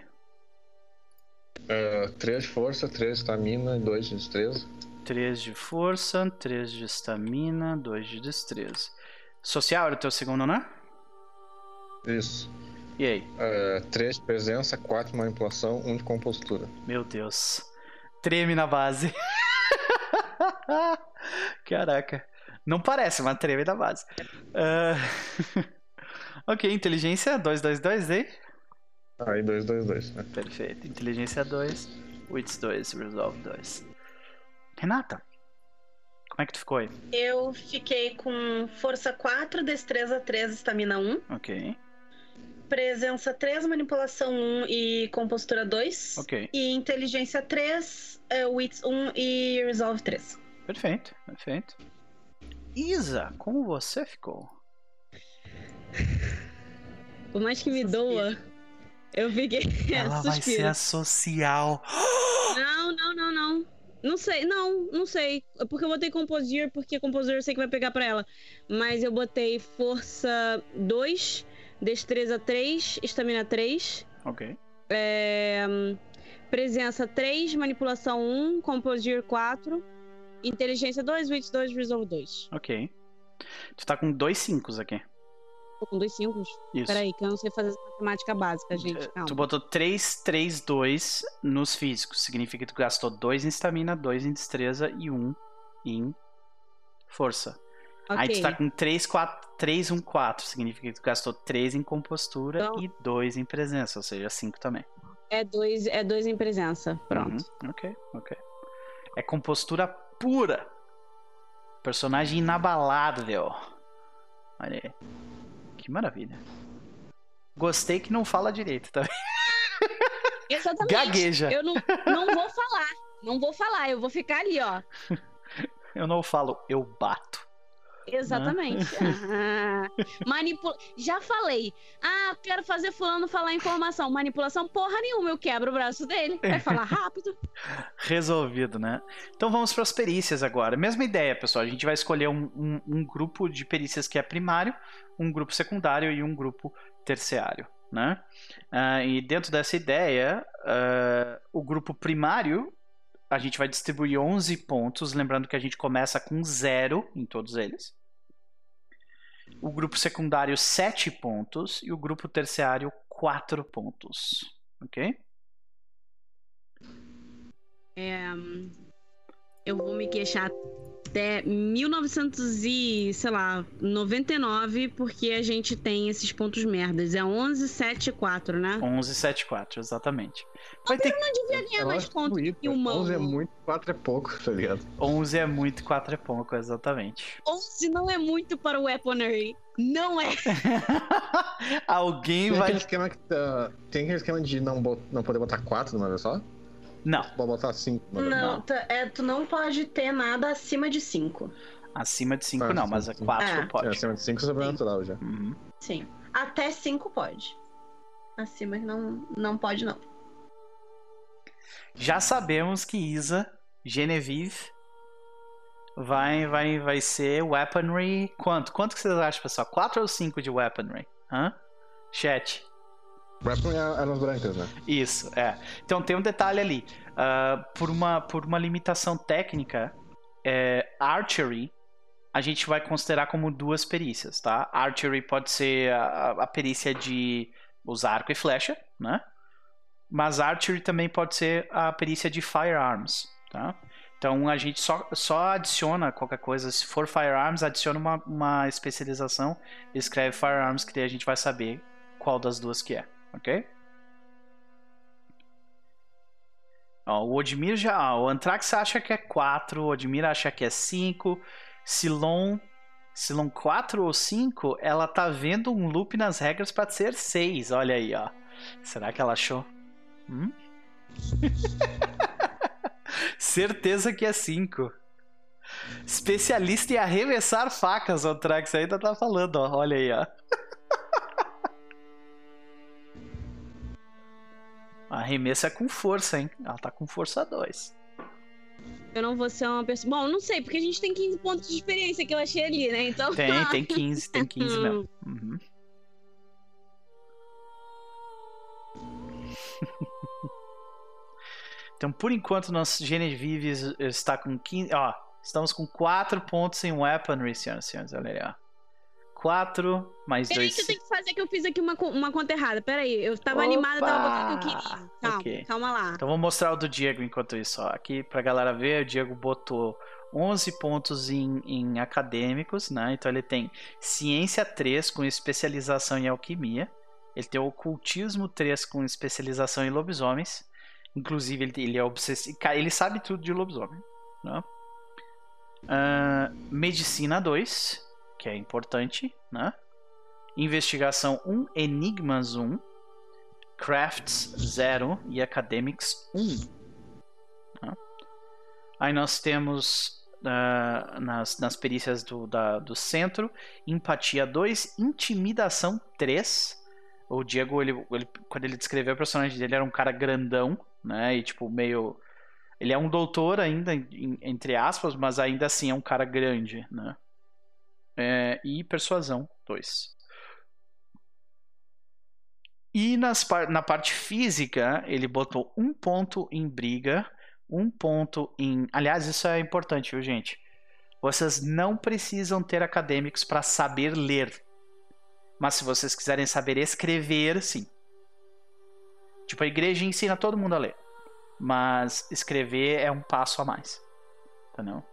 3 de força, 3 de estamina e 2 de destreza. 3 de força, 3 de estamina, 2 de destreza. Social era o teu segundo, né? Isso. E aí? 3 de presença, 4 de manipulação, 1 de compostura. Meu Deus. Treme na base. Caraca. Não parece, mas treme na base. Ah, ok, inteligência 222 aí. Aí 2, 2, 2. Né? Perfeito. Inteligência 2, Wits 2, Resolve 2. Renata, como é que tu ficou aí? Eu fiquei com força 4, destreza 3, estamina 1, Ok, presença 3, manipulação 1 e compostura 2. ok. E inteligência 3, é, wits 1 e resolve 3. Perfeito, perfeito. Isa, como você ficou? Por mais que me Suspiro. doa, eu fiquei. Ela vai ser a social. Não, não, não, não. Não sei, não, não sei. Porque eu botei Composure, porque Composure eu sei que vai pegar pra ela. Mas eu botei Força 2, Destreza 3, Estamina 3, Ok. é, Presença 3, Manipulação 1, Composure 4, Inteligência 2, Wit 2, Resolve 2. Ok. Tu tá com dois 5 aqui. Tô com dois 5. Isso. Peraí, que eu não sei fazer matemática básica, gente. Eh, Calma. Tu botou 3, 3, 2 nos físicos. Significa que tu gastou 2 em estamina, 2 em destreza e 1 um em força. Aí tu tá com 3, 4, 3, 1, 4. Significa que tu gastou 3 em compostura Então- e 2 em presença, ou seja, 5 também. É dois, é dois em presença. Pronto. Uhum, Ok, ok. É compostura pura. Personagem inabalável. Olha aí. Que maravilha. Gostei que não fala direito, tá? Exatamente. Gagueja. Eu não, não vou falar. Não vou falar, eu vou ficar ali, ó. Eu não falo, eu bato. Exatamente. Ah, manipula... Já falei. Ah, quero fazer fulano falar informação. Manipulação, porra nenhuma. Eu quebro o braço dele. Vai falar rápido. Resolvido, né? Então vamos para as perícias agora. Mesma ideia, pessoal. A gente vai escolher um, um- um grupo de perícias que é primário, um grupo secundário e um grupo terciário, né? Ah, e dentro dessa ideia, ah, o grupo primário a gente vai distribuir 11 pontos, lembrando que a gente começa com zero em todos eles. O grupo secundário 7 pontos e o grupo terciário 4 pontos, ok? É, eu vou me queixar até 1900 e, sei lá, 99, porque a gente tem esses pontos merdas. É 11, 7 e 4, né? 11, 7, 4, exatamente. Vai ter Não devia ganhar mais pontos que o 11 Mão. é muito, 4 é pouco, tá ligado? 11 é muito, 4 é pouco, exatamente. 11 não é muito para o Weaponry. Não é. Alguém Tem vai. aquele esquema, que, tá- tem aquele esquema de não, bot- não poder botar 4 numa vez só? Não, Pode botar 5 uma vez Não, Não. tá- é, tu não pode ter nada acima de 5. acima de 5 Ah, não, mas a sim. 4 É. É, pode. acima de 5 é sobrenatural já. Uhum. Sim. Até 5 pode. Acima não, não pode, não. Já sabemos que Isa, Genevieve, vai, vai, vai ser weaponry. Quanto? Quanto que vocês acham, pessoal? 4 ou 5 de weaponry? Hã? Chat. Weapon é armas brancas, né? Isso, é. Então tem um detalhe ali. Ah, por, uma, por uma limitação técnica, é, Archery a gente vai considerar como duas perícias, tá? Archery pode ser a, a perícia de usar arco e flecha, né? Mas Archery também pode ser a perícia de Firearms, tá? Então a gente só, só adiciona qualquer coisa, se for Firearms, adiciona uma, uma especialização, escreve Firearms, que daí a gente vai saber qual das duas que é, ok? Ó, o Odmir já. ó, o Antrax acha que é 4, o Odmir acha que é 5. Silon. Silon 4 ou 5, ela tá vendo um loop nas regras pra ser 6. Olha aí, ó. Será que ela achou? Hum? Certeza que é 5. Especialista em arremessar facas, o Antrax ainda tá falando, ó. Olha aí, ó. Arremessa com força, hein? Ela tá com força 2. Eu não vou ser uma pessoa. Bom, não sei, porque a gente tem 15 pontos de experiência que eu achei ali, né? Então. Tem, tem 15, tem 15 mesmo. Uhum. então, por enquanto, nosso Genevieve está com 15. Ó, estamos com 4 pontos em Weaponry, senhoras e senhores. Olha aí, ó. 4 mais Peraí 2. que eu tenho que fazer que eu fiz aqui uma, uma conta errada. Peraí, eu tava Opa! animada, tava botando o que eu queria. Calma, Ok. calma lá. Então, vou mostrar o do Diego enquanto isso. Ó. Aqui, pra galera ver, o Diego botou 11 pontos em, em acadêmicos, né? Então, ele tem Ciência 3 com especialização em Alquimia. Ele tem Ocultismo 3 com especialização em Lobisomens. Inclusive, ele, ele é obsessivo. Ele sabe tudo de lobisomem. Né? Ah, Medicina 2, que é importante, né? Investigação 1, Enigmas 1, Crafts 0 e Academics 1. Tá? Aí nós temos ah, nas, nas perícias do, da- do centro, Empatia 2, Intimidação 3. O Diego, ele, ele- quando ele descreveu o personagem dele, era um cara grandão, né? E tipo, meio. Ele é um doutor ainda, entre aspas, mas ainda assim é um cara grande, né? É, e Persuasão 2. E nas na parte física, ele botou um ponto em briga, um ponto em. Aliás, isso é importante, viu, gente? Vocês não precisam ter acadêmicos para saber ler. Mas se vocês quiserem saber escrever, sim. Tipo, a igreja ensina todo mundo a ler. Mas escrever é um passo a mais. Entendeu?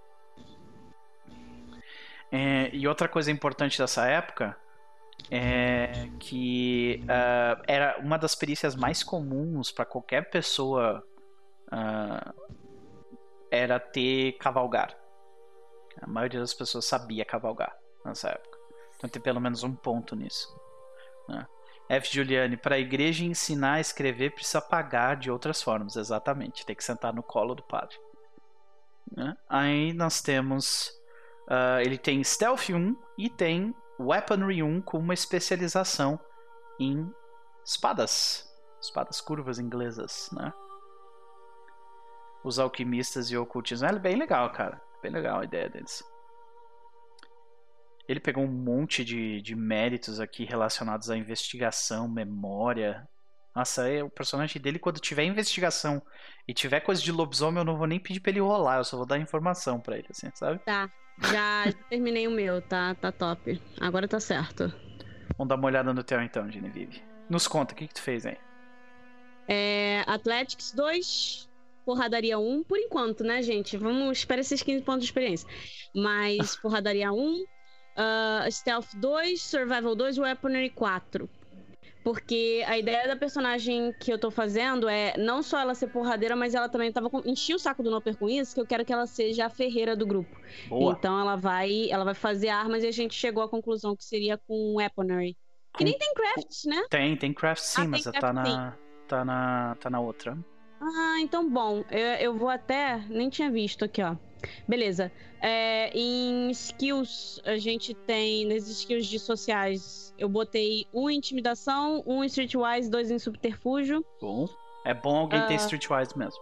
É, e outra coisa importante dessa época é que uh, era uma das perícias mais comuns para qualquer pessoa uh, era ter cavalgar. A maioria das pessoas sabia cavalgar nessa época. Então tem pelo menos um ponto nisso. Né? F. Giuliani, para a igreja ensinar a escrever precisa pagar de outras formas, exatamente. Tem que sentar no colo do padre. Né? Aí nós temos. Uh, ele tem Stealth 1 e tem Weaponry 1 com uma especialização em espadas. Espadas curvas inglesas, né? Os alquimistas e ocultismo. É bem legal, cara. Bem legal a ideia deles. Ele pegou um monte de, de méritos aqui relacionados à investigação, memória. Nossa, é, o personagem dele, quando tiver investigação e tiver coisa de lobisomem, eu não vou nem pedir pra ele rolar, eu só vou dar informação pra ele, assim, sabe? Tá. Já terminei o meu, tá, tá top. Agora tá certo. Vamos dar uma olhada no teu então, Genevieve. Nos conta, o que, que tu fez aí? É, Athletics 2, Porradaria 1, por enquanto, né, gente? Vamos esperar esses 15 pontos de experiência. Mas Porradaria 1, uh, Stealth 2, Survival 2 Weaponry 4. Porque a ideia da personagem que eu tô fazendo é não só ela ser porradeira, mas ela também tava com... enchi o saco do Noper com isso, que eu quero que ela seja a ferreira do grupo. Boa. Então ela vai, ela vai fazer armas e a gente chegou à conclusão que seria com weaponry. Com... Que nem tem crafts, né? Tem, tem craft sim, ah, mas craft, tá na tá na tá na outra. Ah, então bom. Eu, eu vou até nem tinha visto aqui, ó. Beleza. É, em skills, a gente tem, nas skills de sociais, eu botei um em intimidação, um em streetwise, dois em subterfúgio. Bom. É bom alguém ter uh... streetwise mesmo.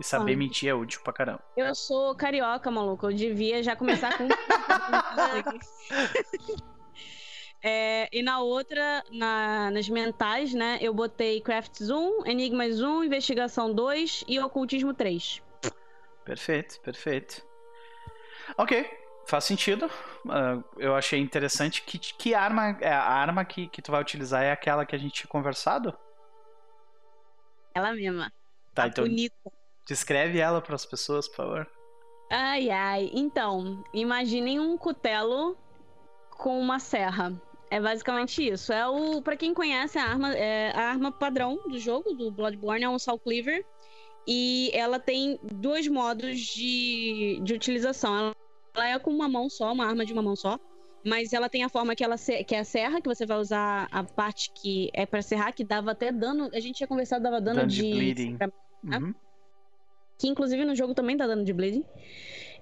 E saber ah. mentir é útil pra caramba. Eu sou carioca, maluco. Eu devia já começar com. É, e na outra, na, nas mentais, né, eu botei Crafts 1, Enigmas 1, Investigação 2 e Ocultismo 3. Perfeito, perfeito. Ok, faz sentido. Uh, eu achei interessante. Que, que arma é a arma que, que tu vai utilizar é aquela que a gente tinha conversado? Ela mesma. Tá, a então. Bonita. Descreve ela para as pessoas, por favor. Ai, ai. Então, imaginem um cutelo com uma serra. É basicamente isso. É o, para quem conhece a arma, é a arma padrão do jogo do Bloodborne é um Soul Cleaver e ela tem dois modos de, de utilização. Ela é com uma mão só, uma arma de uma mão só. Mas ela tem a forma que ela que é a serra, que você vai usar a parte que é para serrar, que dava até dano. A gente tinha conversado, dava dano, dano de. de bleeding. Uhum. Que inclusive no jogo também dá dano de bleeding.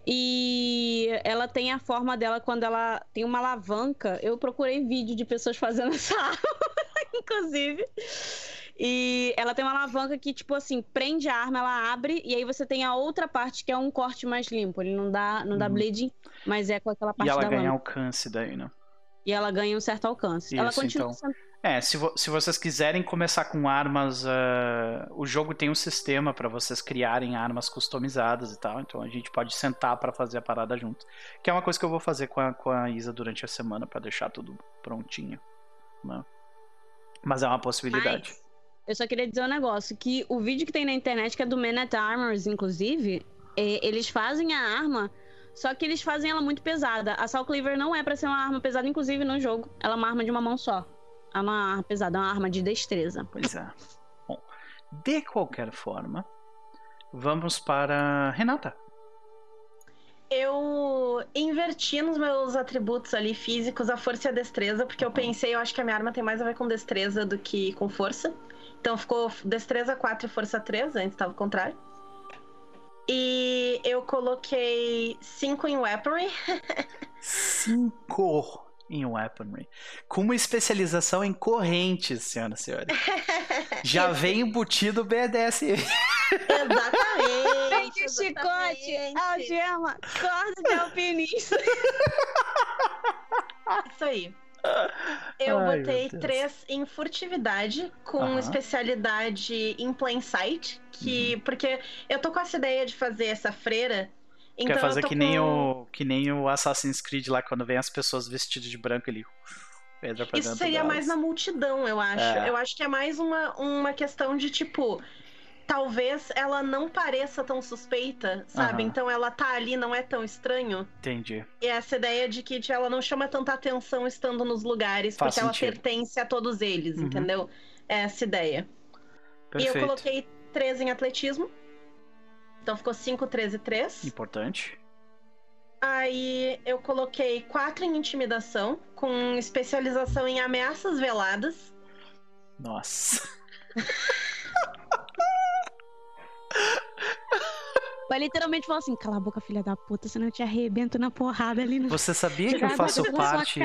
E ela tem a forma dela quando ela tem uma alavanca. Eu procurei vídeo de pessoas fazendo essa arma, inclusive. E ela tem uma alavanca que, tipo assim, prende a arma, ela abre, e aí você tem a outra parte que é um corte mais limpo. Ele não dá, não dá uhum. bleeding, mas é com aquela parte da E ela ganha lâmina. alcance daí, né? E ela ganha um certo alcance. Isso, ela continua então... sendo... É, se, vo se vocês quiserem começar com armas, uh, o jogo tem um sistema para vocês criarem armas customizadas e tal, então a gente pode sentar para fazer a parada junto. Que é uma coisa que eu vou fazer com a, com a Isa durante a semana para deixar tudo prontinho. Né? Mas é uma possibilidade. Mas eu só queria dizer um negócio, que o vídeo que tem na internet, que é do Man at Armors, inclusive, é, eles fazem a arma, só que eles fazem ela muito pesada. A Soul Cleaver não é para ser uma arma pesada, inclusive no jogo. Ela é uma arma de uma mão só. É uma arma pesada, é uma arma de destreza. Pois é. Bom, de qualquer forma, vamos para Renata. Eu inverti nos meus atributos ali físicos a força e a destreza, porque eu pensei, eu acho que a minha arma tem mais a ver com destreza do que com força. Então ficou destreza 4 e força 3, antes estava o contrário. E eu coloquei 5 em weaponry. 5 em weaponry. Com uma especialização em correntes, senhora e senhora. Já vem embutido o BDSM. Exatamente. Vem de chicote, algema, corda de alpinista. Isso aí. Eu Ai, botei três em furtividade, com especialidade em plain sight, que. Uhum. Porque eu tô com essa ideia de fazer essa freira. Então Quer fazer que, com... nem o, que nem o Assassin's Creed lá, quando vem as pessoas vestidas de branco ali. Isso seria delas. mais na multidão, eu acho. É. Eu acho que é mais uma, uma questão de tipo. Talvez ela não pareça tão suspeita, sabe? Aham. Então ela tá ali, não é tão estranho. Entendi. E essa ideia de que tipo, ela não chama tanta atenção estando nos lugares, Faz porque ela sentido. pertence a todos eles, Uhum. entendeu? É essa ideia. E eu Perfeito. coloquei 13 em atletismo. Então ficou 5, 13, 3. Importante. Aí eu coloquei 4 em intimidação, com especialização em ameaças veladas. Nossa. Vai literalmente falar assim: cala a boca, filha da puta, senão eu te arrebento na porrada ali no. Você sabia que eu faço parte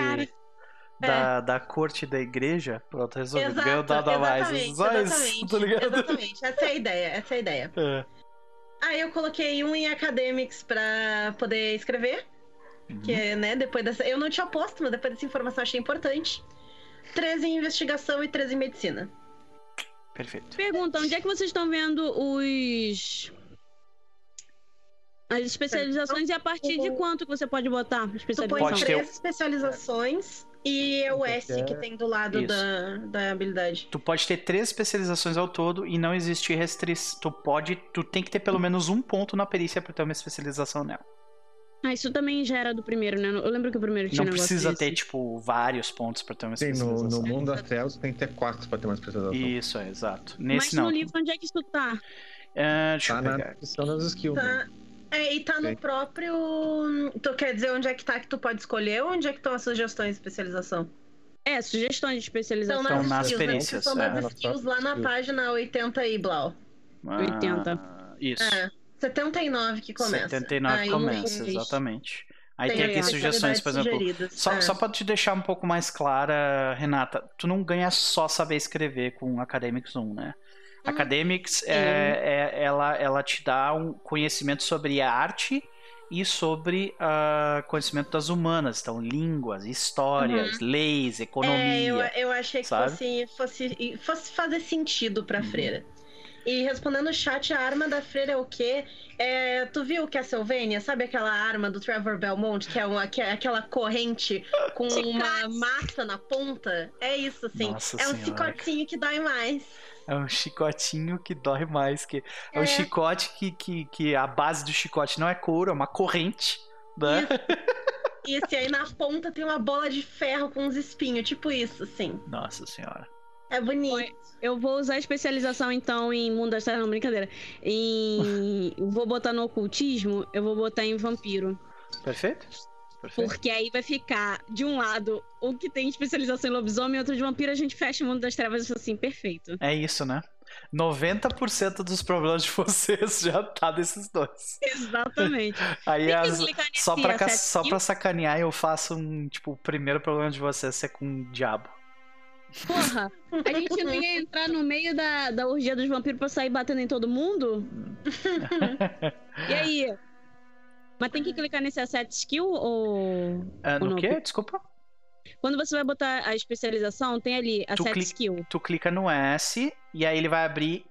da, da corte da igreja? Pronto, resolvido. Exato, Ganhou nada a mais. Só isso, tá ligado? exatamente. Essa é a ideia, essa é a ideia. É. Aí eu coloquei um em academics pra poder escrever, Uhum. que é, né, depois dessa... Eu não tinha posto, mas depois dessa informação eu achei importante. 13 em investigação e 13 em medicina. Perfeito. Pergunta: onde é que vocês estão vendo os. As especializações e a partir de quanto que você pode botar Tu põe especialização? Pode ter- três especializações e é o S que tem do lado da, da habilidade. Tu pode ter três especializações ao todo e não existe restrição. Tu pode. Tu tem que ter pelo menos um ponto na perícia pra ter uma especialização nela. Ah, isso também já era do primeiro, né? Eu lembro que o primeiro tinha Não um negócio precisa desse. ter, tipo, vários pontos pra ter uma Sim, no, especialização. no mundo das trevas tem que ter quatro pra ter uma especialização. Isso, é, exato. Mas Nesse no não. livro, onde é que isso tá? É, deixa Tá eu na pegar. descrição das skills. Tá. né? É, e tá no Sim. próprio. Tu quer dizer onde é que tá que tu pode escolher ou onde é que estão as sugestões de especialização? É, sugestões de especialização. Estão nas, Estão nas skills, na perícias, descrição é. das Nas skills lá na página 80 e Blau. 80. Ah, isso. É, 79 que começa. 79 Aí, começa, exatamente. Aí tem, Tem aqui sugestões, por exemplo. sugeridas. Só, É. só pra te deixar um pouco mais clara, Renata, tu não ganha só saber escrever com Academics 1, né? Hum. Academics, é, é- ela, ela te dá um conhecimento sobre a arte e sobre ah, conhecimento das humanas. Então, línguas, histórias, leis, economia. É, eu, eu achei que sabe? fosse, fosse, fosse fazer sentido pra Uhum. freira. E respondendo o chat, a arma da freira é o quê? É, tu viu o Castlevania? Sabe aquela arma do Trevor Belmont, que é, uma, que é aquela corrente com uma massa na ponta? É isso, assim. Nossa é um Senhora. chicotinho que dói mais. É um chicotinho que dói mais. Que... É, um É. chicote que, que, que a base do chicote não é couro, é uma corrente. Né? Isso, e aí na ponta tem uma bola de ferro com uns espinhos, tipo isso, assim. Nossa senhora. É bonito. Eu vou usar a especialização, então, em mundo das trevas, não, brincadeira. Em... vou botar no ocultismo, eu vou botar em vampiro. Perfeito? Perfeito. Porque aí vai ficar, de um lado, o que tem especialização em lobisomem, e outro de vampiro, a gente fecha o mundo das trevas assim, perfeito. É isso, né? 90% dos problemas de vocês já tá desses dois. Exatamente. Aí as- só, pra, ca- só pra sacanear, eu faço um. Tipo, o primeiro problema de vocês é com o diabo. Porra, a gente não ia entrar no meio da, da orgia dos vampiros pra sair batendo em todo mundo? e aí? Mas tem que clicar nesse asset skill ou. Ou no não? quê? Desculpa? Quando você vai botar a especialização, tem ali asset clica- skill. Tu clica no S e aí ele vai abrir.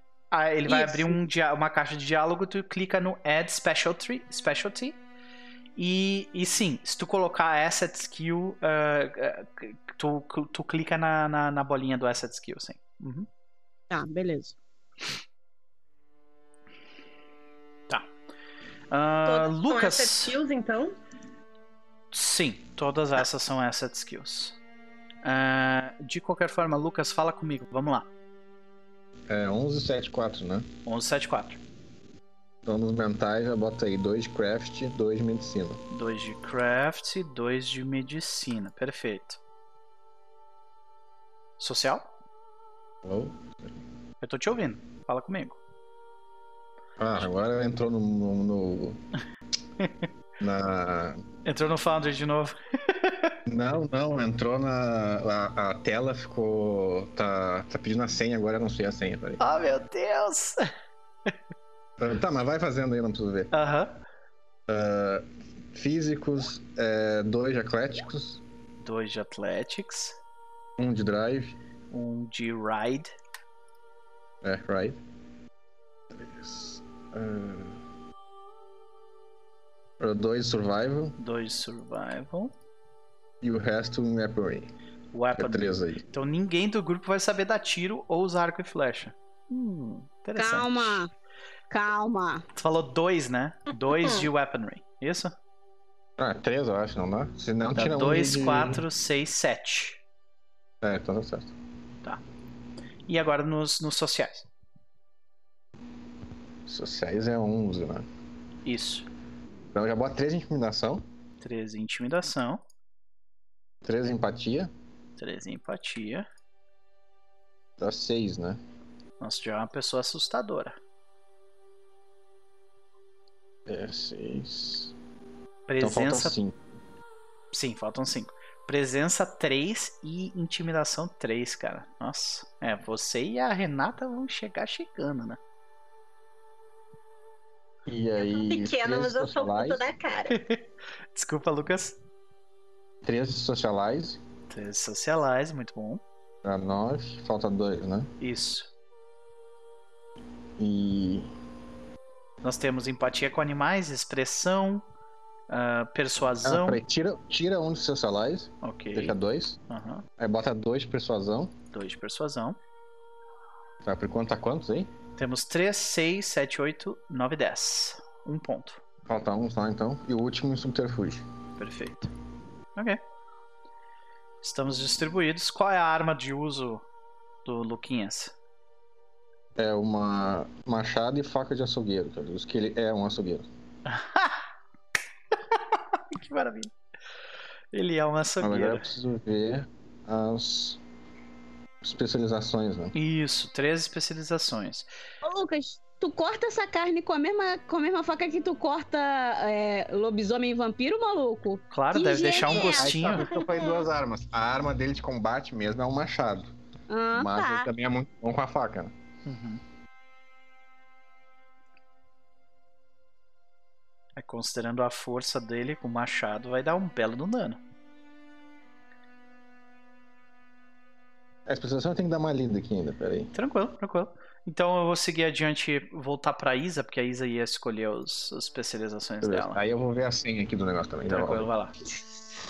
ele vai Isso. abrir um uma caixa de diálogo, tu clica no Add Specialty. specialty e, e sim, se tu colocar Asset Skill, ah, tu, tu clica na, na, na bolinha do Asset Skill, sim. Uhum. Tá, beleza. Todas são Lucas. asset skills, então? Sim, todas essas são asset skills. Ah, de qualquer forma, Lucas, fala comigo. Vamos lá. É 1174, né? 1174. Então nos mentais já bota aí 2 de craft, 2 de medicina. 2 de craft, 2 de medicina. Perfeito. Social? Alô? Eu tô te ouvindo. Fala comigo. Ah, agora entrou no. no- no- na. Entrou no Foundry de novo. Não, não, entrou na. A, a tela ficou. Tá, tá pedindo a senha agora, eu não sei a senha, peraí. Ah, meu Deus! Ah, Tá, mas vai fazendo aí, não preciso ver. Aham. Físicos, 2 de atléticos, 2 de Athletics. 1 um de drive. 1 um de Ride. É, right. Três. Uh, dois survival 2 de Survival. e o resto em weaponry. É Weapon. três aí. Então ninguém do grupo vai saber dar tiro ou usar arco e flecha. Hum, interessante. Calma. Calma. Tu falou dois, né? Dois de weaponry. Isso? Ah, três eu acho, não dá? Se não, Dá tira um dois, de... quatro, seis, sete. É, então tá certo. E agora nos, nos sociais. Sociais é 11, né? Isso. Então já três de intimidação, Três em intimidação. três em empatia, Três em empatia. dá seis, né? Nossa, já é uma pessoa assustadora. É, seis. Então falta Presença. cinco. Sim, faltam cinco. Presença 3 e intimidação 3, cara. Nossa. É, você e a Renata vão chegar chegando, né? E aí. Pequena, mas eu sou puta da cara. Desculpa, Lucas. Três de socialize, 3 socialize, muito bom. dá nove, falta dois, né? Isso. E. Nós temos empatia com animais, expressão, ah, Ah, persuasão. peraí, tira, tira um de socialize, ok. deixa dois. Aham. Aí bota dois de persuasão. Dois de persuasão. Tá, por quanto tá quantos aí? Temos 3, 6, 7, 8, 9, 10. Um ponto. Falta um só então. E o último em subterfúgio. Perfeito. Ok. Estamos distribuídos. Qual é a arma de uso do Luquinhas? É uma machado e faca de açougueiro, que eu digo que ele é um açougueiro. que maravilha. Ele é uma Mas agora eu preciso ver as especializações, né? Isso, três especializações. Ô, Lucas, tu corta essa carne com a mesma, com a mesma faca que tu corta é, lobisomem e vampiro, maluco? Claro, Que deve deixar um! Aí gostinho. que eu falei duas armas. A arma dele de combate mesmo é um machado. Ah, mas ele tá. também é muito bom com a faca, né? Uhum. É, considerando a força dele com o machado, vai dar um belo do dano. A especialização tem que dar uma lida aqui ainda, peraí. Tranquilo, tranquilo. Então eu vou seguir adiante e voltar pra Isa, porque a Isa ia escolher os, as especializações Beleza. dela. Aí eu vou ver a senha aqui do negócio também. já Tranquilo, vai lá.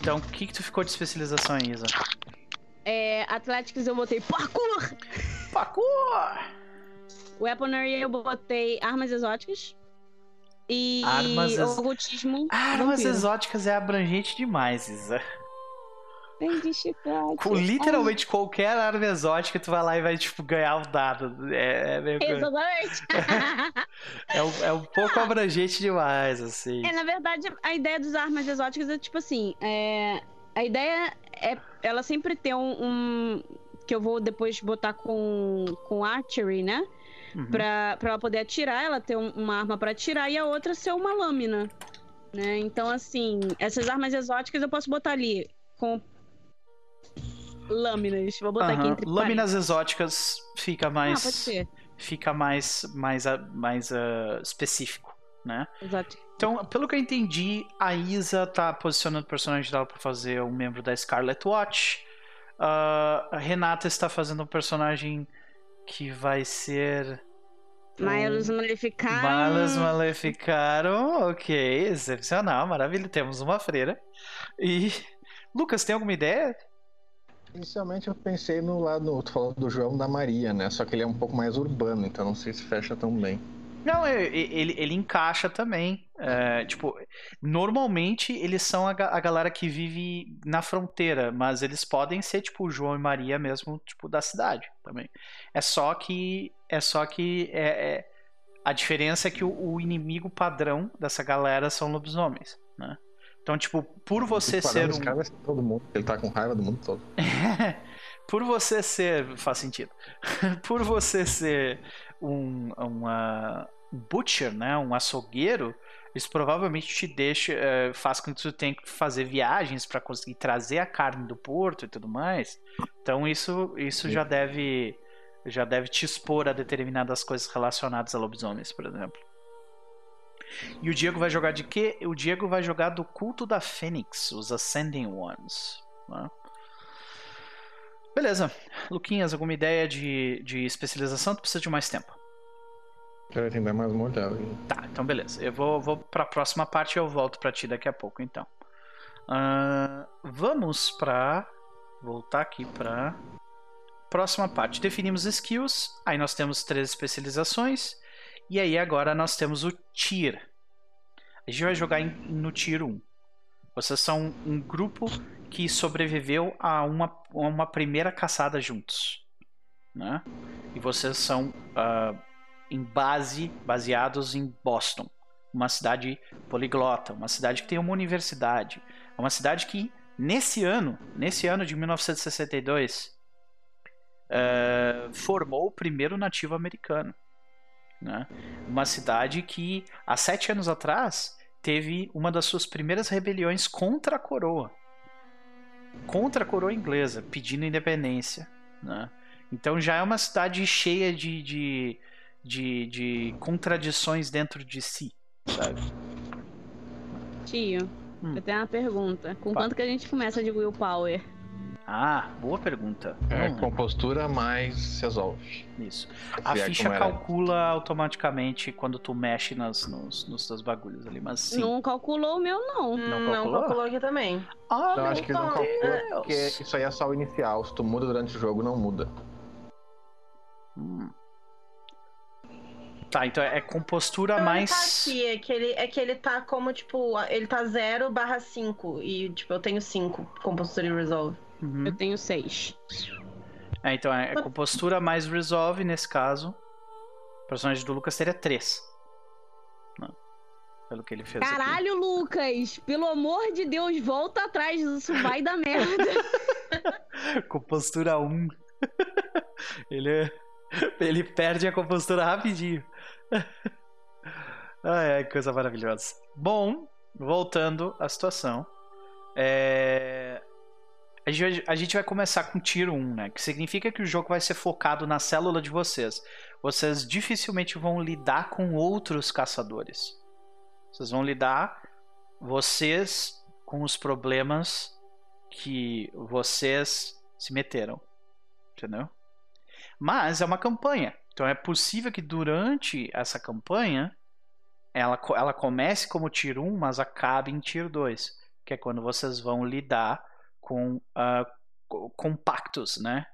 Então, o que, que tu ficou de especialização aí, Isa? É, Athletics eu botei parkour. Parkour! Weaponry eu botei armas exóticas. E Armas ex- ocultismo. Armas vampiro. exóticas é abrangente demais, Isa. Tem de chiclete. Com literalmente qualquer arma exótica, tu vai lá e vai, tipo, ganhar um dado. É, é, meio Ai, Exatamente. é, um, é um pouco abrangente demais, assim. É, na verdade, a ideia das armas exóticas é tipo assim, é, a ideia é ela sempre ter um, um- que eu vou depois botar com com archery, né? Uhum. Pra, pra ela poder atirar, ela ter um- uma arma pra atirar e a outra ser uma lâmina, né? Então assim, essas armas exóticas eu posso botar ali com lâminas. Vou botar aqui Aham. entre Lâminas exóticas fica parênteses. mais. Ah, pode ser. fica mais, mais, ah, mais ah, específico, né? Exato. Então, pelo que eu entendi, a Isa tá posicionando o personagem dela pra fazer um membro da Scarlet Watch. Ah, a Renata está fazendo um personagem que vai ser. Malus Maleficaram. Malas Maleficaram, ok, excepcional, maravilha. Temos uma freira. E. Lucas, tem alguma ideia? Inicialmente eu pensei no lado, tu falou do João da Maria, né? Só que ele é um pouco mais urbano, então não sei se fecha tão bem. Não, e- ele, ele encaixa também. É, tipo, normalmente eles são a, a galera que vive na fronteira, mas eles podem ser tipo João e Maria mesmo, tipo da cidade também. É só que é só que é, é- a diferença é que o, o inimigo padrão dessa galera são lobisomens, né? Então, tipo, por você ser um cara ser todo mundo. Ele tá com raiva do mundo todo. por você ser. Faz sentido. por você ser um uma, um butcher, né? Um açougueiro, isso provavelmente te deixa. eh, faz com que tu tenha que fazer viagens para conseguir trazer a carne do porto e tudo mais. Então isso, isso Sim. já deve. Já deve te expor a determinadas coisas relacionadas a lobisomens, por exemplo. E o Diego vai jogar de quê? O Diego vai jogar do culto da Fênix, os Ascending Ones. né? Beleza. Luquinhas, alguma ideia de, de especialização? Tu precisa de mais tempo. Já vai ter que dar mais uma olhada. Tá, então beleza. Eu vou, vou pra próxima parte e eu volto pra ti daqui a pouco, então. Ahn, vamos pra. Voltar aqui pra. próxima parte. Definimos skills, aí nós temos três especializações, e aí agora nós temos o tier. A gente vai jogar em, no tier 1. Vocês são um grupo que sobreviveu a uma, a uma primeira caçada juntos. Né? E vocês são uh, em base, baseados em Boston. Uma cidade poliglota, uma cidade que tem uma universidade. Uma cidade que, nesse ano, nesse ano de 1962, uh, formou o primeiro nativo americano. Né? Uma cidade que, há sete anos atrás, teve uma das suas primeiras rebeliões contra a coroa. Contra a coroa inglesa, pedindo independência. Né? Então já é uma cidade cheia de, de, de, de contradições dentro de si, sabe? Tio, hum. eu tenho uma pergunta. Com quanto que a gente começa de willpower? Ah, boa pergunta. É, hum. compostura mais resolve. Isso. A é ficha calcula automaticamente quando tu mexe nas, nos, nos teus bagulhos ali, mas sim. Não calculou o meu, não. Não, não calculou? calculou aqui também. Ah, Eu acho que não calcula, porque isso aí é só o inicial. Se tu muda durante o jogo, não muda. Hum. Tá, então é compostura então mais. Ele tá aqui, é que ele, é que ele tá como, tipo, ele tá 0 barra 5. E, tipo, eu tenho 5 compostura e resolve. Uhum. Eu tenho 6. É, então é, compostura mais resolve nesse caso. O personagem do Lucas teria 3. Pelo que ele fez. Caralho, aqui. Lucas! Pelo amor de Deus, volta atrás, isso vai dar merda. compostura 1. ele, ele perde a compostura rapidinho. ai, ai, coisa maravilhosa. Bom, voltando à situação. É... A gente, vai começar com tiro 1, né? Que significa que o jogo vai ser focado na célula de vocês. Vocês dificilmente vão lidar com outros caçadores. Vocês vão lidar vocês com os problemas que vocês se meteram. Entendeu? Mas é uma campanha. Então é possível que durante essa campanha ela, ela comece como Tier 1, mas acabe em Tier 2. Que é quando vocês vão lidar com uh, compactos, né?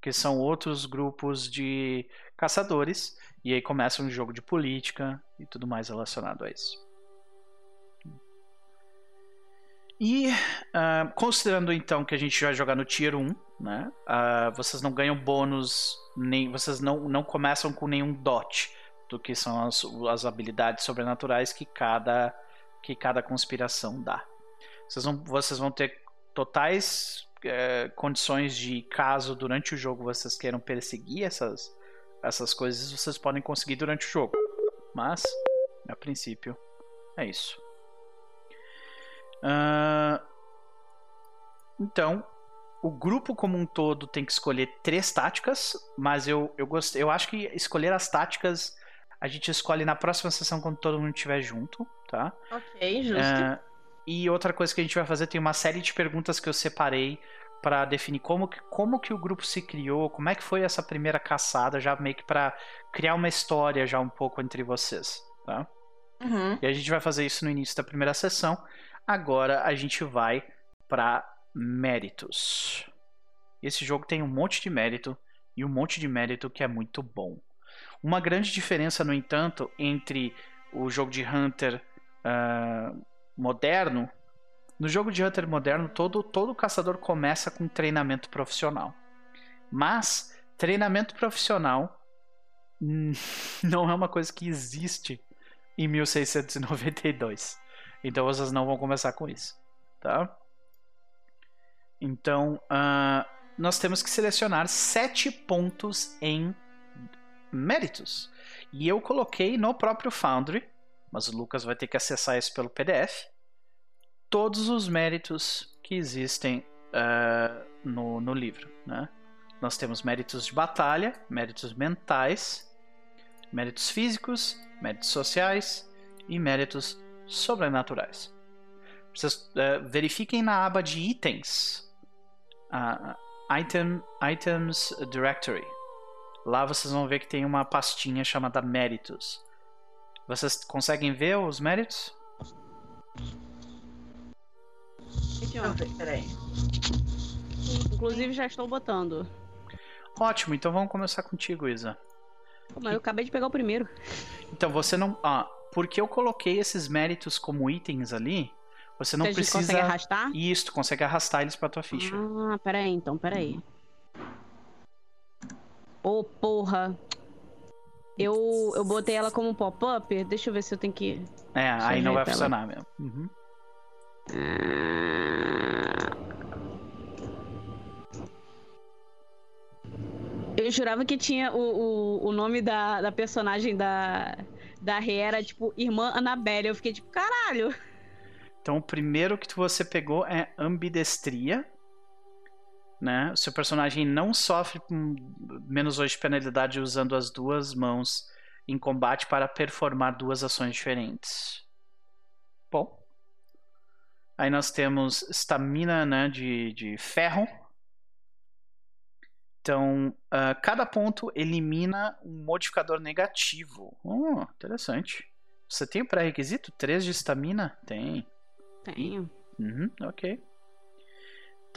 Que são outros grupos de caçadores. E aí começa um jogo de política e tudo mais relacionado a isso. E uh, considerando então que a gente vai jogar no Tier 1, né? Uh, vocês não ganham bônus, nem vocês não, não começam com nenhum dot do que são as, as habilidades sobrenaturais que cada, que cada conspiração dá. Vocês vão, vocês vão ter totais é, condições de caso durante o jogo vocês queiram perseguir essas, essas coisas, vocês podem conseguir durante o jogo. Mas, a princípio, é isso. Uh, então, o grupo como um todo tem que escolher três táticas, mas eu, eu gostei. Eu acho que escolher as táticas a gente escolhe na próxima sessão quando todo mundo estiver junto, tá? Ok, justo. Uh, e outra coisa que a gente vai fazer, tem uma série de perguntas que eu separei para definir como que, como que o grupo se criou, como é que foi essa primeira caçada, já meio que para criar uma história já um pouco entre vocês, tá? Uhum. E a gente vai fazer isso no início da primeira sessão. Agora a gente vai para méritos. Esse jogo tem um monte de mérito e um monte de mérito que é muito bom. Uma grande diferença, no entanto, entre o jogo de Hunter uh, moderno, no jogo de Hunter moderno, todo, todo caçador começa com treinamento profissional. Mas treinamento profissional não é uma coisa que existe em 1692. Então vocês não vão começar com isso, tá? Então uh, nós temos que selecionar sete pontos em méritos. E eu coloquei no próprio Foundry mas o Lucas vai ter que acessar isso pelo PDF. Todos os méritos que existem uh, no, no livro. Né? Nós temos méritos de batalha, méritos mentais, méritos físicos, méritos sociais e méritos sobrenaturais. Vocês uh, verifiquem na aba de itens, uh, item, Items Directory. Lá vocês vão ver que tem uma pastinha chamada Méritos. Vocês conseguem ver os méritos? Peraí. Inclusive já estou botando. Ótimo, então vamos começar contigo, Isa. Pô, mas eu acabei de pegar o primeiro. Então você não. Ah, porque eu coloquei esses méritos como itens ali, você não Você precisa. consegue arrastar? Isso, tu consegue arrastar eles pra tua ficha. Ah, peraí, então, peraí. Ô, porra. Eu, eu botei ela como pop-up. Deixa eu ver se eu tenho que. É, aí não vai tela. funcionar mesmo. Uhum. Eu jurava que tinha o, o, o nome da, da personagem da, da Rê era tipo Irmã Annabelle. Eu fiquei tipo, caralho. Então o primeiro que você pegou é ambidestria. Né? O seu personagem não sofre menos 2 de penalidade usando as duas mãos em combate para performar duas ações diferentes. Bom. Aí nós temos estamina né, de, de ferro. Então, ah, cada ponto elimina um modificador negativo. Oh, interessante. Você tem o pré-requisito? 3 de estamina? Tem. Tenho. Uhum, ok.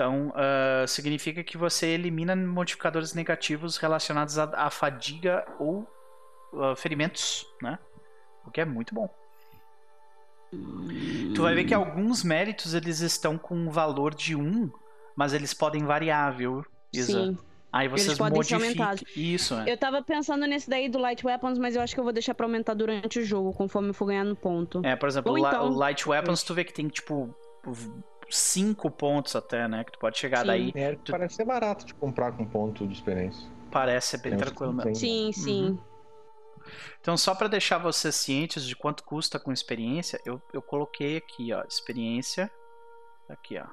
Então, ah, significa que você elimina modificadores negativos relacionados à, fadiga ou ah, ferimentos, né? O que é muito bom. Tu vai ver que alguns méritos eles estão com um valor de 1, mas eles podem variar, viu, Isa? Sim. Aí Eles vocês podem ser modificam. aumentados. Isso, é. Eu tava pensando nesse daí do Light Weapons, mas eu acho que eu vou deixar pra aumentar durante o jogo, conforme eu for ganhando ponto. É, por exemplo, Ou o então- o Light Weapons, tu vê que tem, tipo, 5 pontos até, né? Que tu pode chegar Sim. daí. É, Tu- parece ser barato de comprar com ponto de experiência. Parece ser bem tranquilo mesmo. Sim, sim. Então, só para deixar vocês cientes de quanto custa com experiência, eu, eu coloquei aqui, ó, experiência. Aqui, ó.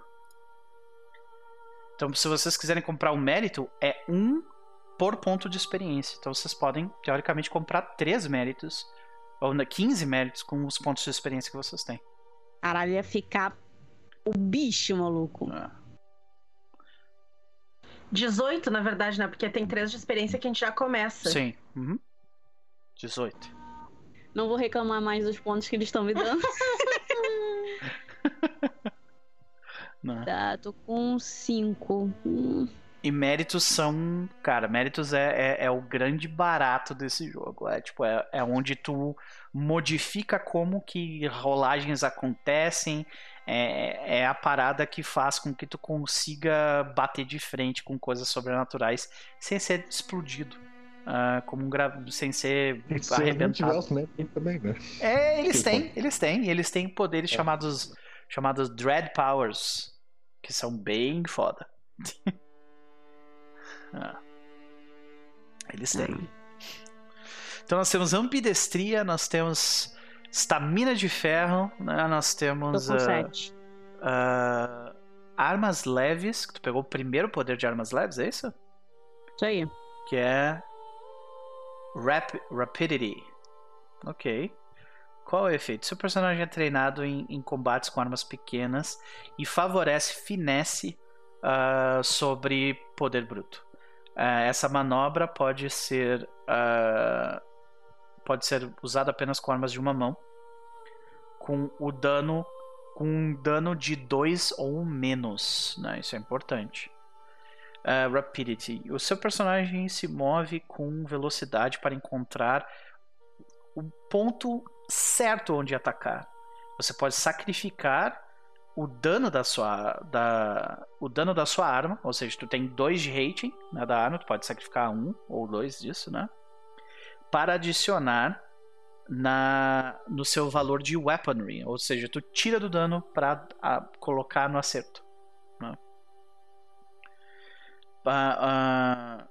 Então, se vocês quiserem comprar o mérito, é um por ponto de experiência. Então, vocês podem, teoricamente, comprar três méritos, ou né, 15 méritos com os pontos de experiência que vocês têm. Caralho, ia ficar o bicho, maluco. Ah, 18, na verdade, né? Porque tem 3 de experiência que a gente já começa. Sim. Uhum. 18. Não vou reclamar mais dos pontos que eles estão me dando. Né? tá, tô com 5. Hum, E méritos são. Cara, méritos é, é, é o grande barato desse jogo. É tipo, é, é onde tu modifica como que rolagens acontecem. É, é a parada que faz com que tu consiga bater de frente com coisas sobrenaturais sem ser explodido. ah, como um gra... sem ser se não tiver arrebentado. os também, né? É, eles têm, eles têm. Eles têm poderes É. chamados chamados Dread Powers, que são bem foda. Ah. Eles têm. Então nós temos ambidestria, nós temos estamina de ferro, né? Nós temos 7. ah, armas leves, que tu pegou o primeiro poder de armas leves, é isso? Isso aí. que é Rap Rapidity. Ok. Qual é o efeito? Seu personagem é treinado em, em combates com armas pequenas e favorece finesse ah, sobre poder bruto. Ah, essa manobra pode ser ah, pode ser usada apenas com armas de uma mão, com o dano com um dano de 2 ou menos. Né? Isso é importante. Uh, rapidity. O seu personagem se move com velocidade para encontrar o ponto certo onde atacar. Você pode sacrificar o dano da sua da o dano da sua arma, ou seja, tu tem dois de rating né, da arma, tu pode sacrificar um ou dois disso, né? Para adicionar na no seu valor de weaponry, ou seja, tu tira do dano para colocar no acerto. Né? Ah, ah,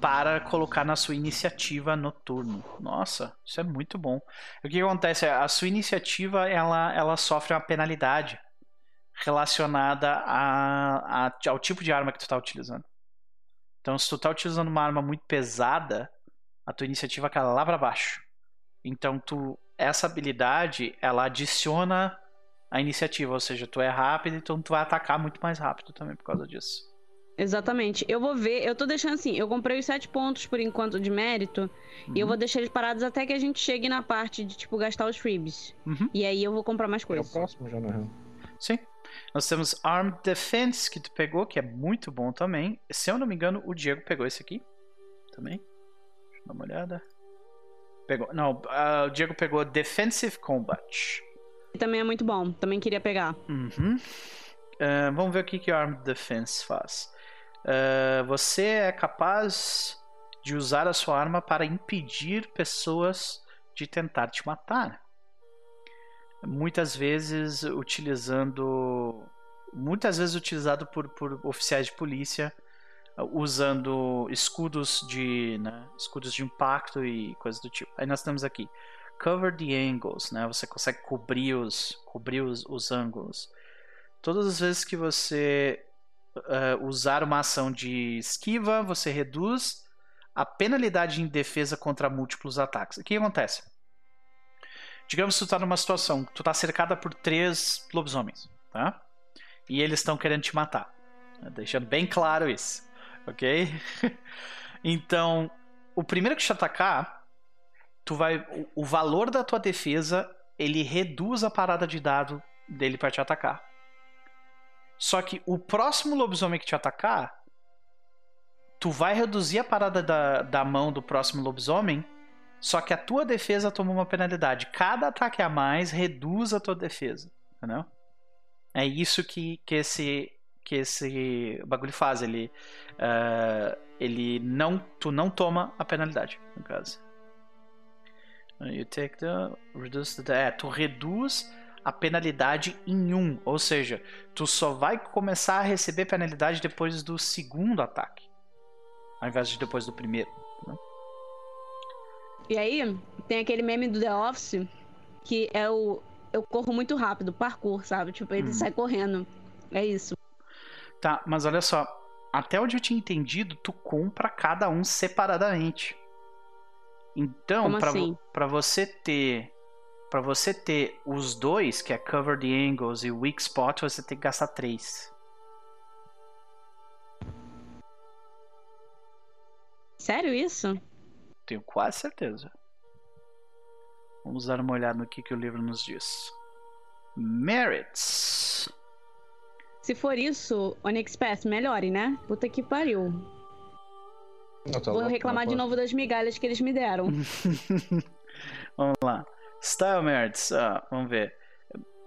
para colocar na sua iniciativa no turno. Nossa, isso é muito bom. O que acontece? A sua iniciativa ela, ela sofre uma penalidade relacionada a, a- ao tipo de arma que tu está utilizando. Então, se tu está utilizando uma arma muito pesada, a tua iniciativa cai lá para baixo. Então, tu essa habilidade ela adiciona a iniciativa, ou seja, tu é rápido, então tu vai atacar muito mais rápido também por causa disso. Exatamente. Eu vou ver, eu tô deixando assim, eu comprei os 7 pontos por enquanto de mérito, e eu Uhum. vou deixar eles parados até que a gente chegue na parte de, tipo, gastar os freebies. Uhum. E aí eu vou comprar mais É o coisas. próximo já, na real. Sim. Nós temos Armed Defense, que tu pegou, que é muito bom também. Se eu não me engano, o Diego pegou esse aqui também. Deixa eu dar uma olhada. Pegou. Não, uh, o Diego pegou Defensive Combat. Também é muito bom. Também queria pegar. Uhum. Uh, vamos ver o que, que Armed Defense faz. Uh, você é capaz de usar a sua arma para impedir pessoas de tentar te matar. Muitas vezes utilizando. Muitas vezes utilizado por, por oficiais de polícia usando escudos de né, escudos de impacto e coisas do tipo. Aí nós temos aqui cover the angles, né? Você consegue cobrir os cobrir os, os ângulos. Todas as vezes que você uh, usar uma ação de esquiva, você reduz a penalidade em defesa contra múltiplos ataques. O que acontece? Digamos que tu está numa situação, tu está cercada por três lobisomens, tá? E eles estão querendo te matar. Deixando bem claro isso ok? então, o primeiro que te atacar, tu vai, o, o valor da tua defesa ele reduz a parada de dado dele para te atacar. Só que o próximo lobisomem que te atacar, tu vai reduzir a parada da, da mão do próximo lobisomem, só que a tua defesa toma uma penalidade. Cada ataque a mais reduz a tua defesa, entendeu? É isso que, que esse que esse bagulho faz. Ele, uh, ele não, tu não toma a penalidade, no caso. You take the, reduce the, é, tu reduz a penalidade em um, ou seja, tu só vai começar a receber penalidade depois do segundo ataque, ao invés de depois do primeiro. Né? E aí, tem aquele meme do The Office que é o eu corro muito rápido, parkour, sabe? Tipo, ele hum. sai correndo. É isso. Tá, mas olha só. Até onde eu tinha entendido, tu compra cada um separadamente. Então, para assim? você ter para você ter os dois, que é Cover the Angles e Weak Spot, você tem que gastar três. Sério isso? Tenho quase certeza. Vamos dar uma olhada no que, que o livro nos diz. Merits. Se for isso, Onyx Path, melhore, né? Puta que pariu. Vou reclamar de novo das migalhas que eles me deram. vamos lá. Style Merits, ah, vamos ver.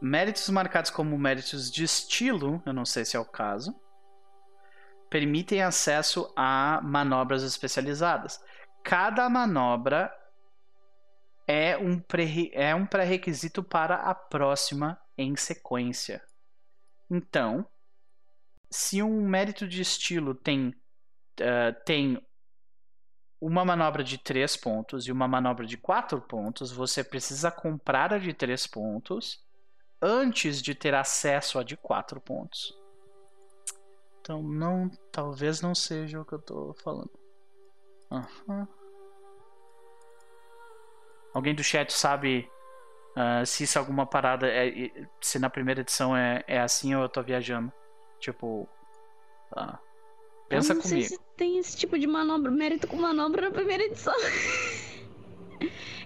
Méritos marcados como méritos de estilo, eu não sei se é o caso, permitem acesso a manobras especializadas. Cada manobra é um é um pré-requisito para a próxima em sequência. Então, se um mérito de estilo tem, uh, tem uma manobra de 3 pontos e uma manobra de 4 pontos, você precisa comprar a de 3 pontos antes de ter acesso a de 4 pontos. Então, não, talvez não seja o que eu estou falando. Uhum. Alguém do chat sabe Uh, se isso é alguma parada, é, se na primeira edição é, é assim ou eu tô viajando. Tipo. Uh, pensa eu não comigo. Sei se tem esse tipo de manobra, mérito com manobra na primeira edição.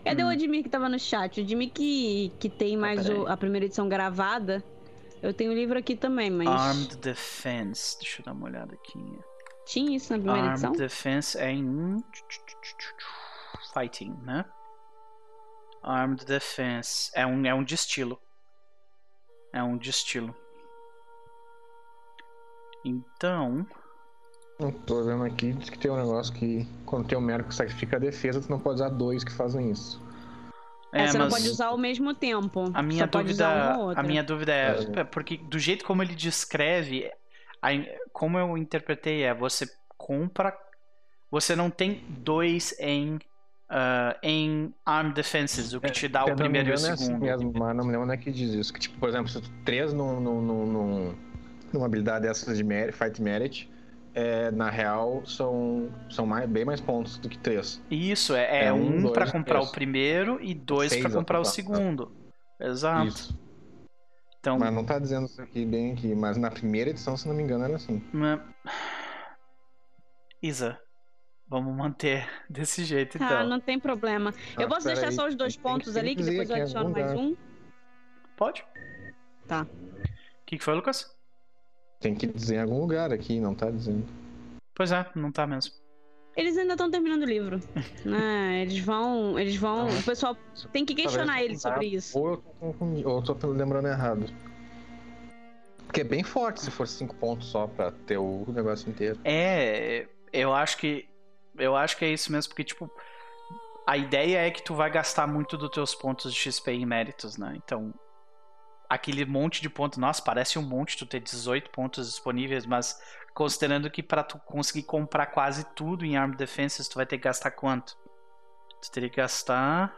Cadê hum. o Admir que tava no chat? O Admir que, que tem mais ah, o, a primeira edição gravada. Eu tenho o livro aqui também, mas. Armed Defense. Deixa eu dar uma olhada aqui. Tinha isso na primeira Armed edição? Armed Defense é em. Fighting, né? Armed Defense. É um, é um de estilo. É um de estilo. Então. Eu tô vendo aqui, diz que tem um negócio que quando tem um médico que sacrifica a defesa, tu não pode usar dois que fazem isso. É, é você não pode usar ao mesmo tempo. A minha dúvida, a minha dúvida é, é, porque do jeito como ele descreve, a, como eu interpretei é, você compra, você não tem dois em uh, em Armed Defenses, o que te dá é, o primeiro e o segundo. É assim mesmo, mas não me lembro onde é que diz isso. Que, tipo, por exemplo, se tu três num, num, num, numa habilidade dessas de merit, Fight Merit, é, na real, são, são mais, bem mais pontos do que três. Isso, é, é, é um, um para comprar três. o primeiro e dois para comprar o segundo. Exato. Isso. Então, mas não tá dizendo isso aqui bem aqui, mas na primeira edição, se não me engano, era assim. Mas... Isa, Vamos manter desse jeito, tá, então. Ah, não tem problema. Ah, eu posso deixar aí. só os dois pontos ali, que depois eu adiciono mais um? Pode. Tá. O que, que foi, Lucas? Tem que dizer em algum lugar aqui, não tá dizendo. Pois é, não tá mesmo. Eles ainda estão terminando o livro. né? Eles vão. Eles vão. Ah. O pessoal tem que questionar eles não sobre isso. Ou eu tô, ou eu tô lembrando errado. Porque é bem forte se for 5 pontos só pra ter o negócio inteiro. É, eu acho que. Eu acho que é isso mesmo, porque, tipo. A ideia é que tu vai gastar muito dos teus pontos de XP em méritos, né? Então. Aquele monte de pontos. Nossa, parece um monte tu ter 18 pontos disponíveis, mas considerando que pra tu conseguir comprar quase tudo em Armed Defenses, tu vai ter que gastar quanto? Tu teria que gastar.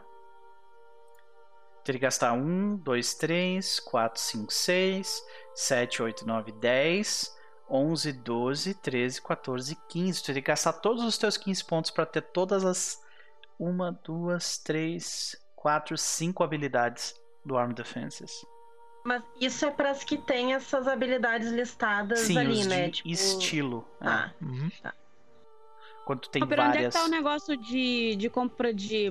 Teria que gastar 1, 2, 3, 4, 5, 6, 7, 8, 9, 10, 11, 12, 13, 14, 15. Tu teria que gastar todos os teus 15 pontos pra ter todas as 1, 2, 3, 4, 5 habilidades do Armed Defenses. Mas isso é para as que têm essas habilidades listadas Sim, ali, os né? de Tipo, estilo. é. Tá. Uhum. Quando tu tem Mas, pera, onde é que várias. tá o negócio de, de compra de.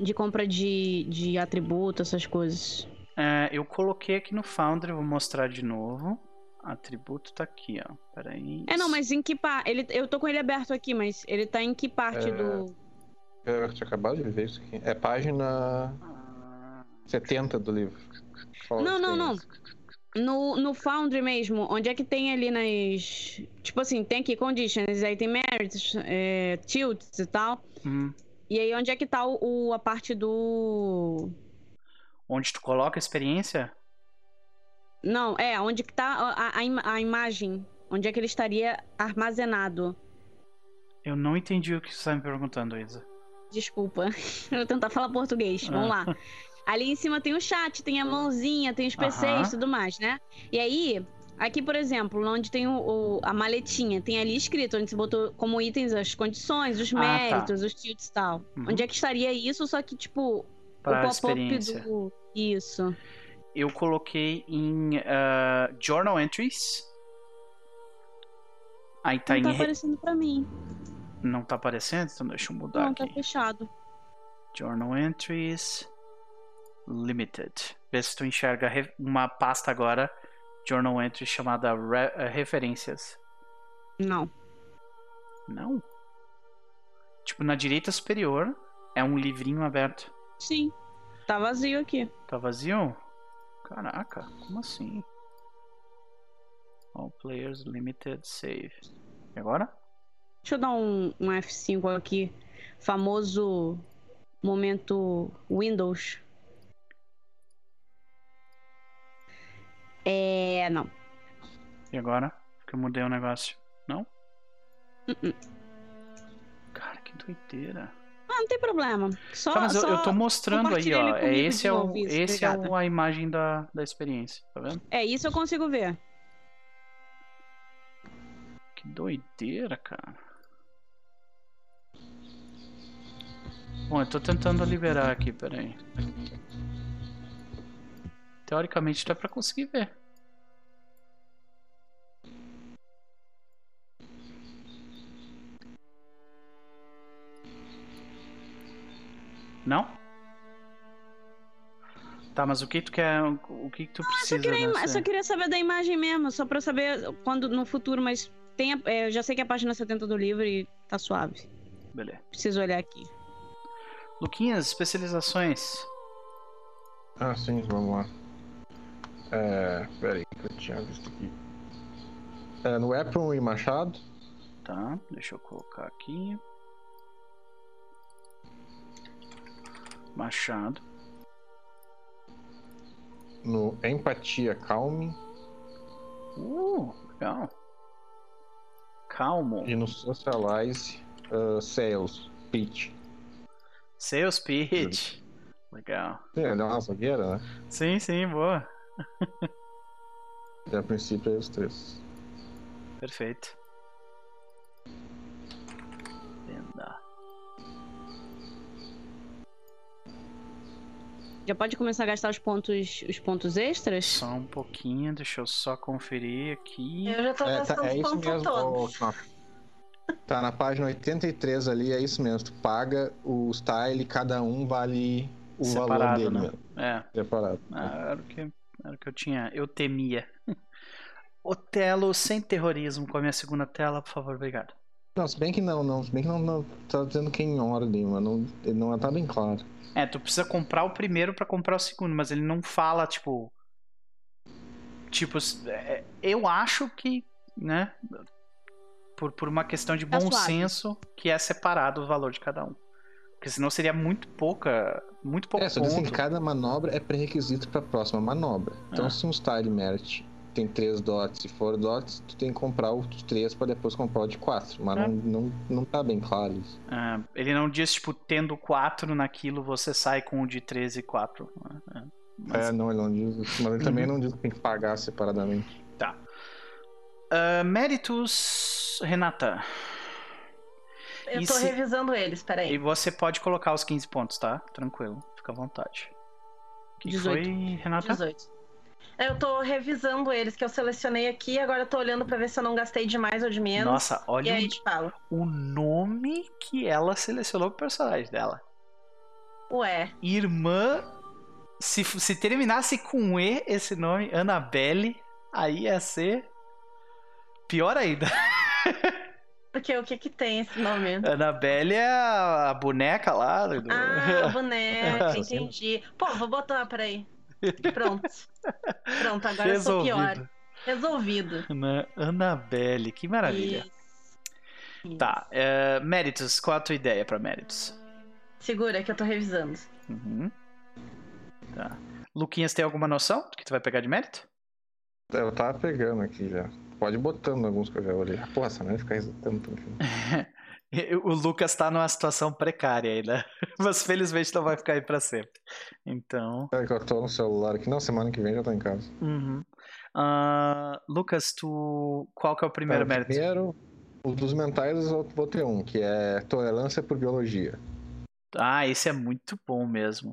De compra de, de atributo, essas coisas? É, eu coloquei aqui no Foundry, vou mostrar de novo. Atributo tá aqui, ó. Peraí. É, não, mas em que parte? Ele, eu tô com ele aberto aqui, mas ele tá em que parte É. do. Eu tinha acabado de ver isso aqui. É página Ah, 70 do livro. Fala Não, não, não. No, no Foundry mesmo, onde é que tem ali nas. Tipo assim, tem aqui conditions, aí tem merits, é, tilts e tal. hum. E aí, onde é que tá o, o- a parte do. Onde tu coloca a experiência? Não, é, onde que tá a, a, a imagem? Onde é que ele estaria armazenado? Eu não entendi o que você tá me perguntando, Isa. Desculpa. Eu vou tentar falar português. Vamos Ah. lá. Ali em cima tem o chat, tem a mãozinha, tem os PCs e tudo mais, né? E aí, aqui, por exemplo, onde tem o, o- a maletinha, tem ali escrito, onde você botou como itens as condições, os Ah, tá. méritos, os tilts e tal. Uhum. Onde é que estaria isso? Só que, tipo, o pop-up do. Isso. Eu coloquei em ah, Journal Entries. Aí tá Não em. tá re- aparecendo pra mim. Não tá aparecendo? Então deixa eu mudar Não, aqui. tá fechado. Journal Entries Limited. Vê se tu enxerga uma pasta agora. Journal Entries chamada re- eh, Referências. Não. Não. Tipo, na direita superior é um livrinho aberto. Sim. Tá vazio aqui. Tá vazio? Caraca, como assim? All Players Limited Save. E agora? Deixa eu dar um, um F5 aqui. Famoso momento Windows. É. Não. E agora? Que eu mudei o negócio. Não? Uh-uh. Cara, que doideira. Ah, não tem problema. Só, Tá, mas eu, só eu tô mostrando aí, ó. É, comigo esse é, o, isso, esse é o, a imagem da, da experiência, tá vendo? É, isso eu consigo ver. Que doideira, cara. Bom, eu tô tentando liberar aqui, peraí. Teoricamente dá pra conseguir ver. Não? Tá, mas o que tu quer. O que tu Eu precisa só queria, ima- dessa- só queria saber da imagem mesmo, só pra eu saber quando no futuro, mas tem a- é, eu já sei que é a página 70 do livro e tá suave. Beleza. Preciso olhar aqui. Luquinhas, especializações. Ah, sim, vamos lá. É. Peraí, que eu tinha visto aqui. É, no Weapon e Machado. Tá, deixa eu colocar aqui. Machado. No Empatia Calming. Uh, legal. Calmo. E no Socialize uh, Sales Pitch. Sales pitch. Legal. É uma zagueira, né? Sim, sim, boa. E a princípio é os três. Perfeito. Venda. Já pode começar a gastar os pontos, os pontos extras? Só um pouquinho, deixa eu só conferir aqui. Eu já tô É, gastando tá, é os isso pontos mesmo. todos. Tá na página 83 ali, é isso mesmo. Tu paga os tile, cada um vale o valor Separado, dele né? É, Separado. claro que Era o que eu tinha. Eu temia. Otelo sem terrorismo com a minha segunda tela, por favor, obrigado. Não, se bem que não, não. Se bem que não, não tá dizendo que é em ordem, mas não, ele não tá bem claro. É, tu precisa comprar o primeiro pra comprar o segundo, mas ele não fala, tipo. Tipo, é, eu acho que, né? Por, por uma questão de Tá bom suave. senso, que é separado o valor de cada um. Porque senão seria muito pouca. Muito pouco É, só ponto. que cada manobra é pré-requisito pra próxima manobra. Então, Ah. se um style merit tem 3 dots e 4 dots, tu tem que comprar o de 3 pra depois comprar o de 4. Mas Ah. não, não, não tá bem claro isso. Ah, ele não diz, tipo, tendo 4 naquilo, você sai com o de 13 e 4. É, mas- É, não, ele não diz. Mas ele também não diz que tem que pagar separadamente. Tá. Ah, méritos, Renata. Eu E tô se- revisando eles, E peraí. você pode colocar os 15 pontos, tá? Tranquilo, fica à vontade. O que que foi, 18. Renata? 18. Eu tô revisando eles, que eu selecionei aqui, agora eu tô olhando pra ver se eu não gastei de mais ou de menos. Nossa, E olha aí o, te falo. o nome que ela selecionou pro personagem dela. Ué, Irmã. Se, se terminasse com E esse nome, Annabelle, aí ia ser. Pior ainda. porque o que que tem esse nome? Annabelle é a, a boneca lá. do- Ah, boneca, Assassino. entendi. Pô, vou botar, peraí. Pronto. Pronto, agora eu sou pior. Resolvido. Resolvido. Né? Annabelle, que maravilha. Isso. Tá, é, méritos, qual a tua ideia pra méritos? Segura que eu tô revisando. Uhum. Tá. Luquinhas, tem alguma noção do que tu vai pegar de mérito? Eu tava pegando aqui já. Pode ir botando alguns que eu já olhei. Porra, essa merda fica tanto. o Lucas tá numa situação precária aí, né? Mas felizmente não vai ficar aí pra sempre. Então. É que eu tô no celular aqui. Não, semana que vem já tô em casa. Uhum. Ah, Lucas, tu. Qual que é o primeiro É, o mérito? Primeiro, os dos mentais eu vou ter um, que é tolerância por biologia. Ah, esse é muito bom mesmo.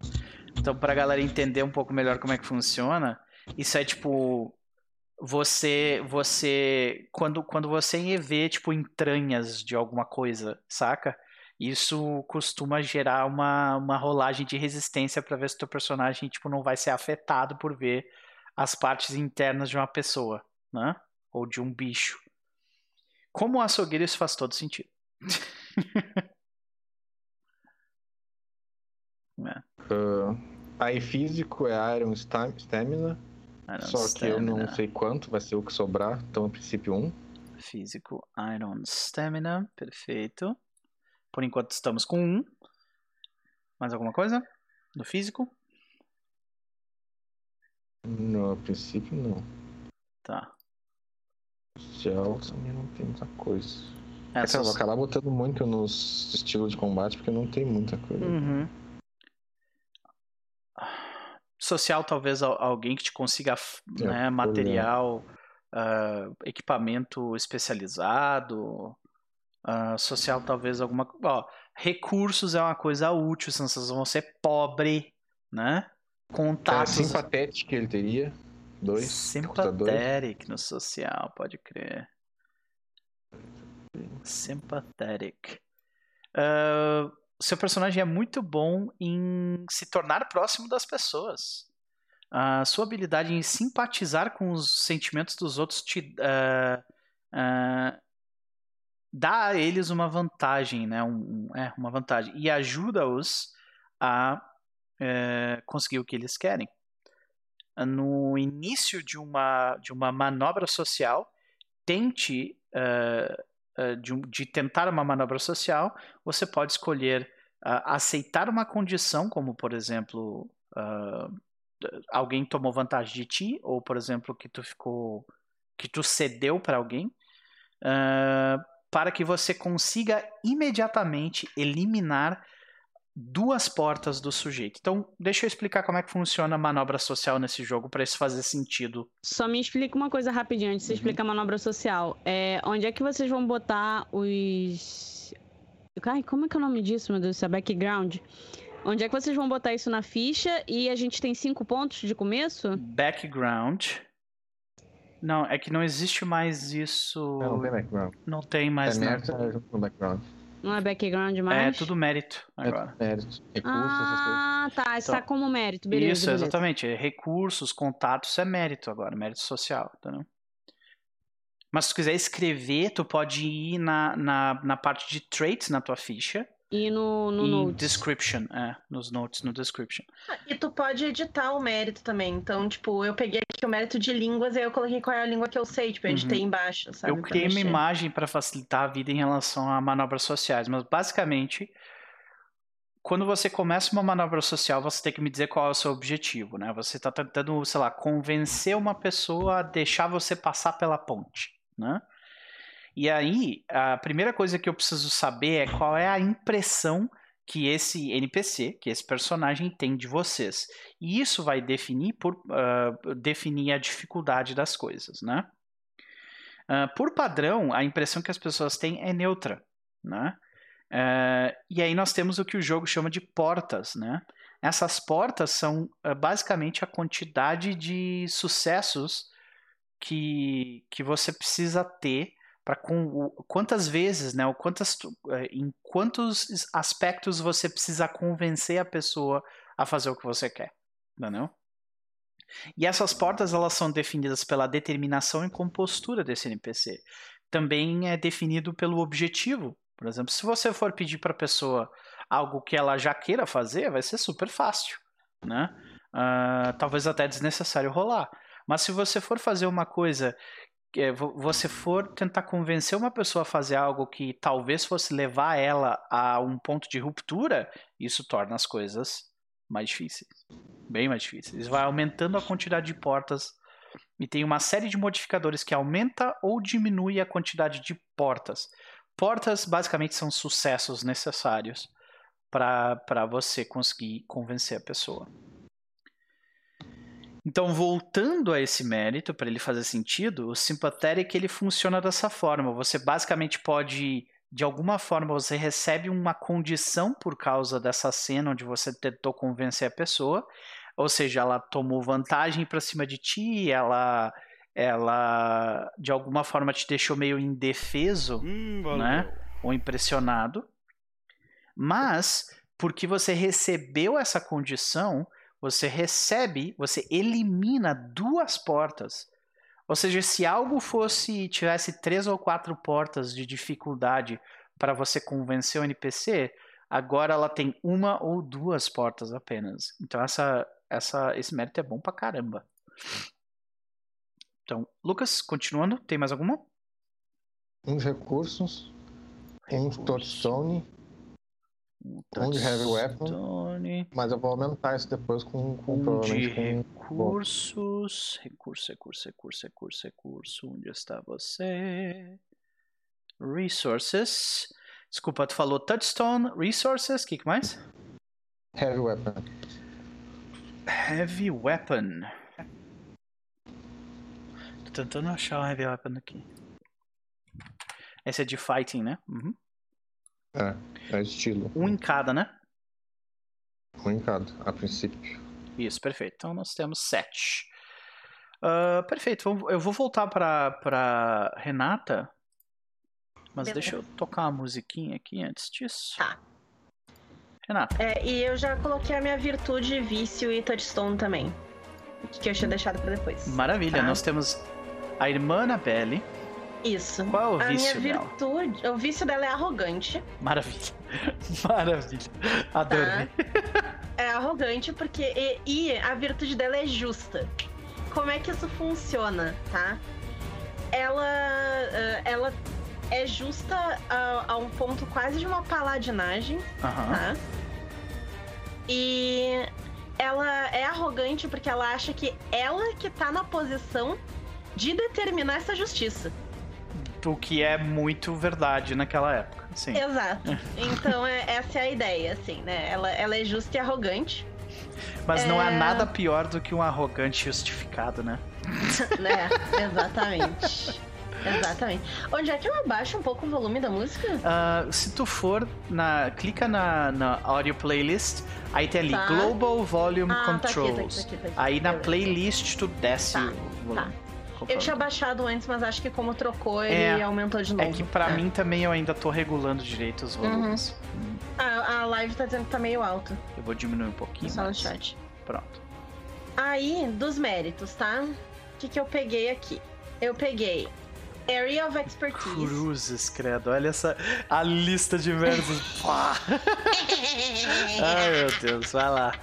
Então, pra galera entender um pouco melhor como é que funciona, isso é tipo. Você. Você. Quando, quando você vê, tipo, entranhas de alguma coisa, saca? Isso costuma gerar uma, uma rolagem de resistência pra ver se o teu personagem, tipo, não vai ser afetado por ver as partes internas de uma pessoa, né? Ou de um bicho. Como açougueiro, isso faz todo sentido. É. Ah, aí físico é Iron Stam- Stamina, só que eu não sei quanto, vai ser o que sobrar, então a princípio um. Físico, Iron Stamina, perfeito. Por enquanto estamos com um. Mais alguma coisa? No físico? No a princípio não. Tá. Social também não tem muita coisa. É, Essa cara, eu vou acabar botando muito nos estilos de combate, porque não tem muita coisa. Uhum. Social, talvez al- alguém que te consiga É, né, material, ah, equipamento especializado. Ah, social, talvez alguma. Ó, recursos é uma coisa útil, senão vocês vão ser pobre, né? É, Contatos. simpatético que ele teria. Dois. Sympathetic no social, pode crer. Sympathetic. Ah, seu personagem é muito bom em se tornar próximo das pessoas. A sua habilidade em simpatizar com os sentimentos dos outros te ah, ah, dá a eles uma vantagem, né? Um, um- é, uma vantagem. E ajuda-os a eh, conseguir o que eles querem no início de uma, de uma manobra social, tente de, um- de tentar uma manobra social, você pode escolher ah, aceitar uma condição, como por exemplo ah, alguém tomou vantagem de ti, ou por exemplo que tu ficou que tu cedeu para alguém, ah, para que você consiga imediatamente eliminar duas portas do sujeito. Então, deixa eu explicar como é que funciona a manobra social nesse jogo para isso fazer sentido. Só me explica uma coisa rapidinho antes de você Uhum. explicar a manobra social. É, onde é que vocês vão botar os. Ai, como é que é o nome disso, meu Deus? Isso é background. Onde é que vocês vão botar isso na ficha e a gente tem cinco pontos de começo? Background. Não, é que não existe mais isso. Não tem background. Não tem mais, é não. merda é junto no background. Não é background É mais? tudo mérito agora. É, mérito, recursos, essas coisas. Ah, tá. Está Então, como mérito, beleza. Isso, beleza. exatamente. Recursos, contatos é mérito agora, mérito social, entendeu? Mas se tu quiser escrever, tu pode ir na, na, na parte de traits na tua ficha E no, no e notes. description, é, nos notes, no description. Ah, E tu pode editar o mérito também. Então, tipo, eu peguei aqui o mérito de línguas e aí eu coloquei qual é a língua que eu sei. Tipo, eu editei embaixo, sabe? Uhum. Eu criei uma imagem para facilitar a vida em relação a manobras sociais, mas basicamente, quando você começa uma manobra social, você tem que me dizer qual é o seu objetivo, né? Você está tentando, sei lá, convencer uma pessoa a deixar você passar pela ponte, né? E aí, a primeira coisa que eu preciso saber é qual é a impressão que esse NPC, que esse personagem tem de vocês. E isso vai definir por ah, definir a dificuldade das coisas, né? Ah, por padrão, a impressão que as pessoas têm é neutra, né? Ah, e aí nós temos o que o jogo chama de portas, né? Essas portas são basicamente a quantidade de sucessos que, que você precisa ter para quantas vezes, né? Quantas, eh, em quantos aspectos você precisa convencer a pessoa a fazer o que você quer, entendeu? E essas portas elas são definidas pela determinação e compostura desse NPC. Também é definido pelo objetivo. Por exemplo, se você for pedir para a pessoa algo que ela já queira fazer, vai ser super fácil, né? Ah, talvez até desnecessário rolar. Mas se você for fazer uma coisa, é, vo- você for tentar convencer uma pessoa a fazer algo que talvez fosse levar ela a um ponto de ruptura, isso torna as coisas mais difíceis. Bem mais difíceis. Vai aumentando a quantidade de portas e tem uma série de modificadores que aumenta ou diminui a quantidade de portas. Portas basicamente são sucessos necessários para você conseguir convencer a pessoa. Então, voltando a esse mérito, para ele fazer sentido, o Sympathetic ele funciona dessa forma. Você basicamente pode, de alguma forma, você recebe uma condição por causa dessa cena onde você tentou convencer a pessoa, ou seja, ela tomou vantagem para cima de ti, ela, ela de alguma forma te deixou meio indefeso, né? Ou impressionado. Mas, porque você recebeu essa condição, você recebe, você elimina duas portas. Ou seja, se algo fosse tivesse três ou quatro portas de dificuldade para você convencer o NPC, agora ela tem uma ou duas portas apenas. Então essa, essa, esse mérito é bom pra caramba. Então, Lucas, continuando, tem mais alguma? Uns recursos, um touchstone, um de heavy weapon, mas eu vou aumentar isso depois com, com Um de provavelmente com recursos. Recurso, recurso, recurso, recurso, recurso. Onde está você? Resources. Desculpa, tu falou Touchstone, Resources. O que, que mais? heavy weapon. Heavy Weapon. Tô tentando achar o Heavy Weapon aqui. Esse é de Fighting, né? Uhum. É, é estilo. Um em cada, né? Um em cada, a princípio. Isso, perfeito. Então nós temos sete. Ah, perfeito. Eu vou voltar para para Renata. Mas Beleza. deixa eu tocar uma musiquinha aqui antes disso. Tá. Renata. É, e eu já coloquei a minha virtude, vício e touchstone também. Que eu tinha deixado pra depois. Maravilha. Tá. Nós temos a irmã Annabelle. Isso. Qual é o a vício minha dela? virtude. O vício dela é arrogante. Maravilha. Maravilha. Adorei. É arrogante porque. E, e a virtude dela é justa. Como é que isso funciona, tá? Ela. ah, ela é justa a, a um ponto quase de uma paladinagem, Aham. tá? E ela é arrogante porque ela acha que ela que tá na posição de determinar essa justiça. O que é muito verdade naquela época. Sim. Exato. Então é, essa é a ideia, assim, né? Ela, ela é justa e arrogante, Mas não há É. nada pior do que um arrogante justificado, né? né? Exatamente. Exatamente. Onde é que eu abaixo um pouco o volume da música? Ah, se tu for na. Clica na, na audio playlist, aí tem ali Tá. Global Volume Ah, tá aqui, tá aqui, Controls. tá aqui, tá aqui. Aí na playlist tu desce Tá, o volume. tá. É Eu tinha baixado antes, mas acho que como trocou, ele É, aumentou de novo. É que pra É. mim também eu ainda tô regulando direito os volumes. Hum, A, a live tá dizendo que tá meio alto. Eu vou diminuir um pouquinho. Só no chat. Pronto. Aí, dos méritos, tá? O que, que eu peguei aqui? Eu peguei Area of Expertise. Cruzes, credo. Olha essa a lista de verbos. Pá. Ai, meu Deus. Vai lá.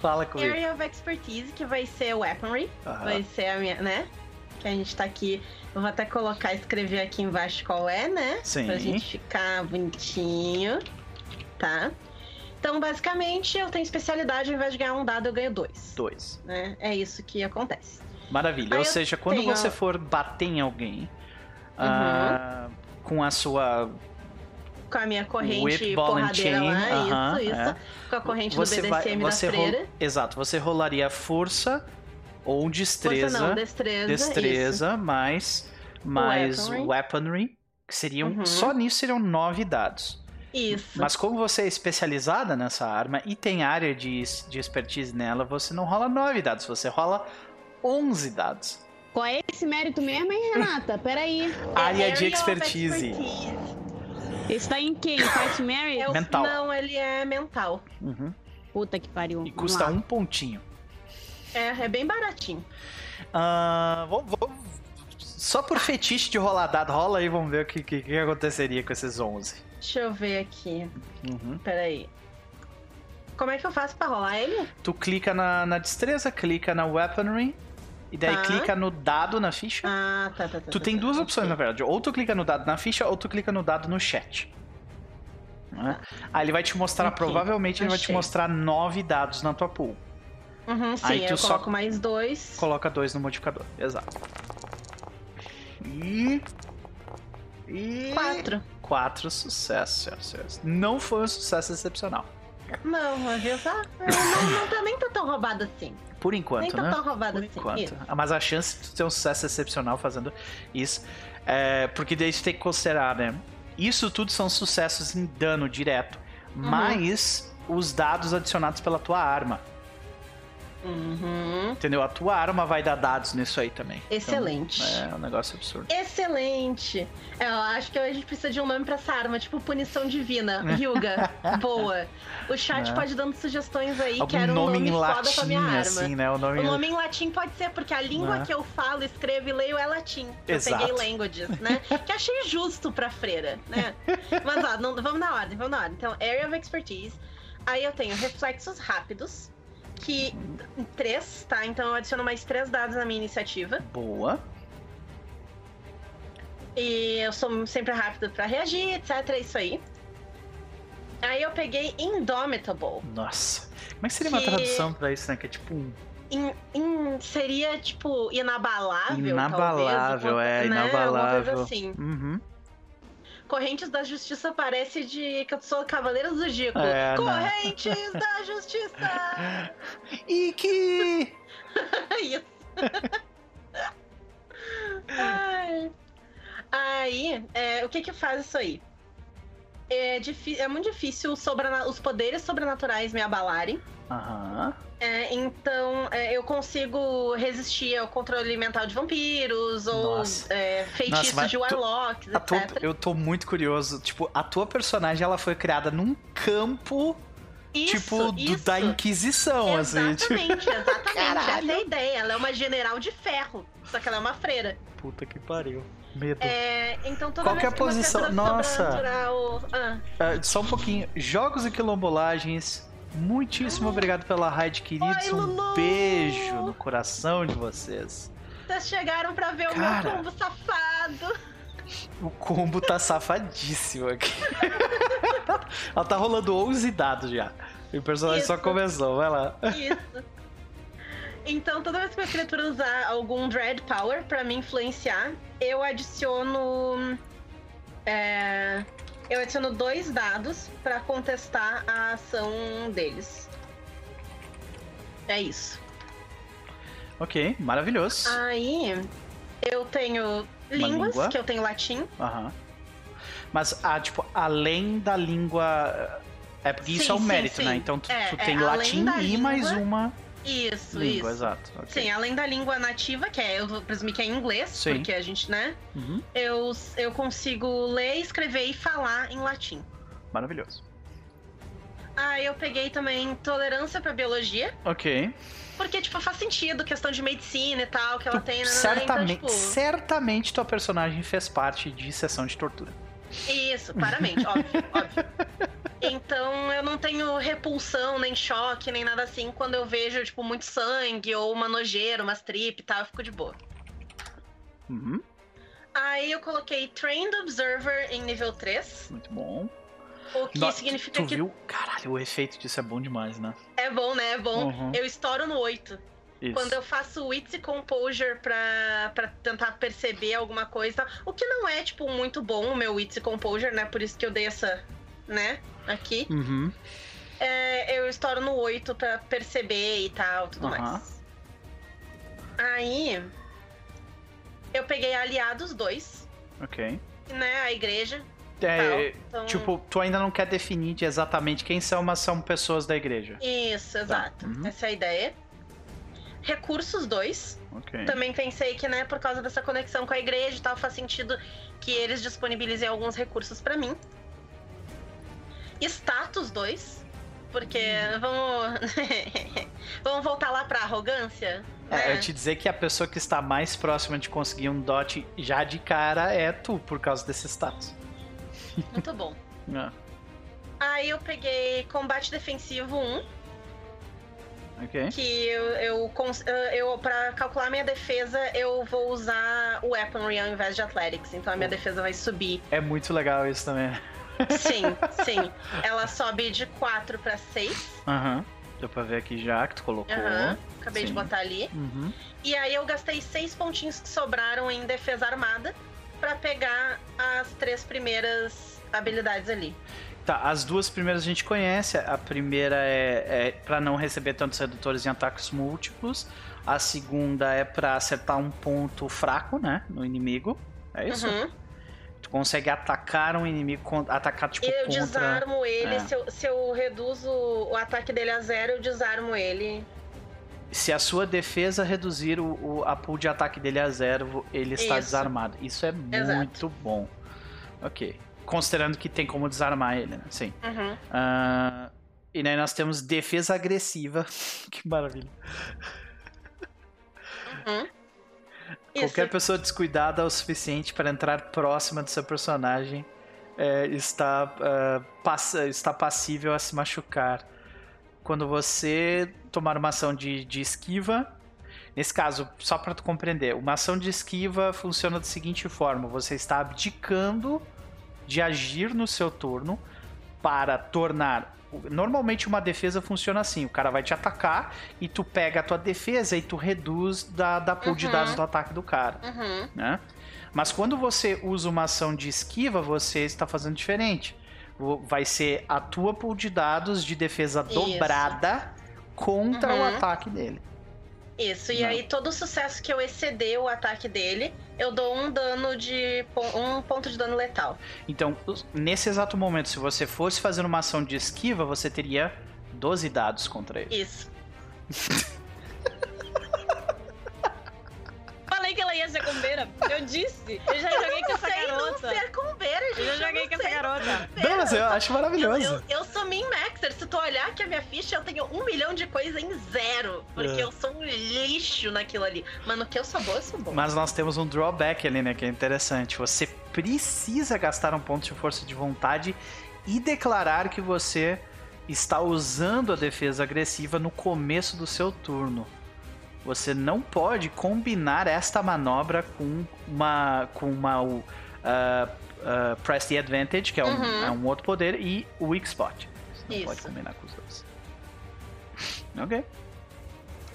Fala comigo. Area of Expertise, que vai ser Weaponry. Vai ser a minha, né? Que a gente tá aqui. Eu vou até colocar, escrever aqui embaixo qual é, né? Sim. Pra gente ficar bonitinho. Tá? Então, basicamente, eu tenho especialidade, ao invés de ganhar um dado, eu ganho dois. Dois. Né? É isso que acontece. Maravilha. Aí Ou seja, quando tenho- Uhum. você for bater em alguém ah, com a sua Com a minha corrente porradeira Chain, lá, aham, isso, isso. é. Com a corrente você do vai, BDSM você da freira. Exato, você rolaria força ou destreza, Força não, destreza. destreza mais mais weaponry, Weaponry. que seriam Uhum. só nisso seriam nove dados. Isso. isso. Mas como você é especializada nessa arma e tem área de, de expertise nela, você não rola nove dados, você rola 11 dados. Qual é esse mérito mesmo, hein, Renata? Peraí. É área de Area of expertise. Esse tá em quem? Fight Mary? É o- Mental. Não, ele é mental. Uhum. Puta que pariu. E custa um pontinho. É, é bem baratinho. Vou- vou- Só por fetiche de rolar dado, rola aí, vamos ver o que, que, que aconteceria com esses 11. Deixa eu ver aqui. Uhum. Peraí. Como é que eu faço pra rolar ele? Tu clica na, na destreza, clica na weaponry, e daí Tá. clica no dado na ficha. Ah, tá, tá, tá. tu tá, tem tá, duas opções, na verdade. Ou tu clica no dado na ficha, ou tu clica no dado no chat. Né? Aí ele vai te mostrar, Ok, provavelmente ele vai te mostrar nove dados na tua pool. Uhum, sim, Aí tu eu só- coloco mais dois. Coloca dois no modificador. Exato. E. E. Quatro. Quatro sucessos, senhoras e senhores. Não foi um sucesso excepcional. Não, mas eu já- não, não tá, nem tá tão roubado assim. Por nem enquanto, tá né? tão roubado Por assim. enquanto. Isso. Ah, Mas a chance de tu ter um sucesso excepcional fazendo isso. É, porque daí você tem que considerar, né? Isso tudo são sucessos em dano direto. Uhum. Mais os dados adicionados pela tua arma. Uhum. Entendeu? A tua arma vai dar dados nisso aí também. Então, Excelente. é um negócio absurdo. Excelente! É, eu acho que a gente precisa de um nome pra essa arma, tipo punição divina. Ryuga. Boa. O chat Né? pode dando sugestões aí, Algum quero um nome, nome, em foda latim, pra minha arma. assim, né? O nome, O nome em latim pode ser, porque a língua Né? que eu falo, escrevo e leio é latim. Eu Exato. peguei languages, né? que achei justo pra freira, né? Mas ó, não- vamos na ordem, vamos na ordem. Então, Area of Expertise. Aí eu tenho reflexos rápidos, que. Três, tá? Então eu adiciono mais três dados na minha iniciativa. Boa. E eu sou sempre rápido pra reagir, etc. É isso aí. Aí eu peguei Indomitable. Nossa. Como é que seria uma Que- tradução pra isso, né? Que é tipo um. In- in- seria, tipo, inabalável, Inabalável, talvez. é, né? Alguma inabalável. coisa assim. Uhum. Correntes da Justiça parece de que eu sou Cavaleiro do Zodíaco. É, não. Correntes da Justiça! E que. Isso. Ai. Aí, é, o que que faz isso aí? É, é muito difícil os poderes sobrenaturais me abalarem. Aham. É, então, é, eu consigo resistir ao controle mental de vampiros ou é, feitiços Nossa, de tu- warlocks, A tua- etc. eu tô muito curioso. Tipo, a tua personagem ela foi criada num campo, Isso, tipo, do- isso. da Inquisição, assim. Tipo, Exatamente, exatamente. Caralho. Essa é a ideia. Ela é uma general de ferro. Só que ela é uma freira. puta que pariu. Medo. É, então toda Qual que é a posição? Nossa. sobrenatural- Ah, Ah, só um pouquinho. Jogos e quilombolagens. Muitíssimo obrigado pela raid, queridos. Oi, um beijo no coração de vocês. vocês chegaram pra ver Cara. o meu combo safado. O combo tá safadíssimo aqui. Ela tá rolando 11 dados já. E o personagem só Isso. começou, vai lá. Isso. Então, toda vez que uma criatura usar algum Dread Power pra me influenciar, eu adiciono. é, eu adiciono dois dados pra contestar a ação deles. É isso. Ok, maravilhoso. Aí, eu tenho línguas, língua. que eu tenho latim. Aham. Mas, ah, tipo, além da língua. É porque isso Sim, é um mérito, sim. né? Então tu, É, tu é, tem além latim e mais língua- uma. Isso, Língua, isso. exato. ok. Sim, além da língua nativa, que é, eu vou presumir que é inglês, Sim. porque a gente, né? Uhum, Eu, eu consigo ler, escrever e falar em latim. Maravilhoso. Aí eu peguei também tolerância pra biologia, Ok. porque, tipo, faz sentido, questão de medicina e tal, que ela Tu- tem, né? certamente, Então, tipo, certamente tua personagem fez parte de sessão de tortura. Isso, claramente, óbvio, óbvio. Então eu não tenho repulsão, nem choque, nem nada assim quando eu vejo, tipo, muito sangue ou uma nojeira, umas trip e tal, eu fico de boa. Uhum, Aí eu coloquei Trained Observer em nível 3, muito bom. o que No- significa Tu que viu? Caralho, o efeito disso é bom demais, né? é bom, né? É bom. Uhum. Eu estouro no 8. Isso. Quando eu faço Wits e Composure pra, pra tentar perceber alguma coisa, o que não é, tipo, muito bom o meu Wits e Composure, né? Por isso que eu dei essa, né, aqui. Uhum. É, eu estouro no 8 pra perceber e tal, tudo Aham. mais. Aí, eu peguei Aliados 2, Ok. né, a igreja. É, tal. Então, tipo, tu ainda não quer definir de exatamente quem são, mas são pessoas da igreja. Isso, exato. Uhum. Essa é a ideia. Recursos 2. Ok. Também pensei que, né, por causa dessa conexão com a igreja e tal, faz sentido que eles disponibilizem alguns recursos pra mim. Status 2. Porque Hum. vamos. vamos voltar lá pra arrogância? É, né? eu te dizer que a pessoa que está mais próxima de conseguir um dot já de cara é tu, por causa desse status. Muito bom. Ah, Aí eu peguei combate defensivo 1, ok. que eu, eu, eu para calcular minha defesa, eu vou usar o weaponry ao invés de athletics, então a minha defesa vai subir. É muito legal isso também. Sim, sim. Ela sobe de 4 pra 6. Aham. Deu pra ver aqui já que tu colocou. Aham. Acabei de Sim. botar ali. Uhum. E aí eu gastei 6 pontinhos que sobraram em defesa armada pra pegar as três primeiras habilidades ali. Tá, as duas primeiras a gente conhece. A primeira é, é para não receber tantos redutores em ataques múltiplos. A segunda é pra acertar um ponto fraco, né, no inimigo. É isso? Uhum. Tu consegue atacar um inimigo, atacar tipo Eu contra. desarmo ele, É. se, eu, se eu reduzo o ataque dele a zero, eu desarmo ele. Se a sua defesa reduzir o, o- a pool de ataque dele a zero, ele está Isso. desarmado. Isso é Exato. muito bom. Ok. Considerando que tem como desarmar ele, né? Sim. Uhum. Ah, e daí nós temos defesa agressiva. que maravilha. Uhum. Qualquer Isso. pessoa descuidada o suficiente para entrar próxima do seu personagem é, está, ah, passa- está passível a se machucar. Quando você tomar uma ação de, de esquiva, nesse caso, só para tu compreender, uma ação de esquiva funciona da seguinte forma: você está abdicando de agir no seu turno para tornar. Normalmente uma defesa funciona assim: o cara vai te atacar e tu pega a tua defesa e tu reduz da, da pool de Uhum. dados do ataque do cara Uhum. né? Mas quando você usa uma ação de esquiva, você está fazendo diferente. Vai ser a tua pool de dados de defesa Isso. dobrada contra o Uhum. ataque dele. Isso, e Não. aí todo sucesso que eu exceder o ataque dele, eu dou um dano de. um ponto de dano letal. Então, nesse exato momento, se você fosse fazer uma ação de esquiva, você teria 12 dados contra ele. Isso. Falei que ela ia ser combeira. Eu disse. Eu já joguei com essa sei não garota. ser combeira. Eu já joguei com essa garota. Não, mas eu acho Eu, maravilhoso. eu, eu sou min maxer. Se tu olhar aqui a minha ficha, eu tenho um milhão de coisa em zero. Porque É. eu sou um lixo naquilo ali. Mas no que eu sou boa, eu sou boa. Mas nós temos um drawback ali, né? Que é interessante. Você precisa gastar um ponto de força de vontade e declarar que você está usando a defesa agressiva no começo do seu turno. Você não pode combinar esta manobra com uma com uma o, ah, Press the Advantage, que é um, Uhum. é um outro poder, e o Weak Spot. Você não Isso. pode combinar com os dois. Ok.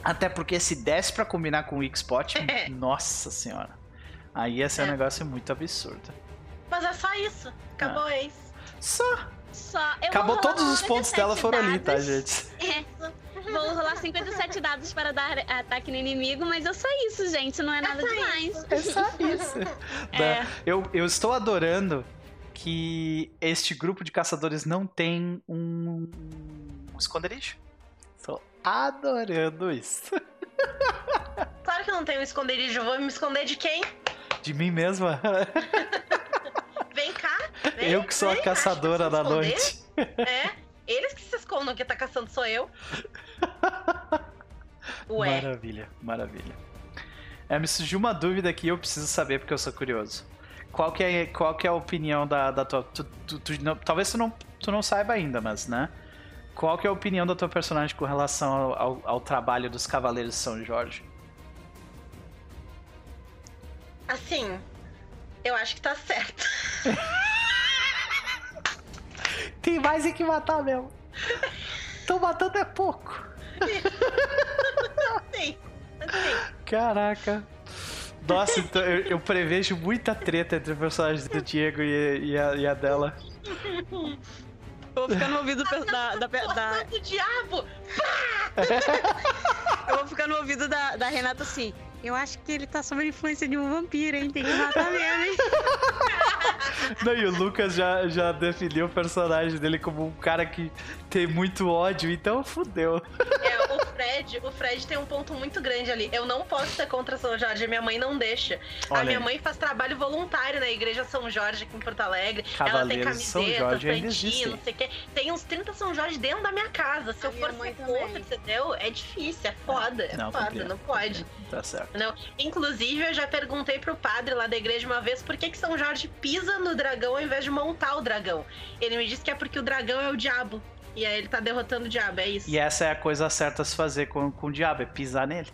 Até porque se desse pra combinar com o Weak Spot, nossa senhora. Aí ia ser um É. negócio muito absurdo. Mas é só isso. Acabou Ah. isso. Só. Só. Eu Acabou todos os pontos 57 dela foram ali, tá, gente? É. Vou rolar 57 dados para dar ataque no inimigo, mas é só isso, gente. Não é nada só demais. É só isso. É. Eu, eu estou adorando que este grupo de caçadores não tem um, um esconderijo. Tô, adorando isso. Claro que eu não tenho um esconderijo. Vou me esconder de quem? De mim mesma. Vem cá. Vem, Eu que sou vem, a caçadora da noite. É. Eles que se escondam, quem tá caçando sou eu. Ué. Maravilha, maravilha. É, me surgiu uma dúvida aqui eu preciso saber porque eu sou curioso. Qual que é, qual que é a opinião da, da tua. tu- tu- tu não- talvez tu não, tu não saiba ainda, mas, né? Qual que é a opinião da tua personagem com relação ao, ao- ao trabalho dos Cavaleiros de São Jorge? Assim, eu acho que tá certo. Tem mais é que matar mesmo. Tô matando é pouco. Sim. Caraca. Nossa, então eu, eu prevejo muita treta entre os personagens do Diego e, e a, e a dela. Eu vou ficar no ouvido pe- da, da, da- da- do diabo! Eu vou ficar no ouvido da, da Renata assim. Eu acho que ele tá sob a influência de um vampiro, hein? Tem que matar mesmo, hein? Não, e o Lucas já, já definiu o personagem dele como um cara que tem muito ódio, então fudeu. É, o Fred, o Fred tem um ponto muito grande ali. Eu não posso ser contra São Jorge, minha mãe não deixa. Olha a minha aí. mãe faz trabalho voluntário na igreja São Jorge aqui em Porto Alegre. Cavaleiros Ela tem São camiseta, santinho, não sei o quê. Tem uns 30 São Jorge dentro da minha casa. Se A eu for ser contra, entendeu? É difícil, é foda, é Não, foda, não pode. Tá certo. Não. Inclusive, eu já perguntei pro padre lá da igreja uma vez por que, que São Jorge pisa no dragão ao invés de montar o dragão. Ele me disse que é porque o dragão é o diabo. E aí ele tá derrotando o diabo, é isso. E essa é a coisa certa a se fazer com, com o diabo, é pisar nele.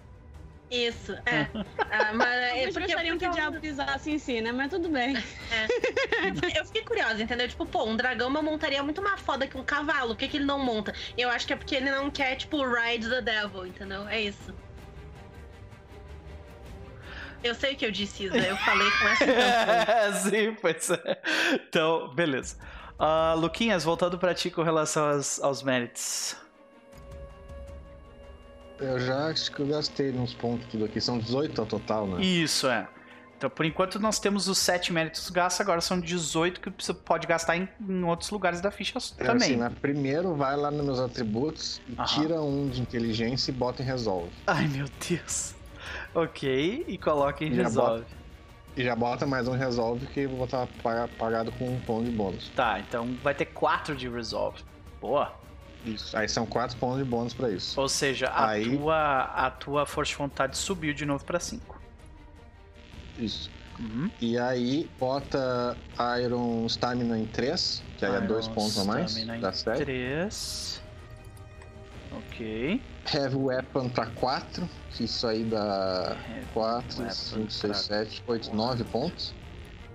Isso, é. ah, mas é porque, gostariam que o diabo pisasse em si, né? Mas tudo bem. eu, eu fiquei curiosa, entendeu? Tipo, pô, um dragão eu montaria muito mais foda que um cavalo. Por que, que ele não monta? Eu acho que é porque ele não quer, tipo, ride the devil, entendeu? É isso. Eu sei o que eu disse, Isa. Eu falei com essa. Sim, pois é. Então, beleza. Ah, Luquinhas, voltando pra ti com relação aos, aos méritos. Eu já acho que eu gastei uns pontos tudo aqui. São 18 ao total, né? Isso, é. Então, por enquanto, nós temos os 7 méritos gastos, agora são 18 que você pode gastar em, em outros lugares da ficha É também. assim, né? Primeiro vai lá nos meus atributos, e Aham. tira um de inteligência e bota em resolve. Ai, meu Deus. Ok, e coloca em Já resolve. E já bota mais um resolve que eu vou estar paga- pagado com um ponto de bônus. Tá, então vai ter 4 de resolve. Boa. Isso. Aí são quatro pontos de bônus pra isso. Ou seja, a, Aí- tua, a tua força de vontade subiu de novo pra 5. Isso. Uhum. E aí bota Iron Stamina em 3, que aí é dois Iron pontos a mais, dá 7. 3. Ok. Heavy Weapon pra 4, que isso aí dá Heavy 4, Weapon 5, pra 6, 7, 8, 9 pontos.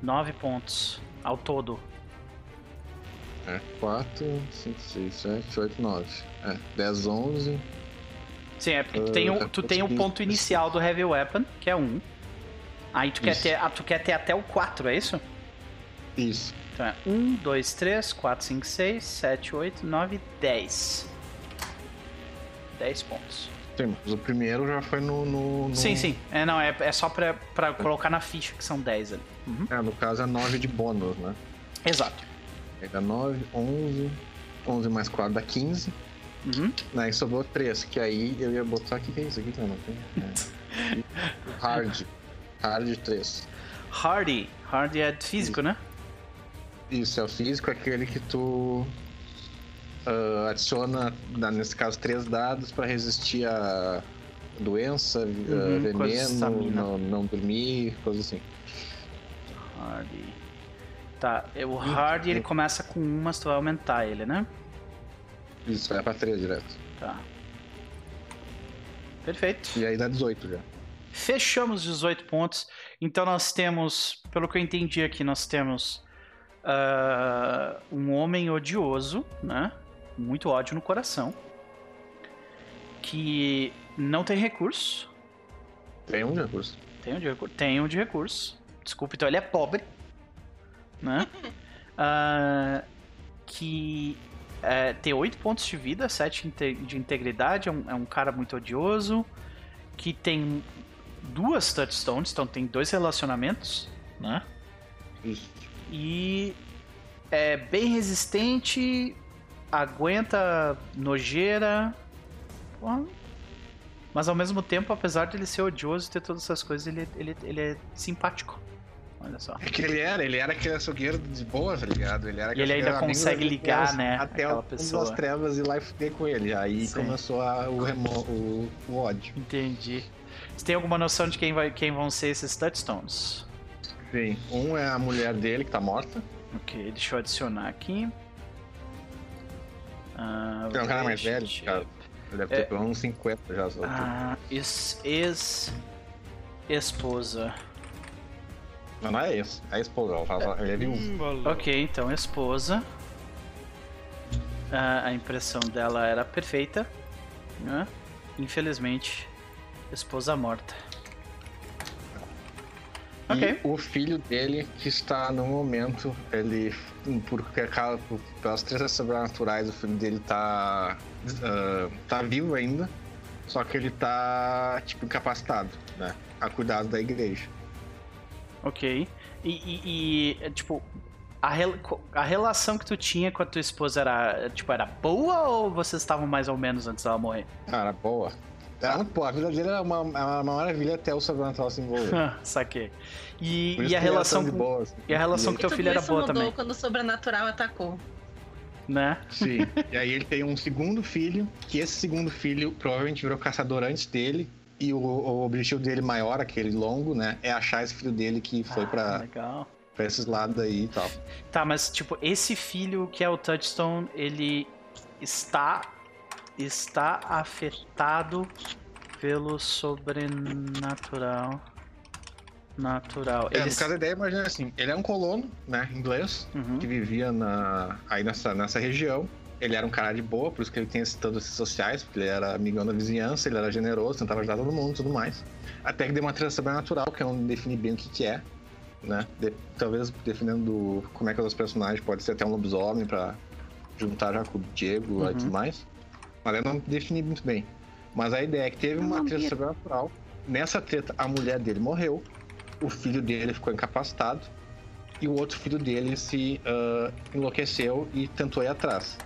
9 pontos ao todo. É, 4, 5, 6, 7, 8, 9. É, 10, 11. Sim, é porque tu tem, o, já tu tem o ponto inicial do Heavy Weapon, que é 1. Aí tu quer, ter, tu quer ter até o 4, é isso? Isso. Então é 1, 2, 3, 4, 5, 6, 7, 8, 9, 10. 10 pontos. Sim, mas o primeiro já foi no. no, no- Sim, sim. É, não, é, é só pra, pra colocar na ficha, que são 10 ali. Uhum. É, no caso é 9 de bônus, né? Exato. Dá 9, 11. 11 mais 4 dá 15. Uhum. Aí sobrou 3, que aí eu ia botar. O que, que é isso aqui, cara? Não tem. É. Hard. Hard 3. Hardy. Hardy é físico, né? Isso, é o físico, aquele que tu ah, adiciona, na- nesse caso, três dados pra resistir a doença, ah, Uhum, veneno, não, não dormir, coisa assim. Hardy. Tá, o Hardy ele começa com 1, mas tu vai aumentar ele, né? Isso, vai pra 3 direto. Tá. Perfeito. E aí dá 18 já. Fechamos 18 pontos. Então nós temos, pelo que eu entendi aqui, nós temos ah, um homem odioso, né? Muito ódio no coração. Que não tem recurso. Tem um de recurso. Tem um de recurso. Tem um de recurso. Desculpa, então ele é pobre. Né? Ah, que é, tem 8 pontos de vida, 7 de integridade. É um, é um cara muito odioso. Que tem duas touchstones, então tem dois relacionamentos. Né? Isso. E é bem resistente, aguenta nojeira. Mas ao mesmo tempo, apesar de ele ser odioso e ter todas essas coisas, ele, ele, ele é simpático. Olha só. É que ele era, ele era aquele açougueiro de boa, tá ligado? Ele era E ele ainda consegue ligar, né, Até aquela pessoa. das trevas e lá e com ele. Aí Sim. começou a- o, remo, o, o ódio. Entendi. Você tem alguma noção de quem, vai, quem vão ser esses Touchstones? Sim. Um é a mulher dele que tá morta. Ok, deixa eu adicionar aqui. Ah, é um cara mais velho, cara. Ele deve ter É. pelo menos uns 50 já. Só. Ah, ex, ex esposa. Não, não é esse. É a esposa. Fala- Ele é viúvo. Ok, então esposa. Ah, a impressão dela era perfeita. né? Infelizmente, esposa morta. Ok. E o filho dele, que está no momento, ele, por, causa- por- pelas três sobrenaturais, o filho dele tá, ah, tá vivo ainda, só que ele tá, tipo, incapacitado, né? A cuidado da igreja. Ok. E, e- e, é, tipo, a, rel- a relação que tu tinha com a tua esposa era, tipo, era boa ou vocês estavam mais ou menos antes dela morrer? Cara, boa. Muito boa. A vida dele era uma, era uma maravilha até o sobrenatural se envolver. Saquei. E, e a relação com, boa, assim. e a relação com teu filho era boa mudou também, quando o sobrenatural atacou. né? Sim. E aí ele tem um segundo filho, que esse segundo filho provavelmente virou caçador antes dele. E o, o objetivo dele maior, aquele longo, né? É achar esse filho dele que foi Ah, pra, Legal. pra esses lados aí e tal. Tá, mas tipo, esse filho que é o Touchstone, ele está está afetado pelo sobrenatural natural. É, Ele no caso a ideia, imagina assim, ele é um colono, né, inglês, Uhum. que vivia na, aí nessa, nessa região. Ele era um cara de boa, por isso que ele tem esses sociais, porque ele era amigão da vizinhança, ele era generoso, tentava ajudar todo mundo e tudo mais. Até que deu uma treta sobrenatural, que é onde definir bem o que, que é, né? De- talvez definindo como é que os personagens pode ser até um lobisomem pra juntar já com o Diego lá e Uhum. tudo mais. Mas eu não defini muito bem. Mas a ideia é que teve uma treta sobrenatural. Nessa treta, a mulher dele morreu, o filho dele ficou incapacitado e o outro filho dele se ah, enlouqueceu e tentou ir atrás.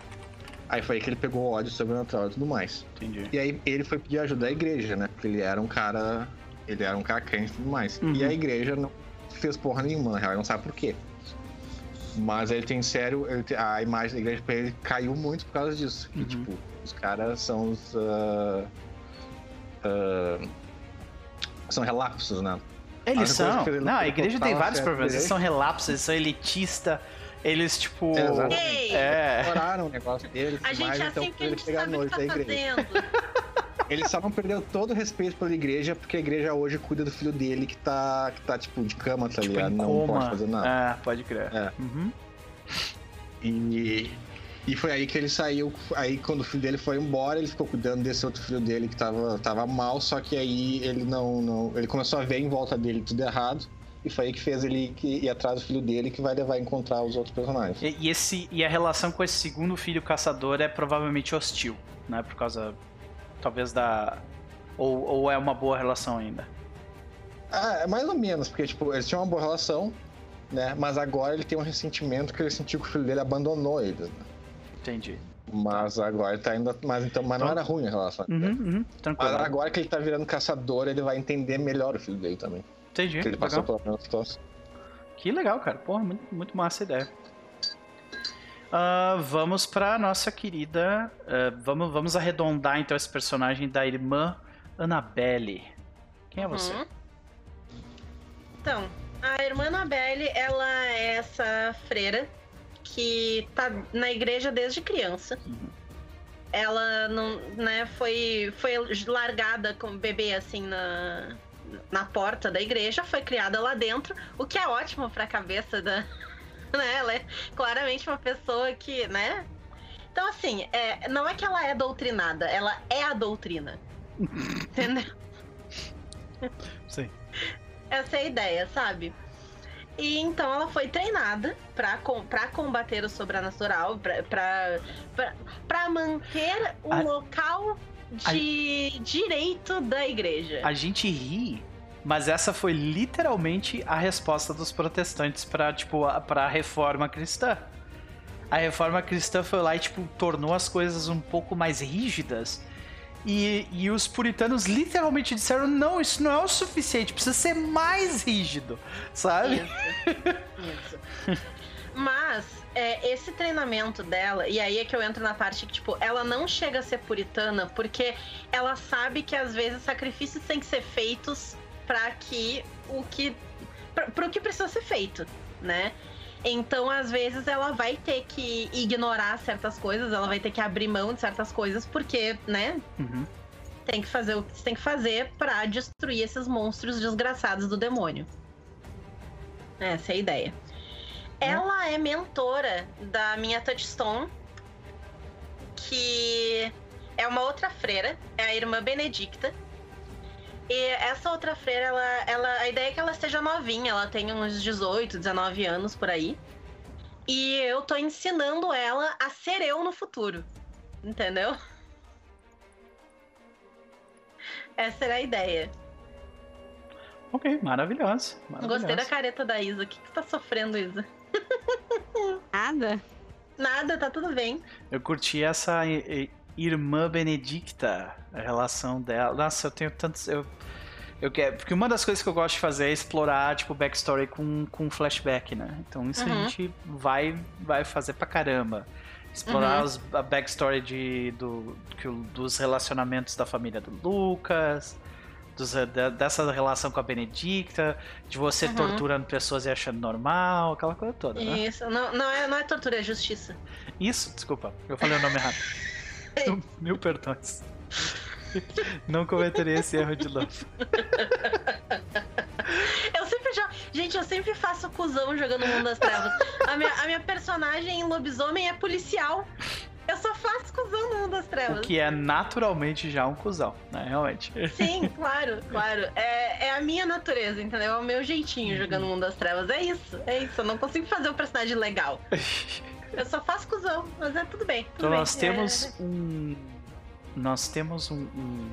Aí foi aí que ele pegou o ódio sobrenatural e tudo mais. Entendi. E aí ele foi pedir ajuda à igreja, né? Porque ele era um cara. Ele era um cara crente e tudo mais. Uhum. E a igreja não fez porra nenhuma, na real, ele não sabe por quê. Mas ele tem sério. ele tem- a imagem da igreja pra ele caiu muito por causa disso. Que, Uhum. tipo, os caras são os. ah, ah, são relapsos, né? Eles são. que ele Não, a igreja tem vários problemas. Eles são relapsos, eles são elitistas. Eles, tipo. É. Ei! É. Oraram o negócio dele, A gente mas é então assim a ele gente pegar sabe que da tá igreja. fazendo. Ele só não perdeu todo o respeito pela igreja, porque a igreja hoje cuida do filho dele que tá, que tá tipo, de cama, tá Tipo, ligado? Não pode fazer nada. Ah, pode crer. É. Uhum. E, e foi aí que ele saiu. Aí quando o filho dele foi embora, ele ficou cuidando desse outro filho dele que tava, tava mal, só que aí ele não, não. Ele começou a ver em volta dele tudo errado. E foi aí que fez ele ir atrás do filho dele que vai levar a encontrar os outros personagens. E, e esse, e a relação com esse segundo filho caçador é provavelmente hostil, né? Por causa. Talvez da. Ou, ou é uma boa relação ainda. Ah, é mais ou menos, porque tipo, eles tinham uma boa relação, né? Mas agora ele tem um ressentimento que ele sentiu que o filho dele abandonou eles. Né? Entendi. Mas agora ele tá ainda. Mas, então, mas não Então- era ruim a relação. Uhum, uhum. Mas Tranquilo. agora que ele tá virando caçador, ele vai entender melhor o filho dele também. Entendi. Porque ele passou Legal. pela mesma situação. Que legal, cara. Porra, muito, muito massa a ideia. Ah, vamos pra nossa querida. ah, vamos, vamos arredondar então esse personagem da irmã Annabelle. Quem é você? Uhum. Então, a irmã Annabelle, ela é essa freira que tá na igreja desde criança. Uhum. Ela não, né, foi, foi largada como bebê assim na, na porta da igreja, foi criada lá dentro, o que é ótimo pra cabeça da. Né? Ela é claramente uma pessoa que, né? Então, assim, é, não é que ela é doutrinada, ela é a doutrina. Entendeu? Sim. Essa é a ideia, sabe? E então ela foi treinada pra, com, pra combater o sobrenatural, pra, pra, pra, pra manter o A- local de direito da igreja. A gente ri, mas essa foi literalmente a resposta dos protestantes pra, tipo, a- pra reforma cristã. A reforma cristã foi lá e, tipo, tornou as coisas um pouco mais rígidas. E, e os puritanos literalmente disseram: não, isso não é o suficiente, precisa ser mais rígido, sabe? Isso. Isso. Mas é, esse treinamento dela, e aí é que eu entro na parte que, tipo, ela não chega a ser puritana porque ela sabe que às vezes sacrifícios têm que ser feitos para que o que. para o que precisa ser feito, né? Então, às vezes, ela vai ter que ignorar certas coisas, ela vai ter que abrir mão de certas coisas, porque, né? Uhum. Tem que fazer o que você tem que fazer para destruir esses monstros desgraçados do demônio. Essa é a ideia. Ela é mentora da minha Touchstone, que é uma outra freira, é a irmã Benedicta. E essa outra freira, ela, ela, a ideia é que ela esteja novinha, ela tem uns 18, 19 anos por aí. E eu tô ensinando ela a ser eu no futuro. Entendeu? Essa era a ideia. Ok, maravilhoso. maravilhoso. Gostei da careta da Isa. O que, que você tá sofrendo, Isa? Nada. Nada, tá tudo bem. Eu curti essa irmã Benedicta, a relação dela. Nossa, eu tenho tantos. Eu, eu quero. Porque uma das coisas que eu gosto de fazer é explorar, tipo, backstory com, com flashback, né? Então isso a Uhum. gente vai, vai fazer pra caramba. Explorar Uhum. os- a backstory de, do, dos relacionamentos da família do Lucas. dos- da- dessa relação com a Benedicta, de você Uhum. torturando pessoas e achando normal, aquela coisa toda, né? Isso, não, não, é, não é tortura, é justiça. Isso, desculpa, eu falei o nome errado. Mil perdões. Não cometeria esse erro de novo. Eu sempre jogo. Gente, eu sempre faço cuzão jogando Mundo das Trevas. A minha, a minha personagem em lobisomem é policial. Eu só faço cuzão no Mundo das O Trevas. que é naturalmente já um cuzão, né? Realmente. Sim, claro, claro. É, é a minha natureza, entendeu? É o meu jeitinho jogando Mundo das Trevas. É isso, é isso. Eu não consigo fazer um personagem legal. Eu só faço cuzão, mas é tudo bem. Tudo Então bem. nós É- temos um. Nós temos um. um,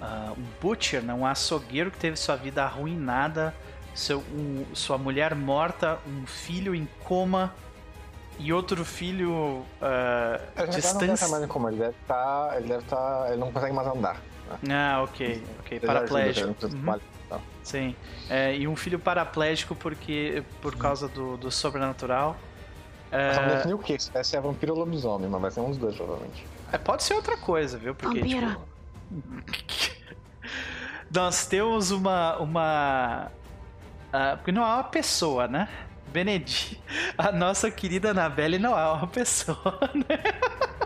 ah, um butcher, né? um açougueiro que teve sua vida arruinada, seu, um- sua mulher morta, um filho em coma e outro filho ah, Ele já tá- não deve estar distância. mais em coma, ele deve estar. Ele deve estar. Ele não consegue mais andar. Ah, ok, ok. Ele ele Paraplégico. não Uhum. e. Sim. É, e um filho paraplégico porque por causa do, do sobrenatural. É, Só não definiu o que? Se é vampiro ou lobisomem, mas vai ser um dos dois, provavelmente. é, pode ser outra coisa, viu? Porque, Vampiro. tipo, nós temos uma. uma ah, porque não é uma pessoa, né? Benedi, a nossa querida Anabelle não é uma pessoa, né?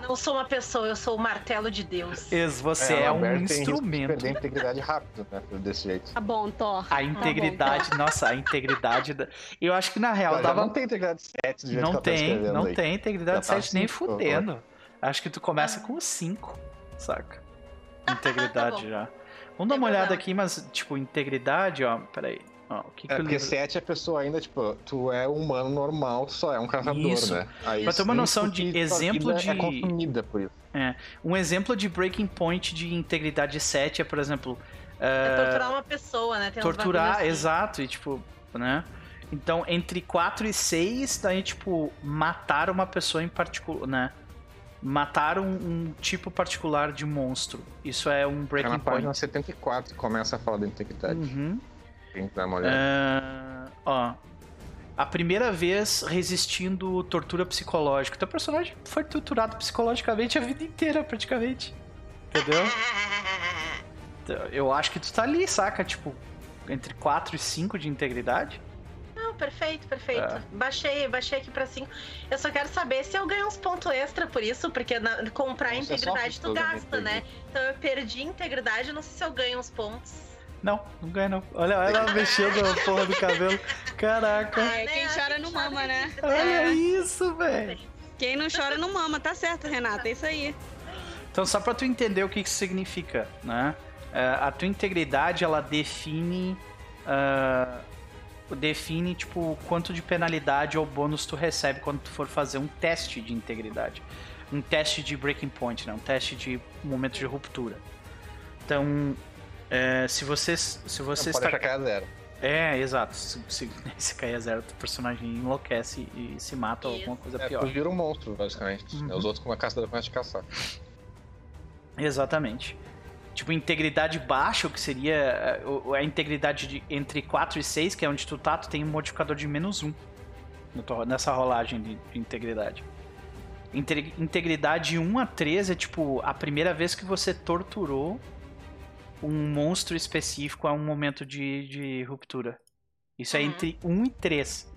Não sou uma pessoa, eu sou o martelo de Deus. Ex- Você é, a um instrumento. perder a integridade rápido, né? Desse jeito. Tá bom, Thor. A integridade, nossa, a integridade. Da... Eu acho que na real já dava não tem integridade 7 do jeito Não tá tem, não aí. tem integridade Já tá 7 nem cinco, fudendo. Acho que tu começa com 5, saca? Integridade Tá bom. já. Vamos dar uma olhada aqui, mas, tipo, integridade, ó, peraí. O que que É porque livro... 7 é a pessoa ainda, tipo, tu é humano normal, tu só é um caçador, Isso. né? Aí, Pra ter uma noção de exemplo vida de- É consumida por isso. Um exemplo de breaking point de integridade 7 é, por exemplo, É eh, torturar uma pessoa, né? Tem torturar, assim. exato, e tipo, né? Então, entre 4 e 6, daí, tipo, matar uma pessoa em particular, né? Matar um, um tipo particular de monstro. Isso é um É breaking na página point. 74 que começa a falar da integridade. Uhum. Que dar uma olhada. Ah, ó. A primeira vez resistindo tortura psicológica. Teu personagem foi torturado psicologicamente a vida inteira, praticamente. Entendeu? Então, Eu acho que tu tá ali, saca? Tipo, entre 4 e 5 de integridade. Não, perfeito, perfeito. É. Baixei, baixei aqui pra 5. Eu só quero saber se eu ganho uns pontos extra por isso, porque na- comprar Você integridade tu gasta, né? Então eu perdi integridade, não sei se eu ganho uns pontos. Não, não ganha não. Olha ela mexendo a porra do cabelo. Caraca. É, Né? quem chora não mama, né? Olha É. isso, velho. Quem não chora não mama, tá certo, Renata, é isso aí. Então, só pra tu entender o que isso significa, né? É, a tua integridade, ela define... ah, define, tipo, quanto de penalidade ou bônus tu recebe quando tu for fazer um teste de integridade. Um teste de breaking point, né? Um teste de momento de ruptura. Então, é, se você, se você Pode está... achar que é zero. É, exato. Se, se, se cair a zero, o personagem enlouquece e se mata ou alguma coisa É, pior. tu vira um monstro, basicamente. Uhum. Os outros com a caçadora começam a te caçar. Exatamente. Tipo, integridade baixa, o que seria o- a integridade de, entre 4 e 6, que é onde tu tá, tu tem um modificador de menos 1 no tua- nessa rolagem de, de integridade. Inte- Integridade 1 a 3 é tipo a primeira vez que você torturou um monstro específico a um momento de, de ruptura. Isso é Uhum. entre 1 e 3,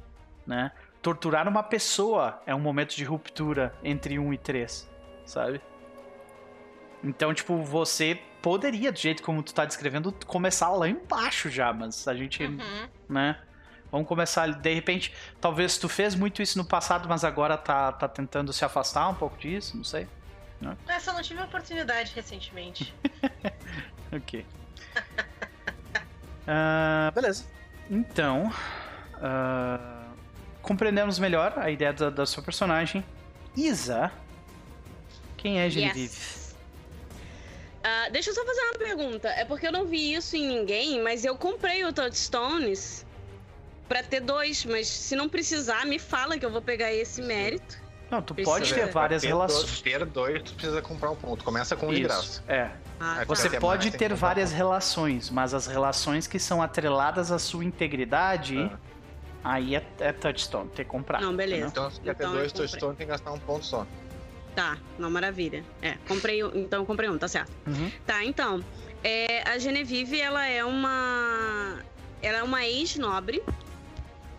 né? Torturar uma pessoa é um momento de ruptura entre 1 e 3, sabe? Então, tipo, você poderia, do jeito como tu tá descrevendo, começar lá embaixo já, mas a gente, Uhum. né? Vamos começar, de repente, talvez tu fez muito isso no passado, mas agora tá, tá tentando se afastar um pouco disso, não sei. É, só não tive a oportunidade recentemente. Ok. Ah, beleza. Então, ah, compreendemos melhor a ideia da, da sua personagem. Isa, quem é Genevieve? Yes. Ah, deixa eu só fazer uma pergunta. É porque eu não vi isso em ninguém, mas eu comprei o Touchstones pra ter dois. Mas se não precisar, me fala que eu vou pegar esse mérito. Não, tu Precisa. pode ter várias relações. Ter dois, tu precisa comprar um ponto. Começa com um de graça. Isso, é. Ah, Aí tá. Você pode ter várias relações, mas as relações que são atreladas à sua integridade, Ah. aí é, é touchstone, ter que comprar. Não, beleza. Então, se quer ter Então eu dois comprei. touchstones, tem que gastar um ponto só. Tá, não, maravilha. É, comprei, um- então eu comprei um, tá certo. Uhum. Tá, então, é, a Genevieve, ela é uma... Ela é uma ex-nobre.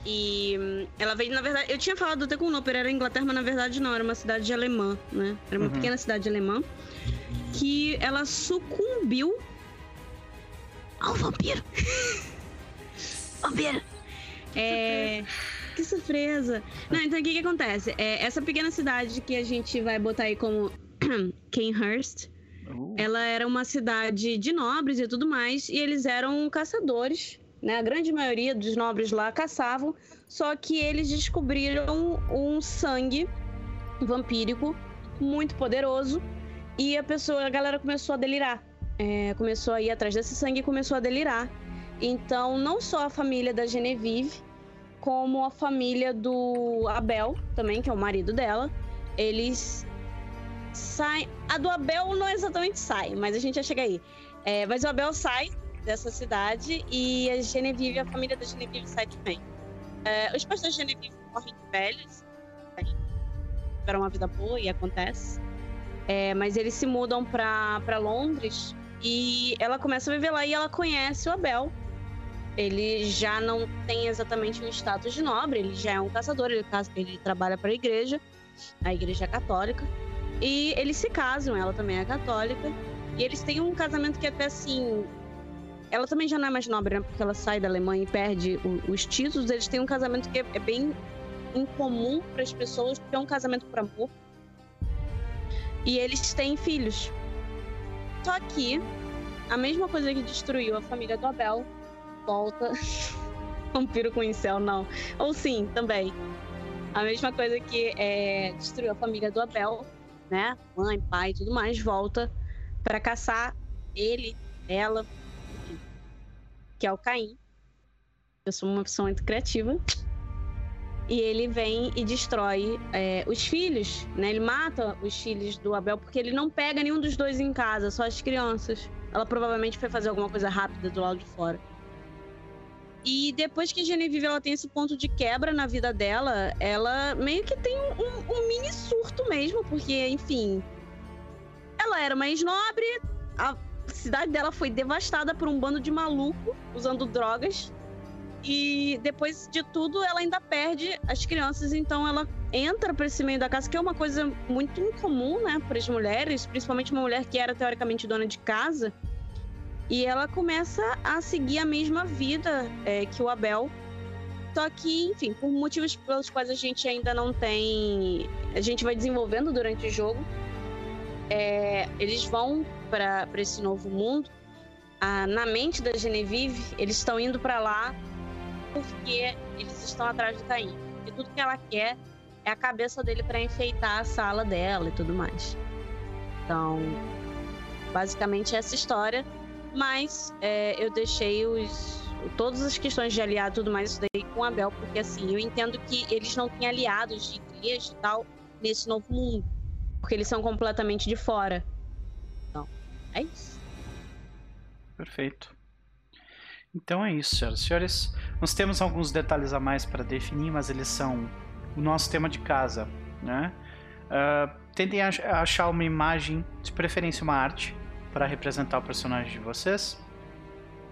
E hum, ela veio, na verdade... Eu tinha falado até com o Noper, era Inglaterra, mas na verdade não, era uma cidade alemã, né? Era uma Uhum. pequena cidade alemã. Que ela sucumbiu ao vampiro. vampiro. É... Que surpresa! Não, então o que que acontece? É, essa pequena cidade que a gente vai botar aí como Kenhurst, Uh, ela era uma cidade de nobres e tudo mais, e eles eram caçadores, né? A grande maioria dos nobres lá caçavam, só que eles descobriram um sangue vampírico muito poderoso e a pessoa, a galera começou a delirar. É, começou a ir atrás desse sangue e começou a delirar. Então, não só a família da Genevieve, como a família do Abel, também, que é o marido dela, eles saem. A do Abel não exatamente sai, mas a gente já chega aí. É, mas o Abel sai dessa cidade e a Genevieve, a família da Genevieve sai também. É, os pais da Genevieve morrem velhos, tiveram uma vida boa e acontece. É, mas eles se mudam pra Londres e ela começa a viver lá e ela conhece o Abel. Ele já não tem exatamente um status de nobre, ele já é um caçador, ele, ele trabalha para a igreja, a igreja católica. E eles se casam, ela também é católica. E eles têm um casamento que até assim. Ela também já não é mais nobre, né? Porque ela sai da Alemanha e perde o- os títulos. Eles têm um casamento que é, é bem incomum para as pessoas, porque é um casamento por amor. E eles têm filhos. Só que a mesma coisa que destruiu a família do Abel volta. Vampiro com incel, não. Ou sim, também. A mesma coisa que é, destruiu a família do Abel, né? Mãe, pai e tudo mais, volta para caçar ele, ela, que é o Caim. Eu sou uma pessoa muito criativa. E ele vem e destrói é, os filhos, né? Ele mata os filhos do Abel porque ele não pega nenhum dos dois em casa, só as crianças. Ela provavelmente foi fazer alguma coisa rápida do lado de fora. E depois que Genevieve ela tem esse ponto de quebra na vida dela, ela meio que tem um, um- um mini surto mesmo, porque, enfim. Ela era uma ex-nobre, a cidade dela foi devastada por um bando de maluco usando drogas. E depois de tudo, ela ainda perde as crianças, então ela entra pra esse meio da casa, que é uma coisa muito incomum, né, para as mulheres, principalmente uma mulher que era teoricamente dona de casa. E ela começa a seguir a mesma vida é, que o Abel. Só que, enfim, por motivos pelos quais a gente ainda não tem. A gente vai desenvolvendo durante o jogo. é, eles vão para esse novo mundo. Ah, na mente da Genevieve, eles estão indo para lá porque eles estão atrás do Caim. E tudo que ela quer é a cabeça dele para enfeitar a sala dela e tudo mais. Então, basicamente essa história. Mas é, eu deixei os, todas as questões de aliado e tudo mais isso daí com Abel, porque assim, eu entendo que eles não têm aliados de igreja e tal nesse novo mundo. Porque eles são completamente de fora. Então, É isso. Perfeito. Então é isso, senhoras e senhores. Nós temos alguns detalhes a mais para definir, mas eles são o nosso tema de casa, né? Uh, tentem ach achar uma imagem, de preferência uma arte, para representar o personagem de vocês.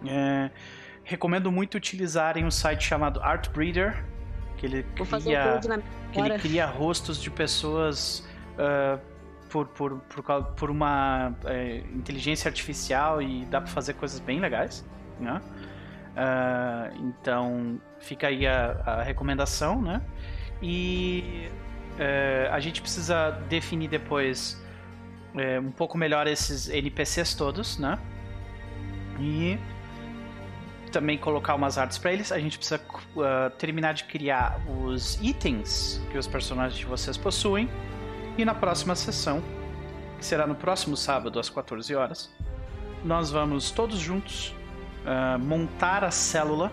É, recomendo muito utilizarem um site chamado Artbreeder, que ele cria, que ele cria rostos de pessoas uh, por, por, por, por uma uh, inteligência artificial e dá para fazer coisas bem legais, né? Uh, então fica aí a, a recomendação, né? E uh, a gente precisa definir depois uh, um pouco melhor esses NPCs todos, né? E também colocar umas artes para eles. A gente precisa terminar de criar os itens que os personagens de vocês possuem. E na próxima sessão, que será no próximo sábado às 14 horas, nós vamos todos juntos uh, montar a célula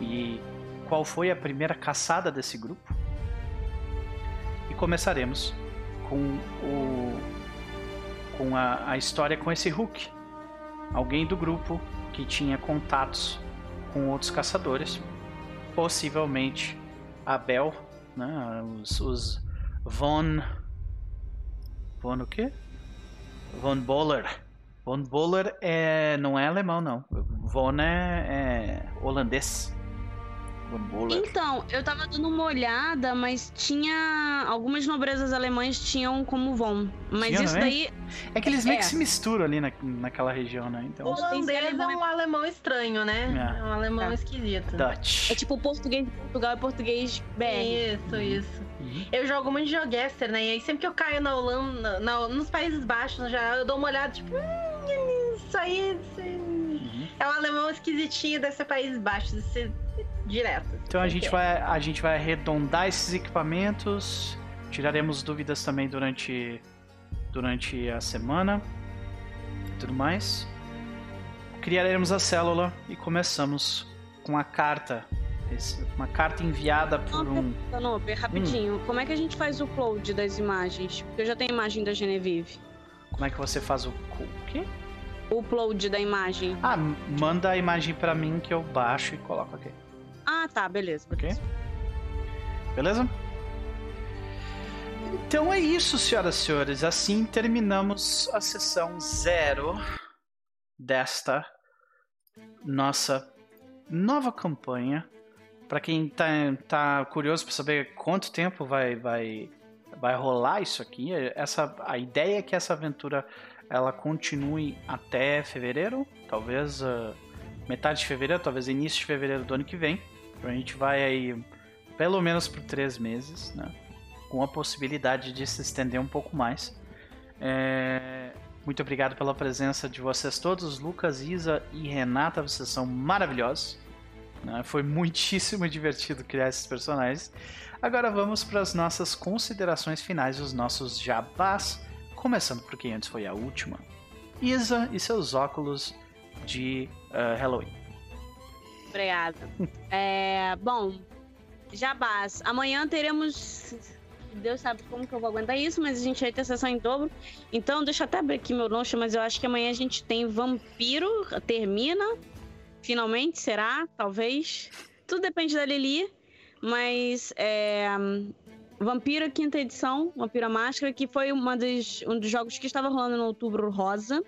e qual foi a primeira caçada desse grupo. E começaremos com o com a, a história com esse Hulk, alguém do grupo que tinha contatos com outros caçadores, possivelmente Abel, né, os, os Von Von o quê? Von Boller Von Boller é, não é alemão, não. Von é, é holandês. Então, eu tava dando uma olhada, mas tinha. Algumas nobrezas alemães tinham como Von. Mas tinha, isso é? daí. É que eles meio é. que se misturam ali na, naquela região, né? Então... O holandês é um alemão estranho, né? É, é um alemão é. esquisito. Dutch. É tipo português de Portugal e português BR. Isso, isso. Uhum. Eu jogo muito de Geoguessr, né? E aí sempre que eu caio na Holanda, na, nos Países Baixos, já eu dou uma olhada, tipo, hum, isso aí. Uhum. É um alemão esquisitinho desse Países Baixos. Esse direto. Então a gente, vai, a gente vai arredondar esses equipamentos, tiraremos dúvidas também durante, durante a semana tudo mais. Criaremos a célula e começamos com a carta. Uma carta enviada por um. Não, rapidinho. Hum. Como é que a gente faz o upload das imagens? Porque eu já tenho a imagem da Genevieve. Como é que você faz o. O quê? O upload da imagem. Ah, manda a imagem para mim que eu baixo e coloco aqui. Ah, tá, beleza. Ok. Beleza? Então é isso, senhoras e senhores. Assim terminamos a sessão zero desta nossa nova campanha. Para quem tá, tá curioso para saber quanto tempo vai, vai, vai rolar isso aqui, essa, a ideia é que essa aventura ela continue até fevereiro, talvez uh, metade de fevereiro, talvez início de fevereiro do ano que vem. Então a gente vai aí pelo menos por três meses, né? Com a possibilidade de se estender um pouco mais. É... Muito obrigado pela presença de vocês todos, Lucas, Isa e Renata, vocês são maravilhosos. Né? Foi muitíssimo divertido criar esses personagens. Agora vamos para as nossas considerações finais, os nossos jabás, começando por quem antes foi a última. Isa e seus óculos de uh, Halloween. Obrigada. É, bom, Jabás. Amanhã teremos. Deus sabe como que eu vou aguentar isso, mas a gente vai ter sessão em dobro. Então, deixa eu até abrir aqui meu lanche, mas eu acho que amanhã a gente tem Vampiro, termina. Finalmente, será? Talvez. Tudo depende da Lili. Mas é. Vampiro, quinta edição, Vampiro Máscara, que foi uma dos, um dos jogos que estava rolando no Outubro Rosa.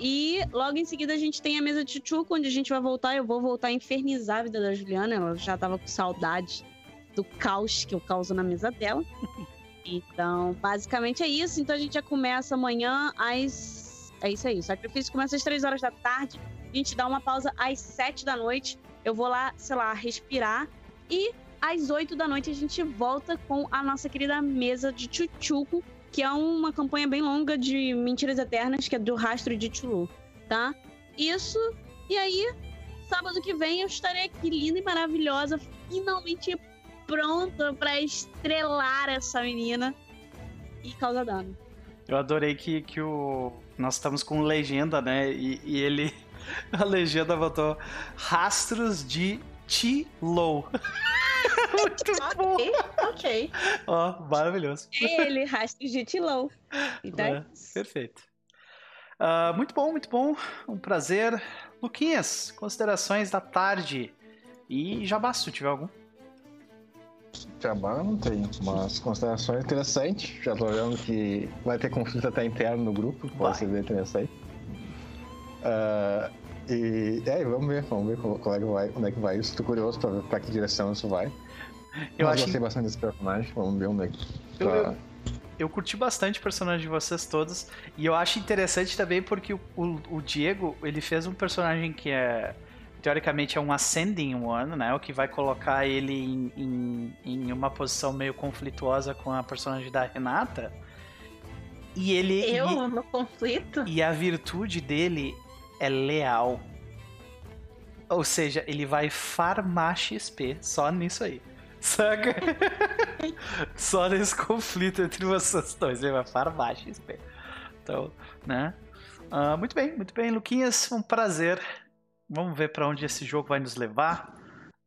E logo em seguida a gente tem a mesa de Chuchuco, onde a gente vai voltar. Eu vou voltar a infernizar a vida da Juliana. Ela já tava com saudade do caos que eu causo na mesa dela. Então, basicamente é isso. Então a gente já começa amanhã às. É isso aí. O sacrifício começa às 3 horas da tarde. A gente dá uma pausa às 7 da noite. Eu vou lá, sei lá, respirar. E às 8 da noite a gente volta com a nossa querida mesa de Chuchuco, que é uma campanha bem longa de Mentiras Eternas, que é do Rastro de Tulu, tá? Isso, e aí, sábado que vem eu estarei aqui linda e maravilhosa, finalmente pronta para estrelar essa menina e causar dano. Eu adorei que, que o. Nós estamos com legenda, né? E, e ele. A legenda botou rastros de T-Low. Muito bom. Ok. Ó, oh, maravilhoso. Ele, rastros de Tilão. Então, é, perfeito. Uh, muito bom, muito bom. Um prazer. Luquinhas, considerações da tarde. E jabá, se tu tiver algum. Jabá não tem, mas considerações interessantes. Já tô vendo que vai ter conflito até interno no grupo, pode ser bem interessante. Uh, e, é, vamos ver, vamos ver qual é que vai, onde é que vai isso. Tô curioso pra ver pra que direção isso vai. Eu mas acho... gostei bastante desse personagem, vamos ver onde é que. Eu, eu, eu curti bastante o personagem de vocês todos. E eu acho interessante também porque o, o, o Diego, ele fez um personagem que é teoricamente é um ascending one, né? O que vai colocar ele em, em, em, uma posição meio conflituosa com a personagem da Renata. E ele. Eu e, no conflito? E a virtude dele é leal. Ou seja, ele vai farmar XP só nisso aí. Saca? só nesse conflito entre vocês dois. Ele vai farmar XP. Então, né? Uh, muito bem, muito bem, Luquinhas. Um prazer Vamos ver para onde esse jogo vai nos levar.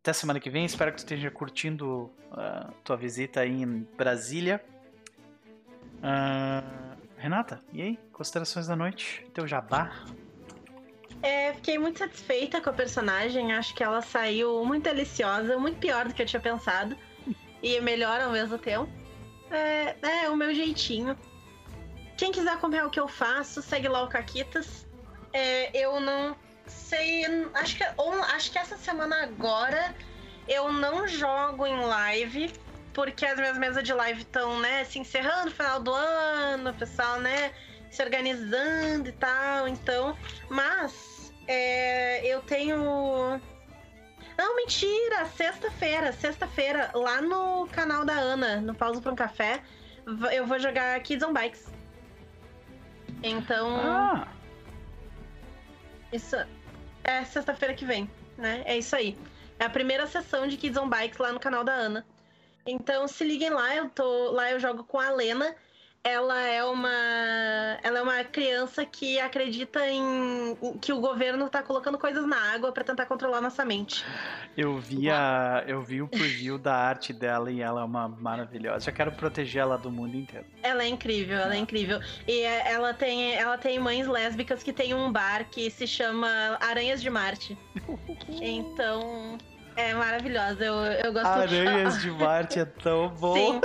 Até semana que vem. Espero que tu esteja curtindo a uh, tua visita aí em Brasília. Uh, Renata, e aí? Considerações da noite? Teu jabá? É, fiquei muito satisfeita com a personagem. Acho que ela saiu muito deliciosa, muito pior do que eu tinha pensado. E melhor ao mesmo tempo. É, é o meu jeitinho. Quem quiser acompanhar o que eu faço, segue lá o Caquitas. É, eu não sei. Acho que, acho que essa semana agora eu não jogo em live, porque as minhas mesas de live estão, né, se encerrando final do ano, o pessoal, né, se organizando e tal. Então. Mas é, eu tenho. Não, mentira! Sexta-feira, sexta-feira, lá no canal da Ana, no Pausa para um Café, eu vou jogar Kids on Bikes. Então. Ah. Isso é sexta-feira que vem, né? É isso aí. É a primeira sessão de Kids on Bikes lá no canal da Ana. Então se liguem lá, eu tô lá eu jogo com a Lena ela é uma ela é uma criança que acredita em, que o governo está colocando coisas na água para tentar controlar nossa mente. Eu vi a, eu vi o preview da arte dela e ela é uma maravilhosa. Já quero proteger ela do mundo inteiro. Ela é incrível, ela é incrível. E é, ela tem ela tem mães lésbicas que tem um bar que se chama Aranhas de Marte. então, é maravilhosa, eu, eu gosto Aranhas de Marte é tão bom. Sim,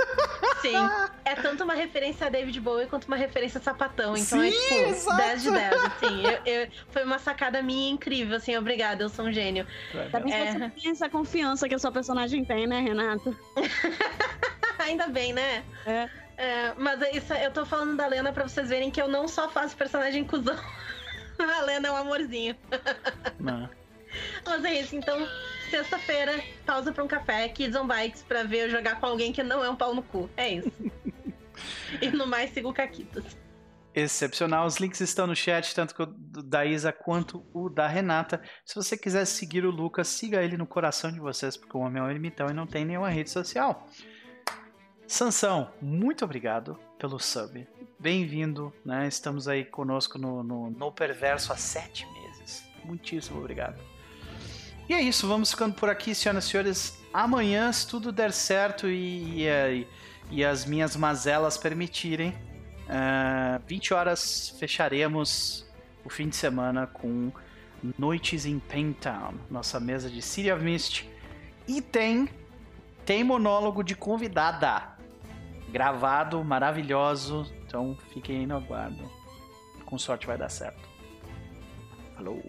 sim. É tanto uma referência a David Bowie quanto uma referência a sapatão. Então é, sim, é tipo exato. 10 de 10, assim. Eu, eu, foi uma sacada minha incrível, assim, obrigada, eu sou um gênio. Também é. você tem essa confiança que a sua personagem tem, né, Renata? Ainda bem, né? É. é. Mas é isso, eu tô falando da Lena pra vocês verem que eu não só faço personagem cuzão. a Lena é um amorzinho. Não. Mas é isso, então sexta-feira, pausa pra um café, Kids on Bikes pra ver eu jogar com alguém que não é um pau no cu. É isso. e no mais, siga o Caquitas. Excepcional. Os links estão no chat, tanto o da Isa quanto o da Renata. Se você quiser seguir o Lucas, siga ele no coração de vocês, porque o homem é um limitão e não tem nenhuma rede social. Sansão, muito obrigado pelo sub. Bem-vindo, né? Estamos aí conosco no, no, no Perverso há sete meses. Muitíssimo obrigado. E é isso, vamos ficando por aqui, senhoras e senhores. Amanhã, se tudo der certo e, e, e as minhas mazelas permitirem, uh, é, 20 horas fecharemos o fim de semana com Noites em Paintown, nossa mesa de City of Mist. E tem, tem monólogo de convidada, gravado, maravilhoso. Então fiquem aí no aguardo. Com sorte vai dar certo. Falou!